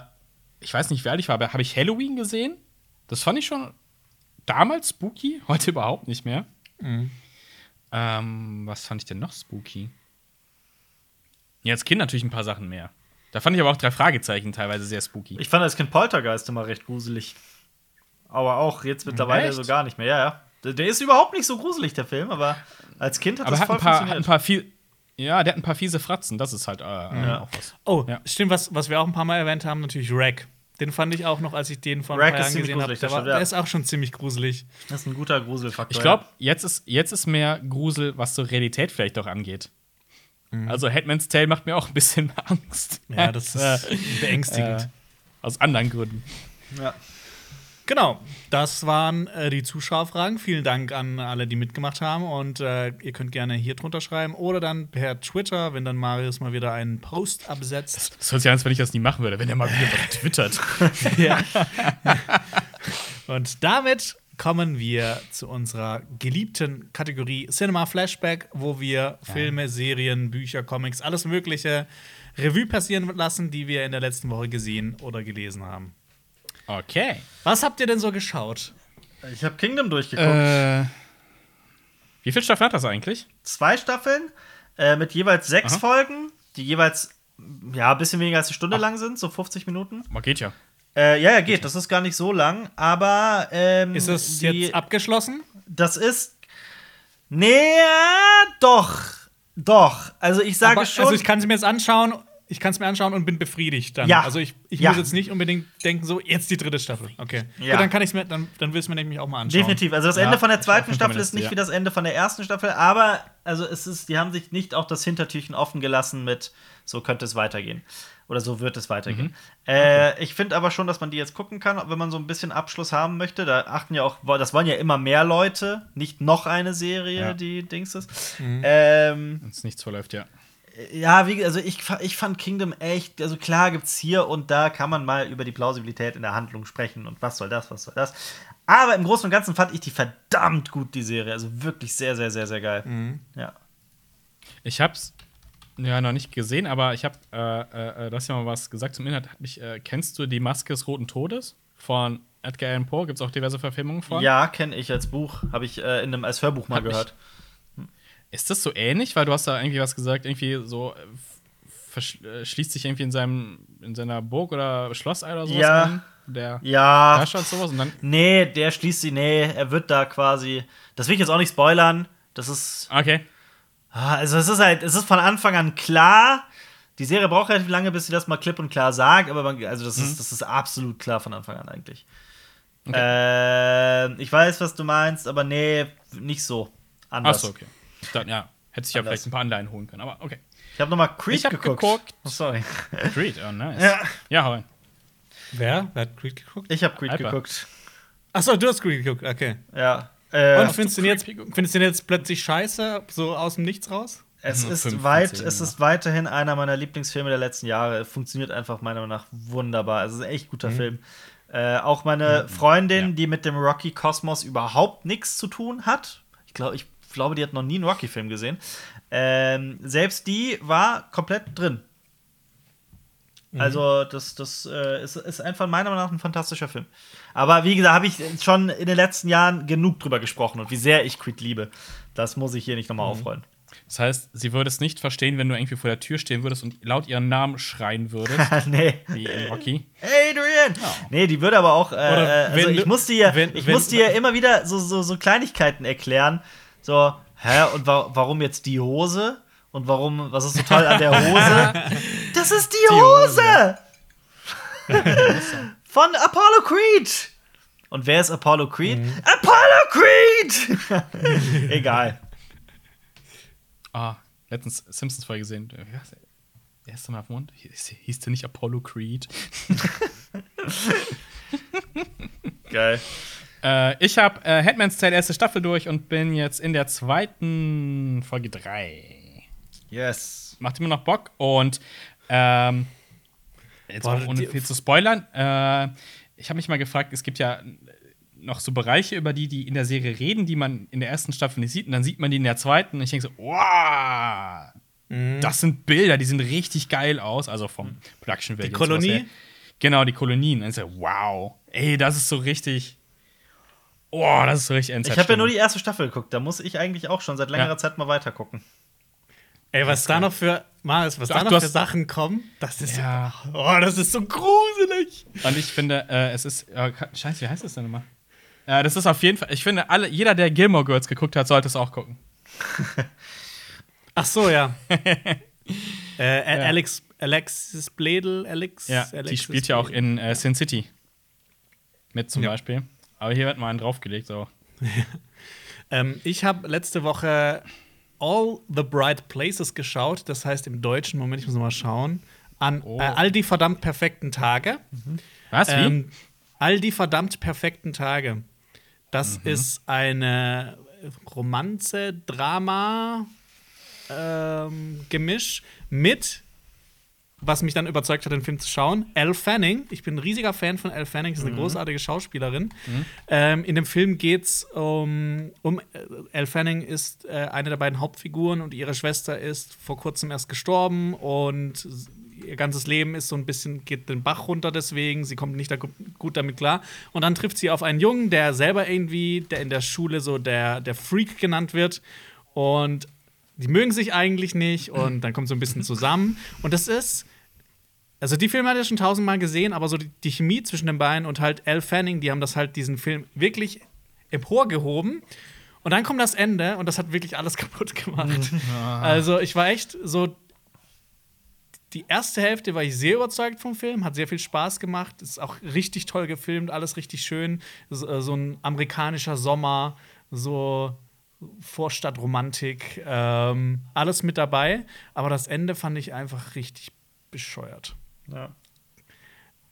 ich weiß nicht, wie alt ich war, aber habe ich Halloween gesehen? Das fand ich schon damals spooky, heute überhaupt nicht mehr. Ähm, was fand ich denn noch spooky? Ja, als Kind natürlich ein paar Sachen mehr. Da fand ich aber auch drei Fragezeichen teilweise sehr spooky. Ich fand als Kind Poltergeist immer recht gruselig. Aber auch jetzt mittlerweile Echt? so gar nicht mehr. Ja, ja. Der, ist überhaupt nicht so gruselig, der Film, aber als Kind hat aber das hat voll ein paar, hat ein paar viel. Ja, der hat ein paar fiese Fratzen, das ist halt äh, Ja. auch was. Oh, Ja. stimmt, was, was wir auch ein paar Mal erwähnt haben, natürlich Rack. Den fand ich auch noch, als ich den vor ein Rack paar ist Jahren ziemlich gesehen habe. gruselig, Der, war- der ist auch schon ziemlich gruselig. Das ist ein guter Gruselfaktor. Ich glaube, jetzt ist, jetzt ist mehr Grusel, was so Realität vielleicht auch angeht. Also Headman's Tale macht mir auch ein bisschen Angst. Ja, das ist beängstigend. Äh, aus anderen Gründen. Ja. Ja. Genau, das waren äh, die Zuschauerfragen. Vielen Dank an alle, die mitgemacht haben. Und äh, ihr könnt gerne hier drunter schreiben oder dann per Twitter, wenn dann Marius mal wieder einen Post absetzt. Das hört sich an, als wenn ich das nie machen würde, wenn er mal wieder was twittert. Und damit kommen wir zu unserer geliebten Kategorie Cinema Flashback, wo wir Filme, Serien, Bücher, Comics, alles Mögliche Revue passieren lassen, die wir in der letzten Woche gesehen oder gelesen haben. Okay. Was habt ihr denn so geschaut? Ich habe Kingdom durchgeguckt. Äh, wie viele Staffeln hat das eigentlich? Zwei Staffeln äh, mit jeweils sechs Aha. Folgen, die jeweils ja ein bisschen weniger als eine Stunde lang sind, so 50 Minuten. Oh, geht ja. Äh, ja, ja, geht. Das ist gar nicht so lang, aber ähm, Ist es die, jetzt abgeschlossen? Das ist. Nee, doch. Doch. Also ich sage Aber, schon. Also ich kann es mir jetzt anschauen, ich kann es mir anschauen und bin befriedigt dann. Ja. Also ich, ich Ja. muss jetzt nicht unbedingt denken, so jetzt die dritte Staffel. Okay. Ja. Gut, dann kann ich mir, dann, dann will es mir nämlich auch mal anschauen. Definitiv. Also das Ja, Ende von der zweiten Staffel ist nicht wie das Ende von der ersten Staffel, aber also es ist, die haben sich nicht auch das Hintertürchen offen gelassen mit so könnte es weitergehen. Oder so wird es weitergehen. Mhm. Äh, ich finde aber schon, dass man die jetzt gucken kann, wenn man so ein bisschen Abschluss haben möchte. Da achten ja auch, das wollen ja immer mehr Leute, nicht noch eine Serie, Ja. die Dings ist. Mhm. Ähm, Wenn es nichts verläuft, ja. Ja, wie, also ich, ich fand Kingdom echt, also klar gibt's hier und da kann man mal über die Plausibilität in der Handlung sprechen und was soll das, was soll das. Aber im Großen und Ganzen fand ich die verdammt gut, die Serie. Also wirklich sehr, sehr, sehr, sehr geil. Ja. Ich hab's ja noch nicht gesehen, aber ich hab, äh, äh, du hast ja mal was gesagt zum Inhalt. Hat mich, äh, kennst du die Maske des Roten Todes von Edgar Allan Poe? Gibt's auch diverse Verfilmungen von? Ja, kenne ich als Buch, habe ich äh, in einem, als Hörbuch mal ich- gehört. Ist das so ähnlich? Weil du hast da irgendwie was gesagt, irgendwie so äh, äh, schließt sich irgendwie in seinem in seiner Burg oder Schloss oder sowas Ja. ein. Der Ja. Herrscher und sowas und dann. Nee, der schließt sie, nee, er wird da quasi. Das will ich jetzt auch nicht spoilern. Das ist. Okay. Ah, Also es ist halt, es ist von Anfang an klar. Die Serie braucht relativ lange, bis sie das mal klipp und klar sagt, aber man, also das, Mhm. ist, das ist absolut klar von Anfang an eigentlich. Äh, ich weiß, was du meinst, aber nee, nicht so. Anders. Achso, okay. Dann, ja, hätte sich ja vielleicht ein paar Anleihen holen können, aber okay. Ich habe nochmal Creed Ich hab geguckt. geguckt. Oh, sorry. Creed, oh nice. Ja. Ja, hau rein. Wer? Wer hat Creed geguckt? Ich habe Creed Alper. geguckt. Achso, du hast Creed geguckt, okay. Ja. Äh, Und findest du, den jetzt, findest du den jetzt plötzlich scheiße, so aus dem Nichts raus? es Mhm, ist weit, es ist weiterhin einer meiner Lieblingsfilme der letzten Jahre. Funktioniert einfach meiner Meinung nach wunderbar. Es ist ein echt guter Film. Äh, auch meine Freundin, Ja. die mit dem Rocky Kosmos überhaupt nichts zu tun hat. Ich glaube, ich glaube, die hat noch nie einen Rocky-Film gesehen. Ähm, selbst die war komplett drin. Also, das, das äh, ist, ist einfach meiner Meinung nach ein fantastischer Film. Aber wie gesagt, habe ich schon in den letzten Jahren genug drüber gesprochen und wie sehr ich Creed liebe. Das muss ich hier nicht nochmal aufrollen. Das heißt, sie würde es nicht verstehen, wenn du irgendwie vor der Tür stehen würdest und laut ihren Namen schreien würdest, nee. wie in Rocky. Adrian! Nee, die würde aber auch. Äh, Oder also ich musste ihr, wenn- ich musste ihr immer wieder so, so, so Kleinigkeiten erklären. So, hä, und wa warum jetzt die Hose? Und warum, was ist so toll an der Hose? das ist die, Hose! Von Apollo Creed! Und wer ist Apollo Creed? Mhm. Apollo Creed! Egal. Ah, letztens Simpsons-Folge gesehen. Äh, der mal auf dem Mund? Hieß, hieß der nicht Apollo Creed? Geil. Äh, ich habe äh, Headman's Tale erste Staffel durch und bin jetzt in der zweiten Folge 3. Yes. Macht immer noch Bock und ähm, jetzt Boah, auch ohne viel zu spoilern. Äh, ich habe mich mal gefragt, es gibt ja noch so Bereiche, über die die in der Serie reden, die man in der ersten Staffel nicht sieht und dann sieht man die in der zweiten und ich denke so, wow, Mhm. das sind Bilder, die sehen richtig geil aus, also vom Production Value. Die Kolonie? her. Genau, die Kolonien. Und ich so, wow, ey, das ist so richtig, oh, das ist so richtig Ich habe ja nur die erste Staffel geguckt. Da muss ich eigentlich auch schon seit längerer Ja. Zeit mal weiter gucken. Ey, was da noch für Marius, was Ach, da noch für Sachen kommen, das ist Ja. Oh, das ist so gruselig. Und ich finde, äh, es ist. Äh, scheiße, wie heißt das denn immer? Äh, das ist auf jeden Fall. Ich finde, alle, jeder, der Gilmore Girls geguckt hat, sollte es auch gucken. Ach so, ja. äh, Alex, Alexis Bledel, Alex, Ja, die Alexis spielt ja auch in äh, Sin City. Mit zum Ja. Beispiel. Aber hier wird mal einen draufgelegt, so. Ähm, ich habe letzte Woche All the Bright Places geschaut. Das heißt im Deutschen, Moment, ich muss mal schauen. An Oh. äh, all die verdammt perfekten Tage. Was? Wie? Ähm, all die verdammt perfekten Tage. Das Mhm. ist eine Romanze, Drama, ähm, Gemisch mit, was mich dann überzeugt hat, den Film zu schauen, Elle Fanning. Ich bin ein riesiger Fan von Elle Fanning, sie ist eine großartige Schauspielerin. Ähm, in dem Film geht es um, um äh, Elle Fanning ist äh, eine der beiden Hauptfiguren und ihre Schwester ist vor kurzem erst gestorben und ihr ganzes Leben ist so ein bisschen, geht den Bach runter deswegen, sie kommt nicht da gu- gut damit klar. Und dann trifft sie auf einen Jungen, der selber irgendwie, der in der Schule so der, der Freak genannt wird. Und die mögen sich eigentlich nicht und dann kommt so ein bisschen zusammen. Und das ist, also die Filme hat er schon tausendmal gesehen, aber so die, die Chemie zwischen den beiden und halt Elle Fanning, die haben das halt diesen Film wirklich emporgehoben. Und dann kommt das Ende und das hat wirklich alles kaputt gemacht. Also ich war echt so. Die erste Hälfte war ich sehr überzeugt vom Film, hat sehr viel Spaß gemacht, ist auch richtig toll gefilmt, alles richtig schön. So, äh, so ein amerikanischer Sommer, so Vorstadtromantik, ähm, alles mit dabei. Aber das Ende fand ich einfach richtig bescheuert. Ja.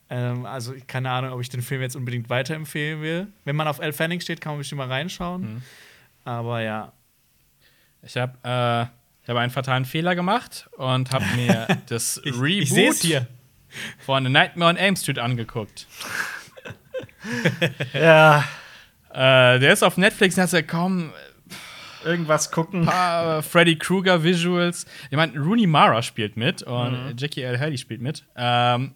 Ähm, also, keine Ahnung, ob ich den Film jetzt unbedingt weiterempfehlen will. Wenn man auf Elle Fanning steht, kann man bestimmt mal reinschauen. Aber ja. Ich habe äh, ich hab einen fatalen Fehler gemacht und habe mir das ich Reboot hier. von A Nightmare on Elm Street angeguckt. ja, Äh, der ist auf Netflix und hat gesagt, komm, irgendwas gucken. paar Freddy Krueger Visuals. Ich meine, Rooney Mara spielt mit und Jackie L. Haley spielt mit. Ähm,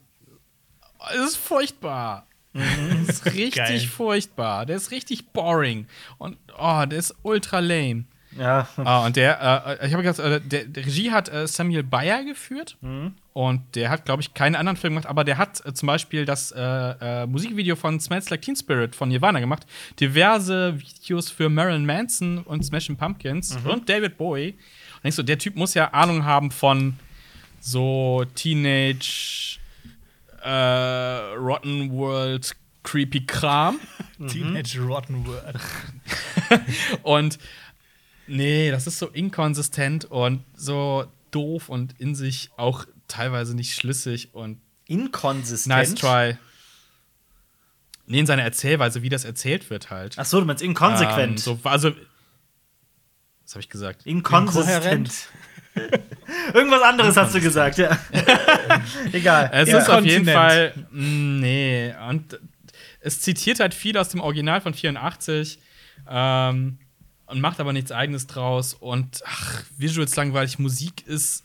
es ist furchtbar. Es ist richtig Geil. furchtbar. Der ist richtig boring. Und oh, der ist ultra lame. Ja, Ah, und der, äh, ich habe gesagt, äh, der, der Regie hat äh, Samuel Bayer geführt. Und der hat, glaube ich, keinen anderen Film gemacht, aber der hat äh, zum Beispiel das äh, äh, Musikvideo von Smells Like Teen Spirit von Nirvana gemacht. Diverse Videos für Marilyn Manson und Smashing Pumpkins und David Bowie. Und ich so, der Typ muss ja Ahnung haben von so Teenage Rotten World Creepy Kram. Teenage Rotten World. Und nee, das ist so inkonsistent und so doof und in sich auch teilweise nicht schlüssig und inkonsistent. nice try. Nee, in seiner Erzählweise, wie das erzählt wird halt. Ach so, du meinst inkonsequent. Ähm, so, also, was habe ich gesagt? Inkonsistent. Irgendwas anderes hast du gesagt, ja. Egal. Es ist auf jeden. Fall. mm, Nee. Und es zitiert halt viel aus dem Original von 84 ähm, und macht aber nichts eigenes draus. Und ach, Visuals langweilig, Musik ist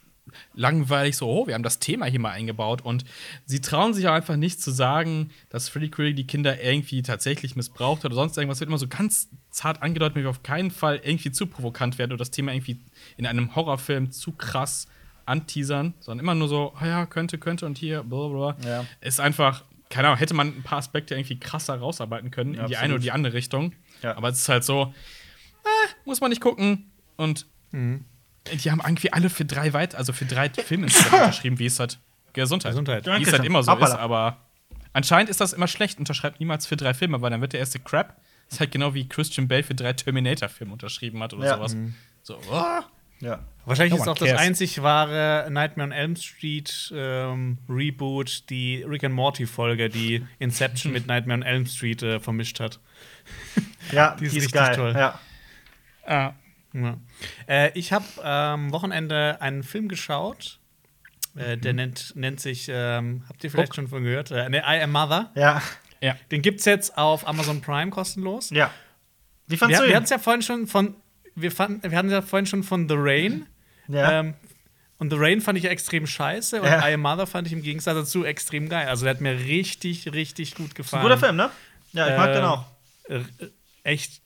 langweilig, so, oh, wir haben das Thema hier mal eingebaut. Und sie trauen sich auch einfach nicht zu sagen, dass Freddy Krueger die Kinder irgendwie tatsächlich missbraucht oder sonst irgendwas. Wird immer so ganz zart angedeutet, damit wir auf keinen Fall irgendwie zu provokant werden oder das Thema irgendwie in einem Horrorfilm zu krass anteasern, sondern immer nur so, ah ja, könnte, könnte und hier, blablabla. Ja. Ist einfach, keine Ahnung, hätte man ein paar Aspekte irgendwie krasser rausarbeiten können in die eine oder die andere Richtung. Ja. Aber es ist halt so, äh, muss man nicht gucken. Und die haben irgendwie alle für drei weit, also für drei Filme unterschrieben, wie es halt Gesundheit. Gesundheit. Wie es halt immer so Hoppala. ist, aber anscheinend ist das immer schlecht. Unterschreibt niemals für drei Filme, weil dann wird der erste Crap. ist halt genau wie Christian Bale für drei Terminator-Filme unterschrieben hat oder Ja. sowas. So, oh. Ja. Wahrscheinlich No ist auch das cares. einzig wahre Nightmare on Elm Street ähm, Reboot die Rick and Morty Folge, die Inception mit Nightmare on Elm Street äh, vermischt hat. Ja, Die ist die ist richtig geil. toll. Ja. Ja. Äh, ich habe am Wochenende einen Film geschaut. Äh, der nennt, nennt sich, ähm, habt ihr vielleicht Hook. schon von gehört? Äh, ne, I Am Mother. Ja. Ja. Den gibt's jetzt auf Amazon Prime kostenlos. Ja. Wie fandst Wir, du wir ihn? hatten es ja vorhin schon von, wir, fanden, wir hatten ja vorhin schon von The Rain. Ja. Ähm, und The Rain fand ich ja extrem scheiße und Ja. I Am Mother fand ich im Gegensatz dazu extrem geil. Also der hat mir richtig, richtig gut ist ein gefallen. guter Film, ne? Ja, ich mag Äh, den auch. Äh, echt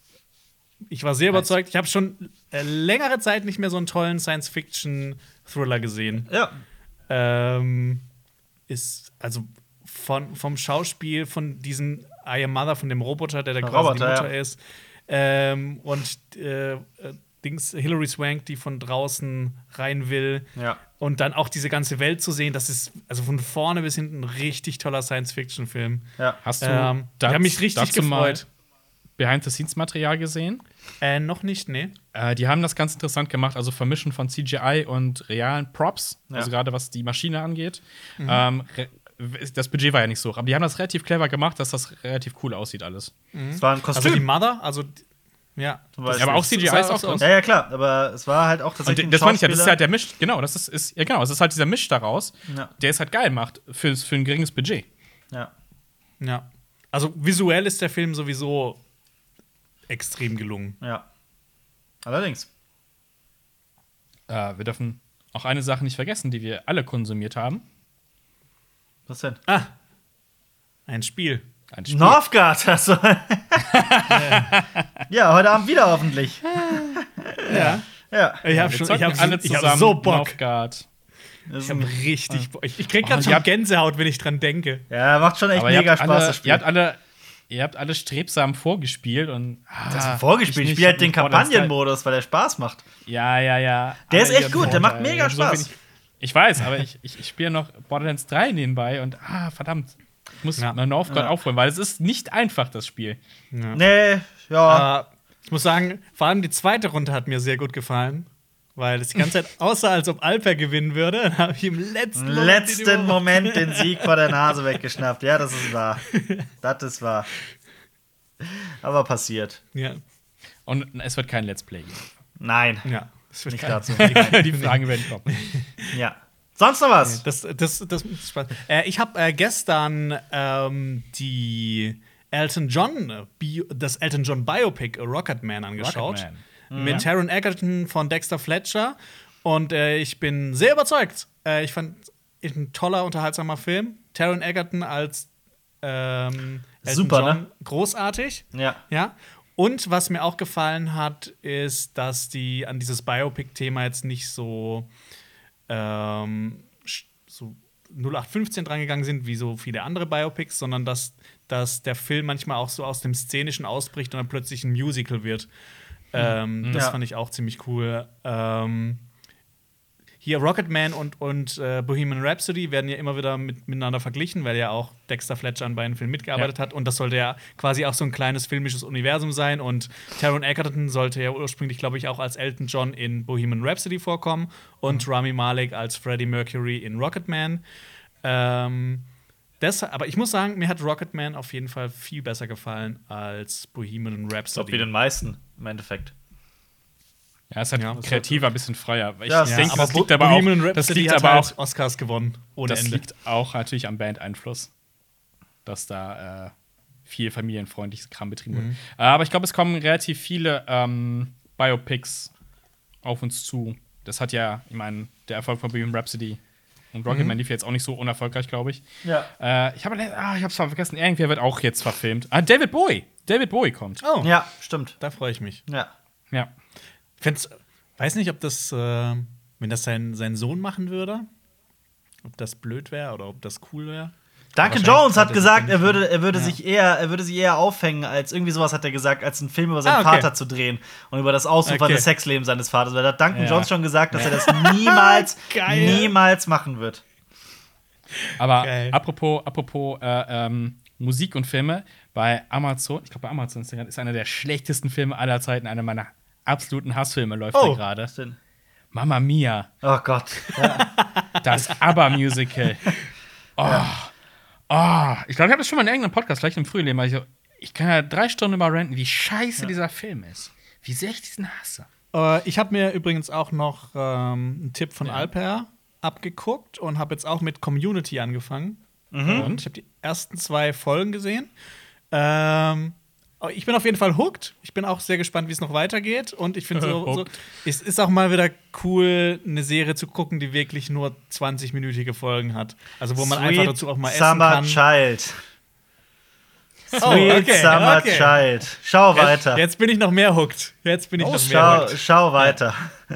ich war sehr überzeugt. Ich habe schon äh, längere Zeit nicht mehr so einen tollen Science-Fiction-Thriller gesehen. Ja. Ähm, ist also von, vom Schauspiel von diesem I Am Mother, von dem Roboter, der da quasi Roboter, die Mutter ja. ist. Ähm, und äh, äh, Dings, Hilary Swank, die von draußen rein will. Ja. Und dann auch diese ganze Welt zu sehen, das ist also von vorne bis hinten ein richtig toller Science-Fiction-Film. Ja. Hast du Ähm, ich das- habe mich richtig dazu mal gefreut. Behind-the-Scenes-Material gesehen? Äh, noch nicht, nee. Äh, die haben das ganz interessant gemacht, also Vermischen von CGI und realen Props, Ja. also gerade was die Maschine angeht. Mhm. Ähm, das Budget war ja nicht so hoch, aber die haben das relativ clever gemacht, dass das relativ cool aussieht alles. Es war ein Also Kostüm. die Mother, also ja. Ja, aber auch das CGI ist auch aus. Ja, ja, klar, aber es war halt auch Und tatsächlich. das ein meine ich ja, das ist halt der Misch, genau, das ist, ist ja genau, es ist halt dieser Misch daraus, Ja. der es halt geil macht für, für ein geringes Budget. Ja. Ja. Also visuell ist der Film sowieso extrem gelungen. ja. Allerdings. Äh, wir dürfen auch eine Sache nicht vergessen, die wir alle konsumiert haben. Was denn? Ah. Ein Spiel. Ein Spiel. Northgard, also. ja, heute Abend wieder hoffentlich. Ja. Ja. Ich habe schon ich hab, alle ich hab zusammen so Bock. Northgard. Ich habe ein, richtig Bock. Ich, ich krieg Oh, gerade und schon Gänsehaut, wenn ich dran denke. ja, macht schon echt Aber mega Spaß, alle, das Spiel. ihr habt alle ihr habt alle strebsam vorgespielt und ah, das ist vorgespielt. Ich spiele halt den Kampagnenmodus, weil der Spaß macht. Ja, ja, ja. Der ist Aber echt ihr gut, der macht mega So Spaß. wenig- ich weiß, aber ich, ich, ich spiele noch Borderlands 3 nebenbei und ah, verdammt. Ich muss Ja. mal Northgard Ja. aufholen, weil es ist nicht einfach, das Spiel. Nee, ja. Äh, ich muss sagen, vor allem die zweite Runde hat mir sehr gut gefallen. Weil es die ganze Zeit aussah, als ob Alper gewinnen würde. Dann habe ich im letzten Im Moment letzten den Überrasch- Moment den Sieg vor der Nase weggeschnappt. Ja, das ist wahr. Das ist wahr. Aber passiert. Ja, Und es wird kein Let's Play geben. Nein. ja. Das wird Nicht dazu. Die Fragen werden kommen. Ja. Sonst noch was? Das, das, das macht Spaß. Äh, ich habe äh, gestern ähm, die Elton John, Bio, das Elton John Biopic äh, Rocketman angeschaut. Rocketman. Mit Taron Egerton von Dexter Fletcher. Und äh, ich bin sehr überzeugt. Äh, ich fand ist ein toller, unterhaltsamer Film. Taron Egerton als ähm, Super, John ne? großartig. Ja. Ja. Und was mir auch gefallen hat, ist, dass die an dieses Biopic-Thema jetzt nicht so, ähm, so 0815 drangegangen sind, wie so viele andere Biopics, sondern dass, dass der Film manchmal auch so aus dem Szenischen ausbricht und dann plötzlich ein Musical wird. Ähm, Das Ja. fand ich auch ziemlich cool. Ähm, hier Rocketman und, und äh, Bohemian Rhapsody werden ja immer wieder mit, miteinander verglichen, weil ja auch Dexter Fletcher an beiden Filmen mitgearbeitet Ja. hat. Und das sollte ja quasi auch so ein kleines filmisches Universum sein. Und Taron Egerton sollte ja ursprünglich, glaube ich, auch als Elton John in Bohemian Rhapsody vorkommen und Rami Malek als Freddie Mercury in Rocketman. Ähm, das, aber ich muss sagen, mir hat Rocketman auf jeden Fall viel besser gefallen als Bohemian Ich glaube, wie Rhapsody. den meisten im Endeffekt. Ja, es ist halt Ja, das kreativer, ein bisschen freier. Ich Ja, denke, das liegt aber auch, Bohemian das Rhapsody liegt hat aber halt auch, Oscars gewonnen. Ohne das Ende. liegt auch natürlich am Bandeinfluss, dass da äh, viel familienfreundliches Kram betrieben wurde. Äh, aber ich glaube, es kommen relativ viele ähm, Biopics auf uns zu. Das hat ja, ich meine, der Erfolg von Bohemian Rhapsody und Rocketman lief jetzt auch nicht so unerfolgreich, glaube ich. Ja. Äh, ich habe ah, ich hab's vergessen, irgendwer wird auch jetzt verfilmt. Ah, David Bowie. David Bowie kommt. Oh, Ja, stimmt. da freue ich mich. Ja. Ja. Find's, weiß nicht, ob das, äh, wenn das sein, sein Sohn machen würde, ob das blöd wäre oder ob das cool wäre. Duncan Jones hat gesagt, er würde, er würde Ja. sich eher, er würde sich eher aufhängen, als irgendwie sowas hat er gesagt, als einen Film über seinen Ah, okay. Vater zu drehen und über das ausufernde Okay. Sexleben seines Vaters. Weil da hat Duncan Ja. Jones schon gesagt, dass er das niemals, niemals machen wird. Aber Geil. apropos, apropos äh, ähm, Musik und Filme, bei Amazon, ich glaube bei Amazon ist, einer der schlechtesten Filme aller Zeiten, einer meiner absoluten Hassfilme läuft Oh. gerade. Was denn? Mamma Mia, Oh Gott. das ABBA-Musical. Oh, oh. Ich glaube, ich habe das schon mal in irgendeinem Podcast, vielleicht im Frühling, weil ich, so, ich kann ja drei Stunden über ranten, wie scheiße dieser Film ist. Wie sehr ich diesen hasse. Äh, ich habe mir übrigens auch noch ähm, einen Tipp von Alper abgeguckt und habe jetzt auch mit Community angefangen. Und ich habe die ersten zwei Folgen gesehen. Ähm, ich bin auf jeden Fall hooked. Ich bin auch sehr gespannt, wie es noch weitergeht. Und ich finde so, so, es ist auch mal wieder cool, eine Serie zu gucken, die wirklich nur 20-minütige Folgen hat. Also wo man einfach Sweet dazu auch mal essen Summer kann. Child. Sweet okay, Summer okay. Child. Schau weiter. Jetzt bin ich noch mehr hooked. Jetzt bin ich Oh, noch mehr schau, hooked. schau weiter.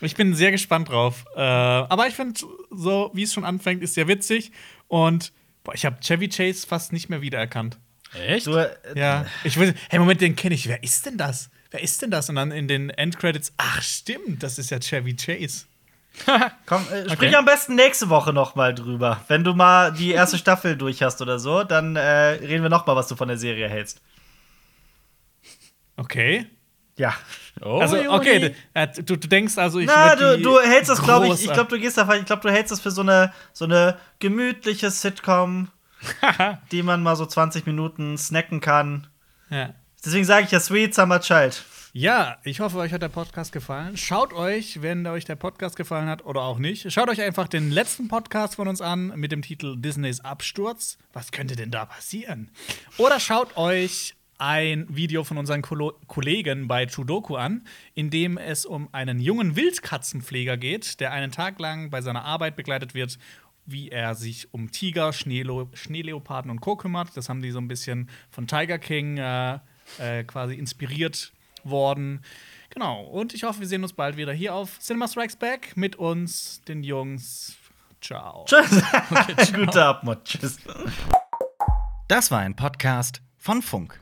Ich bin sehr gespannt drauf. Äh, aber ich finde, so wie es schon anfängt, ist sehr witzig. Und boah, ich habe Chevy Chase fast nicht mehr wiedererkannt. Echt? Du, äh, Ja, ich will, hey, Moment, den kenne ich. Wer ist denn das? Wer ist denn das? Und dann in den Endcredits, ach stimmt, das ist ja Chevy Chase. Komm, äh, sprich am besten nächste Woche noch mal drüber. Wenn du mal die erste Staffel durch hast oder so, dann äh, reden wir noch mal, was du von der Serie hältst. Okay. Ja. Oh, Also, okay, äh, du, du denkst also, ich Na, du, du hältst das, glaube ich, ich glaube, du gehst davon, ich glaube, du hältst das für so eine, so eine gemütliche Sitcom, die man mal so 20 Minuten snacken kann. Ja. Deswegen sage ich ja Sweet Summer Child. Ja, ich hoffe, euch hat der Podcast gefallen. Schaut euch, wenn euch der Podcast gefallen hat oder auch nicht, schaut euch einfach den letzten Podcast von uns an mit dem Titel Disneys Absturz. Was könnte denn da passieren? Oder schaut euch ein Video von unseren Kolo Kollegen bei Chudoku an, in dem es um einen jungen Wildkatzenpfleger geht, der einen Tag lang bei seiner Arbeit begleitet wird, wie er sich um Tiger, Schneelo Schneeleoparden und Co. kümmert. Das haben die so ein bisschen von Tiger King äh, äh, quasi inspiriert worden. Genau, und ich hoffe, wir sehen uns bald wieder hier auf Cinema Strikes Back mit uns, den Jungs. Ciao. Tschüss. Guter Abmod. Tschüss. Das war ein Podcast von Funk.